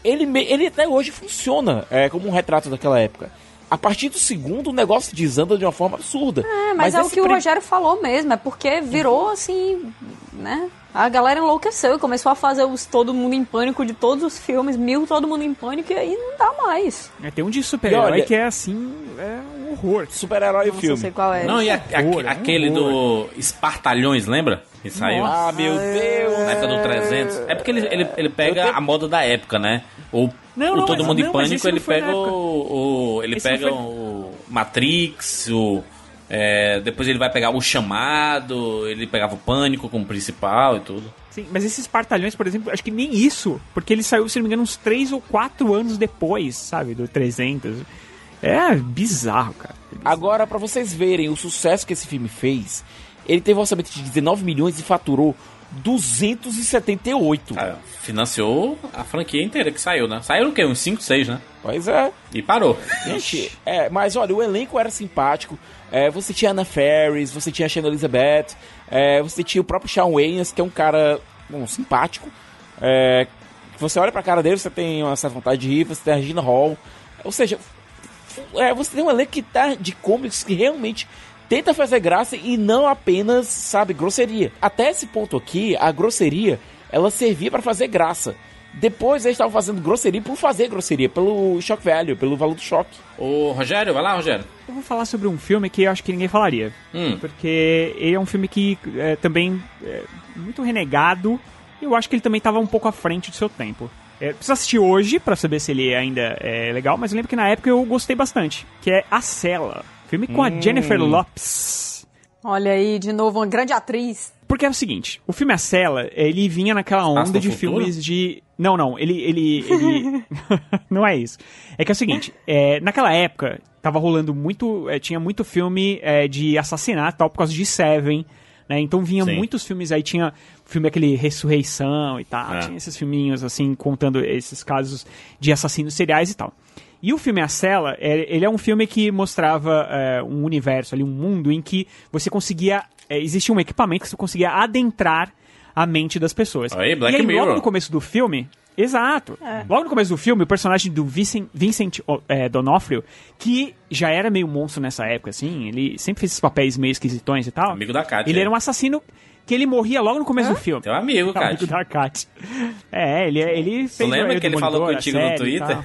Ele, ele até hoje funciona é, como um retrato daquela época. A partir do segundo, o negócio desanda de uma forma absurda. É, mas, é o que o Rogério falou mesmo, é porque virou assim, né? A galera enlouqueceu e começou a fazer os Todo Mundo em Pânico de todos os filmes, mil Todo Mundo em Pânico, e aí não dá mais. É, tem um de super-herói que é assim, é um horror. Super-herói Nossa, eu sei qual é. Não, e a- a- Horror, é um aquele do Espartalhões, lembra? Que saiu. Ah, meu Deus! Na época do 300. É porque ele, ele, ele pega a moda da época, né? O, Não, o não, Todo mas- Mundo em não, mas Pânico, não ele pega o, o- Ele Esse não pega foi- o Matrix, o. é, depois ele vai pegar o chamado, ele pegava o pânico como principal e tudo. Sim, mas esses partalhões, por exemplo, acho que nem isso, porque ele saiu, se não me engano, uns 3 ou 4 anos depois, sabe, do 300. É bizarro, cara. Agora, pra vocês verem o sucesso que esse filme fez, ele teve um orçamento de 19 milhões e faturou 278. Ah, financiou a franquia inteira que saiu, né? Saiu o quê? Uns 5, 6, né? Pois é. E parou. Gente, é, mas olha, o elenco era simpático. É, você tinha Anna Ferris, você tinha a Shannon Elizabeth, é, você tinha o próprio Shawn Waynes, que é um cara bom, simpático. É, você olha pra cara dele, você tem uma certa vontade de rir, você tem a Regina Hall. Ou seja, é, você tem um elenco que tá de cômicos que realmente tenta fazer graça e não apenas, sabe, grosseria. Até esse ponto aqui, a grosseria, ela servia pra fazer graça. Depois eles estavam fazendo grosseria por fazer grosseria, pelo shock value, pelo valor do choque. Ô, Rogério, vai lá, Rogério. Eu vou falar sobre um filme que eu acho que ninguém falaria. Hum. Porque ele é um filme que é, também é muito renegado. E eu acho que ele também estava um pouco à frente do seu tempo. É, preciso assistir hoje pra saber se ele ainda é legal, mas eu lembro que na época eu gostei bastante. Que é A Cela. Filme com a Hum. Jennifer Lopes. Olha aí, de novo, uma grande atriz. Porque é o seguinte, o filme A Cela, ele vinha naquela onda de futuro? filmes de... Não, não, ele... ele, ele... não é isso. É que é o seguinte, é, naquela época, tava rolando muito... é, tinha muito filme é, de assassinato e tal, por causa de Seven, né? Então vinha Sim. muitos filmes aí, tinha filme aquele Ressurreição e tal, É. tinha esses filminhos assim, contando esses casos de assassinos seriais e tal. E o filme A Cela, é- ele é um filme que mostrava é, um universo ali, um mundo em que você conseguia. É, existia um equipamento que você conseguia adentrar a mente das pessoas. Aí, Black e aí, Mirror. logo no começo do filme. Exato. Logo no começo do filme, o personagem do Vincent, Vincent é, D'Onofrio, que já era meio monstro nessa época, assim, ele sempre fez esses papéis meio esquisitões e tal. Amigo da Kátia. Ele era um assassino que ele morria logo no começo do filme. Teu amigo, cara. Amigo da Kat. É, ele, ele fez Tu lembra que ele falou contigo no Twitter?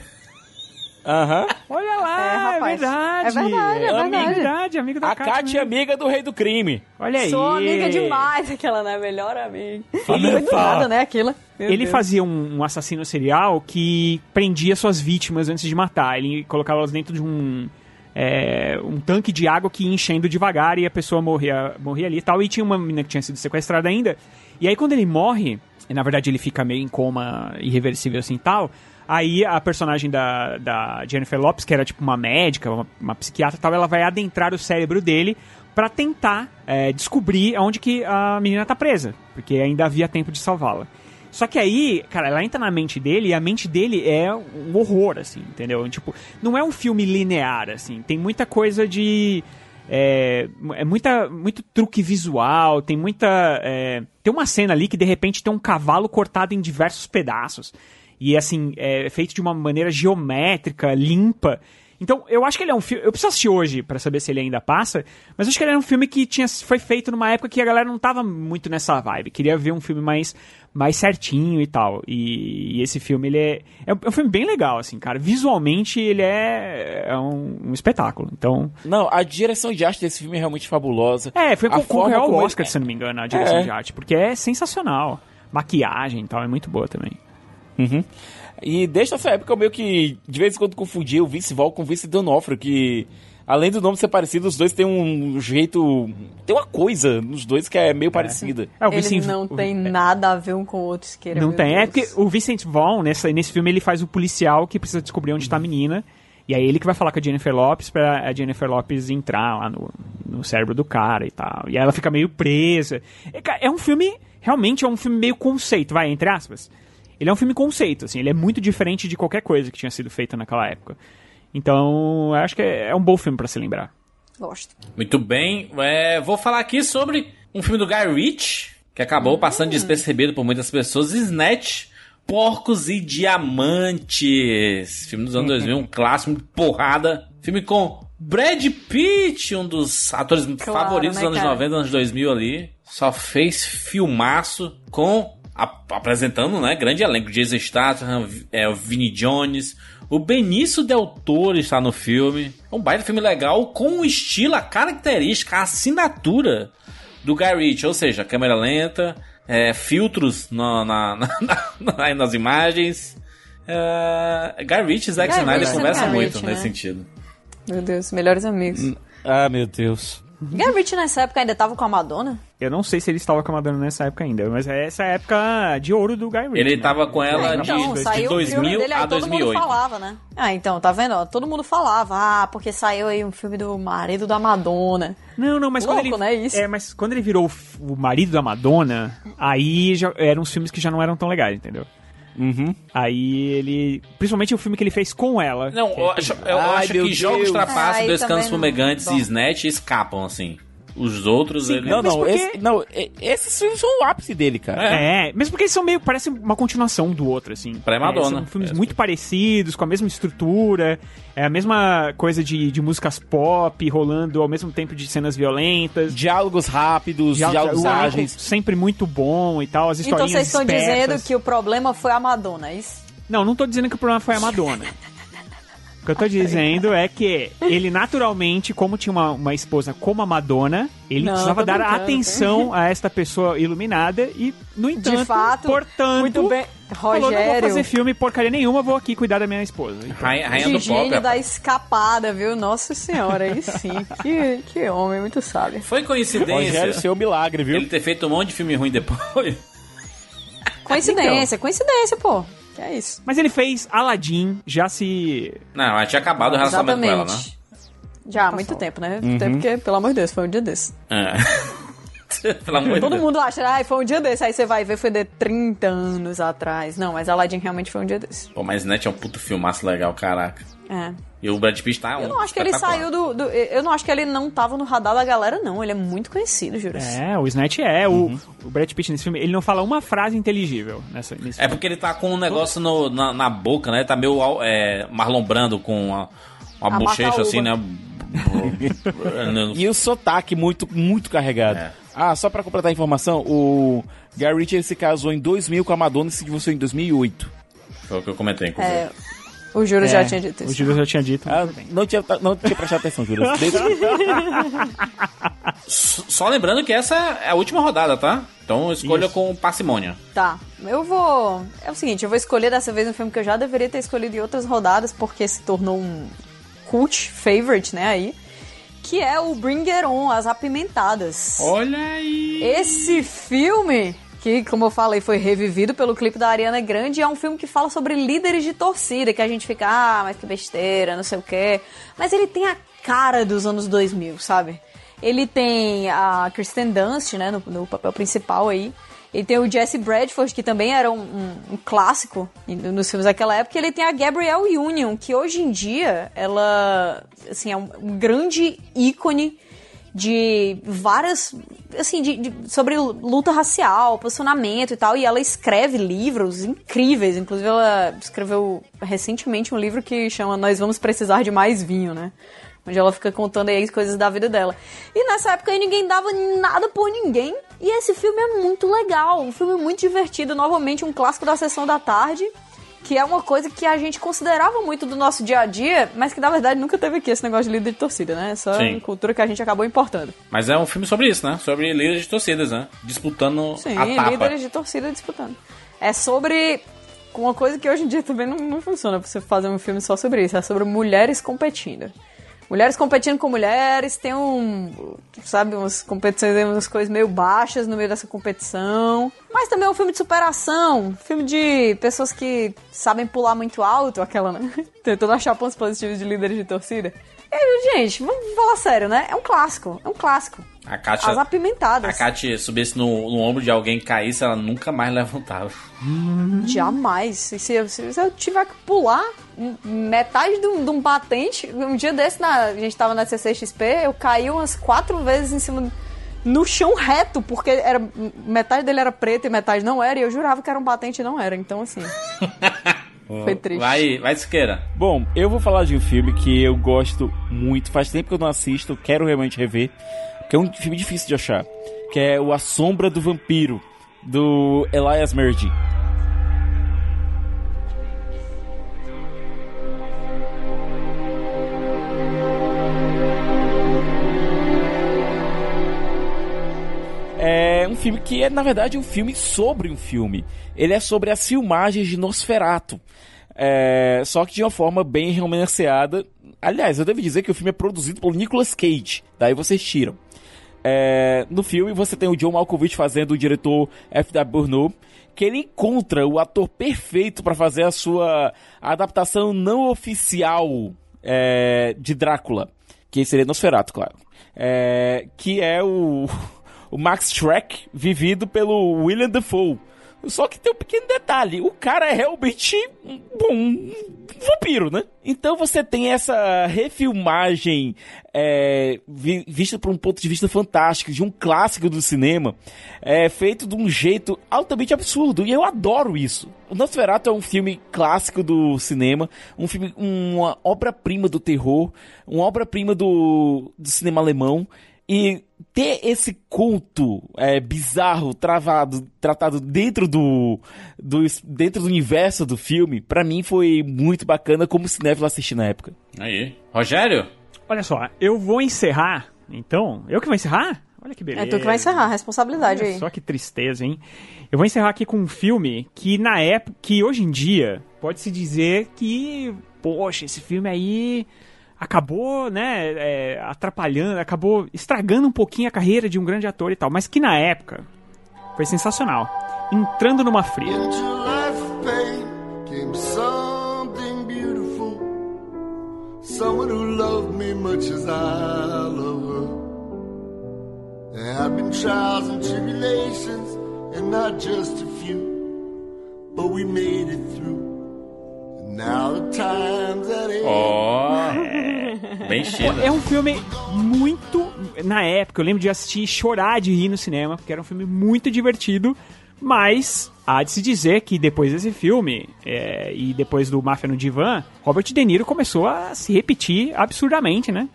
Aham. Olha lá, É, é, rapaz. verdade. É verdade, é Amigo- verdade. verdade, amigo da A Kátia Kátia é amiga do rei do crime. Olha aí. Sou amiga demais, aquela, né? Melhor amiga. Ele- Foi do nada, né? Aquilo. Meu Ele Deus. fazia um, um assassino serial que prendia suas vítimas antes de matar. Ele colocava elas dentro de um, é, um tanque de água que ia enchendo devagar e a pessoa morria, morria ali e tal. E tinha uma menina que tinha sido sequestrada ainda. E aí quando ele morre, e na verdade ele fica meio em coma irreversível assim e tal. Aí a personagem da, da Jennifer Lopes, que era tipo uma médica, uma, uma psiquiatra tal, ela vai adentrar o cérebro dele pra tentar é, descobrir aonde que a menina tá presa. Porque ainda havia tempo de salvá-la. Só que aí, cara, ela entra na mente dele e a mente dele é um horror, assim, entendeu? Tipo, não é um filme linear, assim. Tem muita coisa de. É, é muita, muito truque visual, tem muita. é, tem uma cena ali que de repente tem um cavalo cortado em diversos pedaços. E assim, é feito de uma maneira geométrica, limpa. Então, eu acho que ele é um filme. Eu preciso assistir hoje pra saber se ele ainda passa, mas acho que ele é um filme que tinha, foi feito numa época que a galera não tava muito nessa vibe. Queria ver um filme mais, mais certinho e tal. E, e esse filme, ele é, é. um- é filme bem legal, assim, cara. Visualmente, ele é, é um, um espetáculo. Então. Não, a direção de arte desse filme é realmente fabulosa. É, foi A com, o Real ele- Oscar, se não me engano, a direção É. de arte, porque é sensacional. Maquiagem e tal, é muito boa também. Uhum. E desde essa época eu meio que de vez em quando confundia o Vince Vaughn com o Vince D'Onofrio, que além do nome ser parecido, os dois têm um jeito. tem uma coisa nos dois que é meio parecida. É, o Ele Vincent- não o- tem nada a ver um com o outro, Isqueira. Não tem. É Deus. porque o Vincent Vaughn, nessa, nesse filme, ele faz o policial que precisa descobrir onde tá a menina. E aí ele que vai falar com a Jennifer Lopes pra a Jennifer Lopes entrar lá no, no cérebro do cara e tal. E aí ela fica meio presa. É, é um filme, realmente é um filme meio conceito, vai, entre aspas. Ele é um filme conceito, assim, ele é muito diferente de qualquer coisa que tinha sido feita naquela época. Então, eu acho que é, é um bom filme pra se lembrar. Gosto. Muito bem, é, vou falar aqui sobre um filme do Guy Ritchie, que acabou passando despercebido por muitas pessoas, Snatch, Porcos e Diamantes. Filme dos anos 2000, um clássico, de porrada. Filme com Brad Pitt, um dos atores Claro, favoritos né, dos anos cara? 90, anos 2000 ali. Só fez filmaço com... apresentando, né, grande elenco. Jason Statham, é, o Vinnie Jones... O Benício Del Toro está no filme. É um baita filme legal com o estilo, a característica, a assinatura do Guy Ritchie. Ou seja, câmera lenta, é, filtros na, na- na- na- nas imagens. É, Guy Ritchie e Zack Guy Snyder conversam muito Ritchie, nesse né? sentido. Meu Deus, melhores amigos. Ah, meu Deus. Guy Ritchie nessa época ainda tava com a Madonna? Eu não sei se ele estava com a Madonna nessa época ainda, mas é essa época de ouro do Guy Ritchie. Ele né? tava com ela É, de, então, de filme 2000 dele, a todo mundo 2008. falava, né? Ah, então, tá vendo? Todo mundo falava, ah, porque saiu aí um filme do marido da Madonna. Não, não, mas Louco, quando ele. né, isso? É, mas quando ele virou o marido da Madonna, aí já eram os filmes que já não eram tão legais, entendeu? Uhum. Aí ele. Principalmente o filme que ele fez com ela. Não, que eu acho, eu Ai, acho que Jogos Deus. Trapaços, também Canos não. Fumegantes e Snatch escapam, assim. Os outros, ele... Não, não, por quê? esse- não, esses filmes são o ápice dele, cara. É, mesmo porque eles são meio. Parece uma continuação do outro, assim. Pré-Madonna. É, são filmes É. muito parecidos, com a mesma estrutura, é a mesma coisa de, de músicas pop rolando ao mesmo tempo de cenas violentas. Diálogos rápidos, diálogos ágeis. sempre muito bom e tal, as Então historinhas vocês estão espertas. dizendo que o problema foi a Madonna, é isso? Não, não tô dizendo que o problema foi a Madonna. O que eu tô dizendo é que ele naturalmente, como tinha uma, uma esposa como a Madonna, ele Não, precisava dar brincando, atenção a esta pessoa iluminada e, no entanto, De fato, portanto, muito bem. falou, não vou Rogério, fazer filme porcaria nenhuma, vou aqui cuidar da minha esposa. Então, Rainha, do pop. da escapada, viu? Nossa senhora, aí sim. Que, que homem, muito sábio. Foi coincidência Rogério, seu milagre, viu? ele ter feito um monte de filme ruim depois. Coincidência, coincidência, pô. Que é isso. Mas ele fez Aladdin, já se... Não, ela tinha acabado o relacionamento com ela, né? Já há muito tempo, né? Até porque, pelo amor de Deus, foi um dia desse. É. Pelo amor de Todo Deus. mundo acha, ah, foi um dia desse. Aí você vai ver, foi de 30 anos atrás. Não, mas Aladdin realmente foi um dia desse. Pô, mas Snatch é um puto filmaço legal, caraca. É. E o Brad Pitt tá um Eu não acho que ele saiu do, do- Eu não acho que ele não tava no radar da galera, não. Ele é muito conhecido, juro. É, o Snatch é. O, o Brad Pitt nesse filme, ele não fala uma frase inteligível nessa, nesse É porque ele tá com um negócio no- na, na boca, né? Tá meio é, Marlon Brando com uma, uma A bochecha assim, né? E o sotaque muito, muito carregado. É. Ah, só pra completar a informação, o Guy Ritchie se casou em 2000 com a Madonna e se divorciou em 2008. Foi o que eu comentei, inclusive. É, o Júlio É, já tinha dito O isso. Júlio já tinha dito. Ah, não, tinha, não tinha prestado atenção, Júlio. Só lembrando que essa é a última rodada, tá? Então escolha com parcimônia. Tá, eu vou. É o seguinte, eu vou escolher dessa vez um filme que eu já deveria ter escolhido em outras rodadas, porque se tornou um cult favorite, né? Aí. Que é o Bring It On, As Apimentadas. Olha aí! Esse filme, que como eu falei, foi revivido pelo clipe da Ariana Grande, é um filme que fala sobre líderes de torcida, que a gente fica, ah, mas que besteira, não sei o quê. Mas ele tem a cara dos anos 2000, sabe? Ele tem a Kristen Dunst, né, no, no papel principal aí. Ele tem o Jesse Bradford, que também era um, um- um clássico nos filmes daquela época. E ele tem a Gabrielle Union, que hoje em dia, ela, assim, é um grande ícone de várias assim, de, de- sobre luta racial, posicionamento e tal. E ela escreve livros incríveis. Inclusive, ela escreveu recentemente um livro que chama Nós Vamos Precisar de Mais Vinho, né? Onde ela fica contando aí as coisas da vida dela. E nessa época aí ninguém dava nada por ninguém. E esse filme é muito legal. Um filme muito divertido. Novamente, um clássico da sessão da tarde. Que é uma coisa que a gente considerava muito do nosso dia a dia, mas que na verdade nunca teve aqui esse negócio de líder de torcida, né? Essa Sim. cultura que a gente acabou importando. Mas é um filme sobre isso, né? Sobre líderes de torcidas, né? Disputando Sim, a tapa. líderes de torcida disputando. É sobre uma coisa que hoje em dia também não, não funciona pra você fazer um filme só sobre isso. É sobre mulheres competindo. Mulheres competindo com mulheres, tem um. Sabe, umas competições, umas coisas meio baixas no meio dessa competição. Mas também é um filme de superação. Filme de pessoas que sabem pular muito alto, aquela, né? Tentando achar pontos positivos de líderes de torcida. E aí, gente, vamos falar sério, né? É um clássico. É um clássico. A Kátia, As apimentadas. a Kátia subisse no, no ombro de alguém e caísse, ela nunca mais levantava. Jamais. Se, se- se eu tiver que pular metade de um, de um batente, um dia desse, na, a gente tava na CCXP, eu caí umas quatro vezes em cima. No chão reto, porque era metade dele era preto e metade não era, e eu jurava que era um batente e não era. Então, assim. Foi triste. Vai, vai Siqueira. Bom, eu vou falar de um filme que eu gosto muito. Faz tempo que eu não assisto, quero realmente rever. Que é um filme difícil de achar. Que é o A Sombra do Vampiro, do Elias Merdi. É um filme que é, na verdade, um filme sobre um filme. Ele é sobre as filmagens de Nosferatu. É, só que de uma forma bem romanceada. Aliás, eu devo dizer que o filme é produzido por Nicolas Cage. Daí vocês tiram. É, no filme você tem o John Malkovich fazendo o diretor F.W. Burnow, que ele encontra o ator perfeito para fazer a sua adaptação não oficial é, de Drácula, que seria Nosferatu, claro. É, que é o, o Max Schreck, vivido pelo William Dafoe. Só que tem um pequeno detalhe: o cara é realmente bom, um vampiro, né? Então você tem essa refilmagem é, vi- vista por um ponto de vista fantástico, de um clássico do cinema, é, feito de um jeito altamente absurdo. E eu adoro isso. O Nosferatu é um filme clássico do cinema, um filme, uma obra-prima do terror, uma obra-prima do, do cinema alemão. E ter esse culto é, bizarro travado, tratado dentro do, do dentro do universo do filme, pra mim foi muito bacana como cinéfilo assistir na época. Aí. Rogério? Olha só, eu vou encerrar, então. Eu que vou encerrar? Olha que beleza. É tu que vai encerrar, responsabilidade Olha aí. Só que tristeza, hein? Eu vou encerrar aqui com um filme que na época, que hoje em dia, pode-se dizer que, poxa, esse filme aí acabou, né, é, atrapalhando, acabou estragando um pouquinho a carreira de um grande ator e tal, mas que na época foi sensacional. Entrando numa fria. Someone who loved me much as I love her. There have been trials and tribulations, and not just a few, but we made it through. And now the times that end. Ó. Bem chido. É um filme muito. Na época, eu lembro de assistir e chorar de rir no cinema, porque era um filme muito divertido. Mas há de se dizer que depois desse filme, é, e depois do Máfia no Divã, Robert De Niro começou a se repetir absurdamente, né?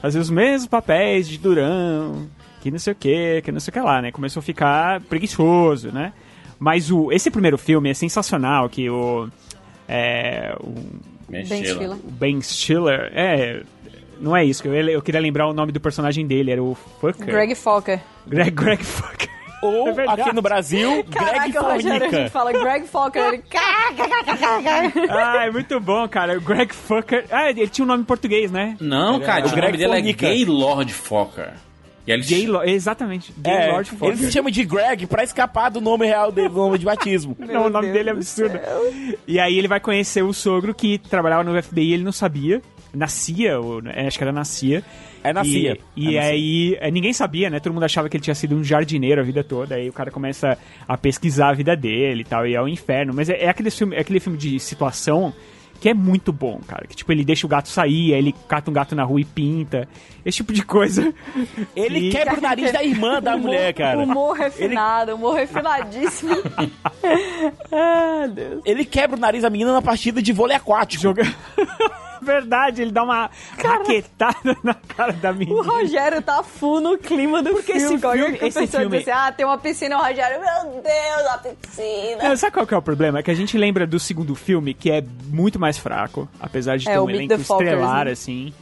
Fazer os mesmos papéis de Durão, que não sei o que, que não sei o que lá, né? Começou a ficar preguiçoso, né? Mas o, esse primeiro filme é sensacional, que o. É, o Ben Stiller. O Ben Stiller, é. Não é isso, que eu, eu queria lembrar o nome do personagem dele, era o Fucker. Greg Fokker. Greg, Greg Fucker. Ou É aqui no Brasil, Greg o Rogério, a Fornica. gente fala Greg Fokker, ele... ah, é muito bom, cara. O Greg Fucker. Ah, ele tinha um nome em português, né? Não, cara, o nome dele é Fornica. Gaylord Fokker. E Gaylord, exatamente. É, Gaylord Fucker. ele se chama de Greg pra escapar do nome real dele, do nome de batismo. Não, o nome dele é absurdo. E aí ele vai conhecer o sogro que trabalhava no FBI e ele não sabia. Na CIA, ou, é, acho que era na CIA. É na e. E É aí é, ninguém sabia, né? Todo mundo achava que ele tinha sido um jardineiro a vida toda. Aí o cara começa a pesquisar a vida dele e tal, e é o inferno. Mas é, é aquele, filme, é aquele filme de situação que é muito bom, cara. Que tipo, ele deixa o gato sair, aí ele cata um gato na rua e pinta. Esse tipo de coisa. Ele E- quebra o nariz da irmã da mulher, cara. Humor refinado, humor refinadíssimo. ah, Deus. Ele quebra o nariz da menina na partida de vôlei aquático. Joga... Verdade, ele dá uma raquetada na cara da menina. O Rogério tá full no clima do Porque filme. esse Qualquer filme- esse filme- diz assim, ah, tem uma piscina, o Rogério, meu Deus, a piscina. Não, sabe qual que é o problema? É que a gente lembra do segundo filme, que é muito mais fraco, apesar de É, ter um elenco estrelar, né? assim.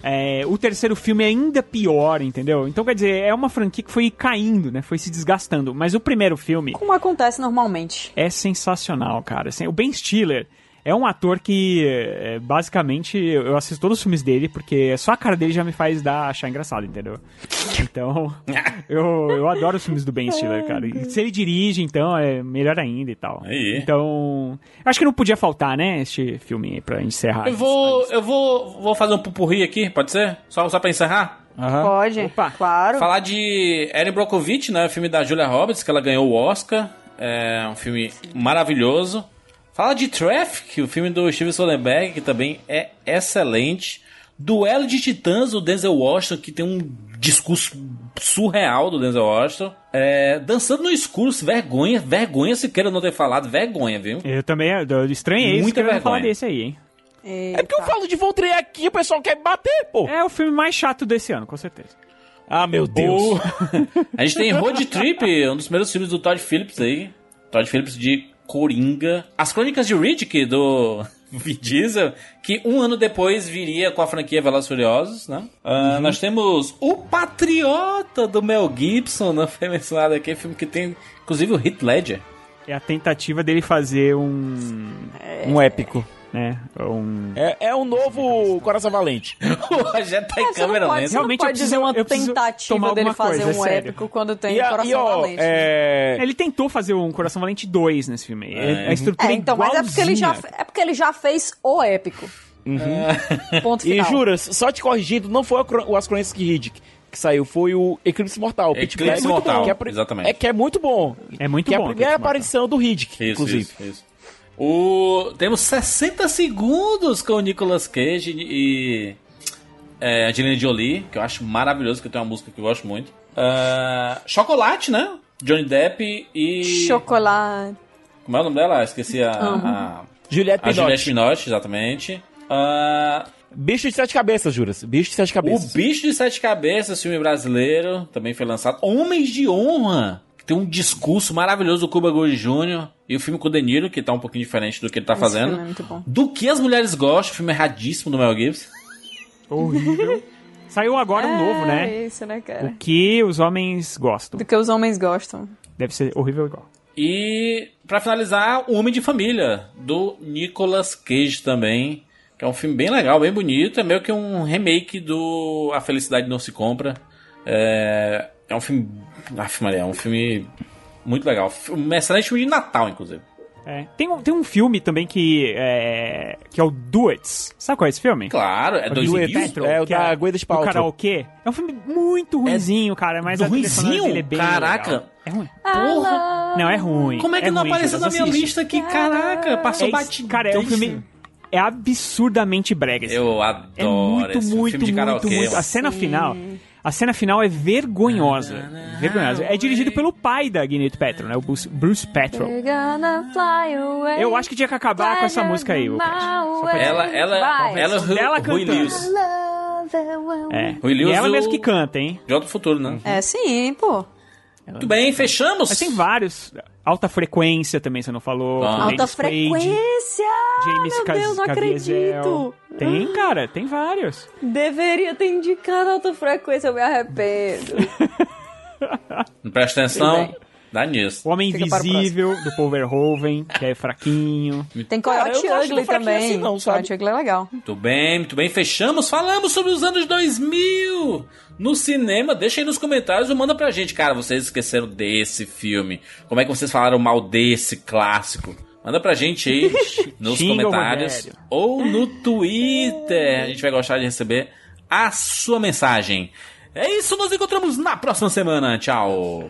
É, o terceiro filme é ainda pior, entendeu? Então, quer dizer, é uma franquia que foi caindo, né? Foi se desgastando. Mas o primeiro filme Como acontece normalmente. é sensacional, cara. Assim, o Ben Stiller é um ator que, é, basicamente, eu assisto todos os filmes dele, porque só a cara dele já me faz dar, achar engraçado, entendeu? Então, eu, eu adoro os filmes do Ben Stiller, cara. E se ele dirige, então, é melhor ainda e tal. Aí. Então, acho que não podia faltar, né, este filme pra encerrar. Eu vou, eu vou, vou fazer um pupurri aqui, pode ser? Só, só pra encerrar? Pode, claro. Falar de Erin Brockovich, né? O filme da Julia Roberts, que ela ganhou o Oscar. É um filme maravilhoso. Fala de Traffic, o filme do Steven Soderbergh, que também é excelente. Duelo de Titãs, do Denzel Washington, que tem um discurso surreal do Denzel Washington. É, Dançando no Escuro, vergonha, vergonha se queira não ter falado, vergonha, viu? Eu também eu estranhei Muita isso, falar vergonha. desse aí, hein? É porque eu falo de Voltrei aqui, o pessoal quer me bater, pô. É o filme mais chato desse ano, com certeza. Ah, meu Deus. A gente tem Road Trip, um dos primeiros filmes do Todd Phillips aí. Todd Phillips de Coringa. As Crônicas de Riddick, do Vin Diesel, que um ano depois viria com a franquia Velozes e Furiosos, né? Ah, Nós temos O Patriota, do Mel Gibson, não foi mencionado aqui, filme que tem, inclusive, o Heath Ledger. É a tentativa dele fazer um... Um épico. Né? Um... É, é um novo Coração Valente. o Rogério tá em É, câmera pode, lenta. Realmente pode dizer uma tentativa dele fazer coisa, um é sério. épico quando tem E, Coração e, ó, Valente. é... Ele tentou fazer um Coração Valente 2 nesse filme. É. A estrutura É, então, mas é porque, ele já, é porque ele já fez o épico. Ponto E final. juras, só te corrigindo, não foi o As Crônicas de Riddick que saiu, foi o Eclipse Mortal. Eclipse é Mortal, bom, que é, exatamente. É que é muito bom. É muito que é bom, a primeira aparição do Riddick, Isso, inclusive. isso, isso. O... Temos 60 segundos com o Nicolas Cage e é, Angelina Jolie, que eu acho maravilhoso, que tem uma música que eu gosto muito. Ah, Chocolate, né? Johnny Depp e... Chocolate. Como é o nome dela? Esqueci a... Amo. a... Juliette A Binoche. Juliette Binoche, exatamente. Ah, Bicho de Sete Cabeças, juras. Bicho de Sete o Cabeças. Bicho de Sete Cabeças, filme brasileiro, também foi lançado. Homens de Honra, tem um discurso maravilhoso do Cuba Gold Jr. E o filme com o De Niro, que tá um pouquinho diferente do que ele tá Esse fazendo. filme é muito bom. Do que as mulheres gostam, o filme erradíssimo do Mel Gibson. Horrível. Saiu agora um novo, né? É isso, né, cara? O que os homens gostam. Do que os homens gostam. Deve ser horrível igual. E, pra finalizar, O Homem de Família, do Nicolas Cage também. Que é um filme bem legal, bem bonito. É meio que um remake do A Felicidade Não Se Compra. É, é um filme. Aff, Maria, é um filme muito legal. Um excelente filme de Natal, inclusive. É. Tem, um, tem um filme também que é, que é o Duets. Sabe qual é esse filme? Claro, é O 2000. Duet Petrol, É o da Gwyneth do Paltrow. karaokê. É um filme muito ruinzinho, cara, mas do a ruinzinho? dele é bem Caraca. legal. É ruim. Porra! Não, é ruim. Como é que não ruim, apareceu na minha assiste. lista aqui? Caraca, passou É, batido. Cara, é um filme... É absurdamente brega esse Eu adoro É muito, esse muito, filme de muito, karaokê. muito. A cena final... A cena final é vergonhosa. Vergonhosa. É dirigido pelo pai da Gwyneth Paltrow, né? O Bruce, Bruce Paltrow. Eu acho que tinha que acabar com essa música aí, o Ela, ela, Vai. ela, Rui-. Lewis. É. Rui E Lewis ela o- mesmo que canta, hein? De outro futuro, né? É sim, pô. Muito bem, fechamos. Mas tem vários. Alta frequência também, você não falou. Ah. Alta Page, frequência! James Meu Cas- Deus, não Caviezel. acredito. Tem, cara, tem vários. Deveria ter indicado alta frequência, eu me arrependo. Não presta atenção, dá nisso. O Homem Fica Invisível, do Paul Verhoeven, que é fraquinho. Tem Cara, Coyote acho Ugly também. assim não, sabe? Coyote Ugly é legal. Muito bem, muito bem. Fechamos, falamos sobre os anos 2000 no cinema. Deixa aí nos comentários ou manda pra gente. Cara, vocês esqueceram desse filme. Como é que vocês falaram mal desse clássico? Manda pra gente aí nos Xinga comentários ou no Twitter. A gente vai gostar de receber a sua mensagem. É isso, nos encontramos na próxima semana. Tchau.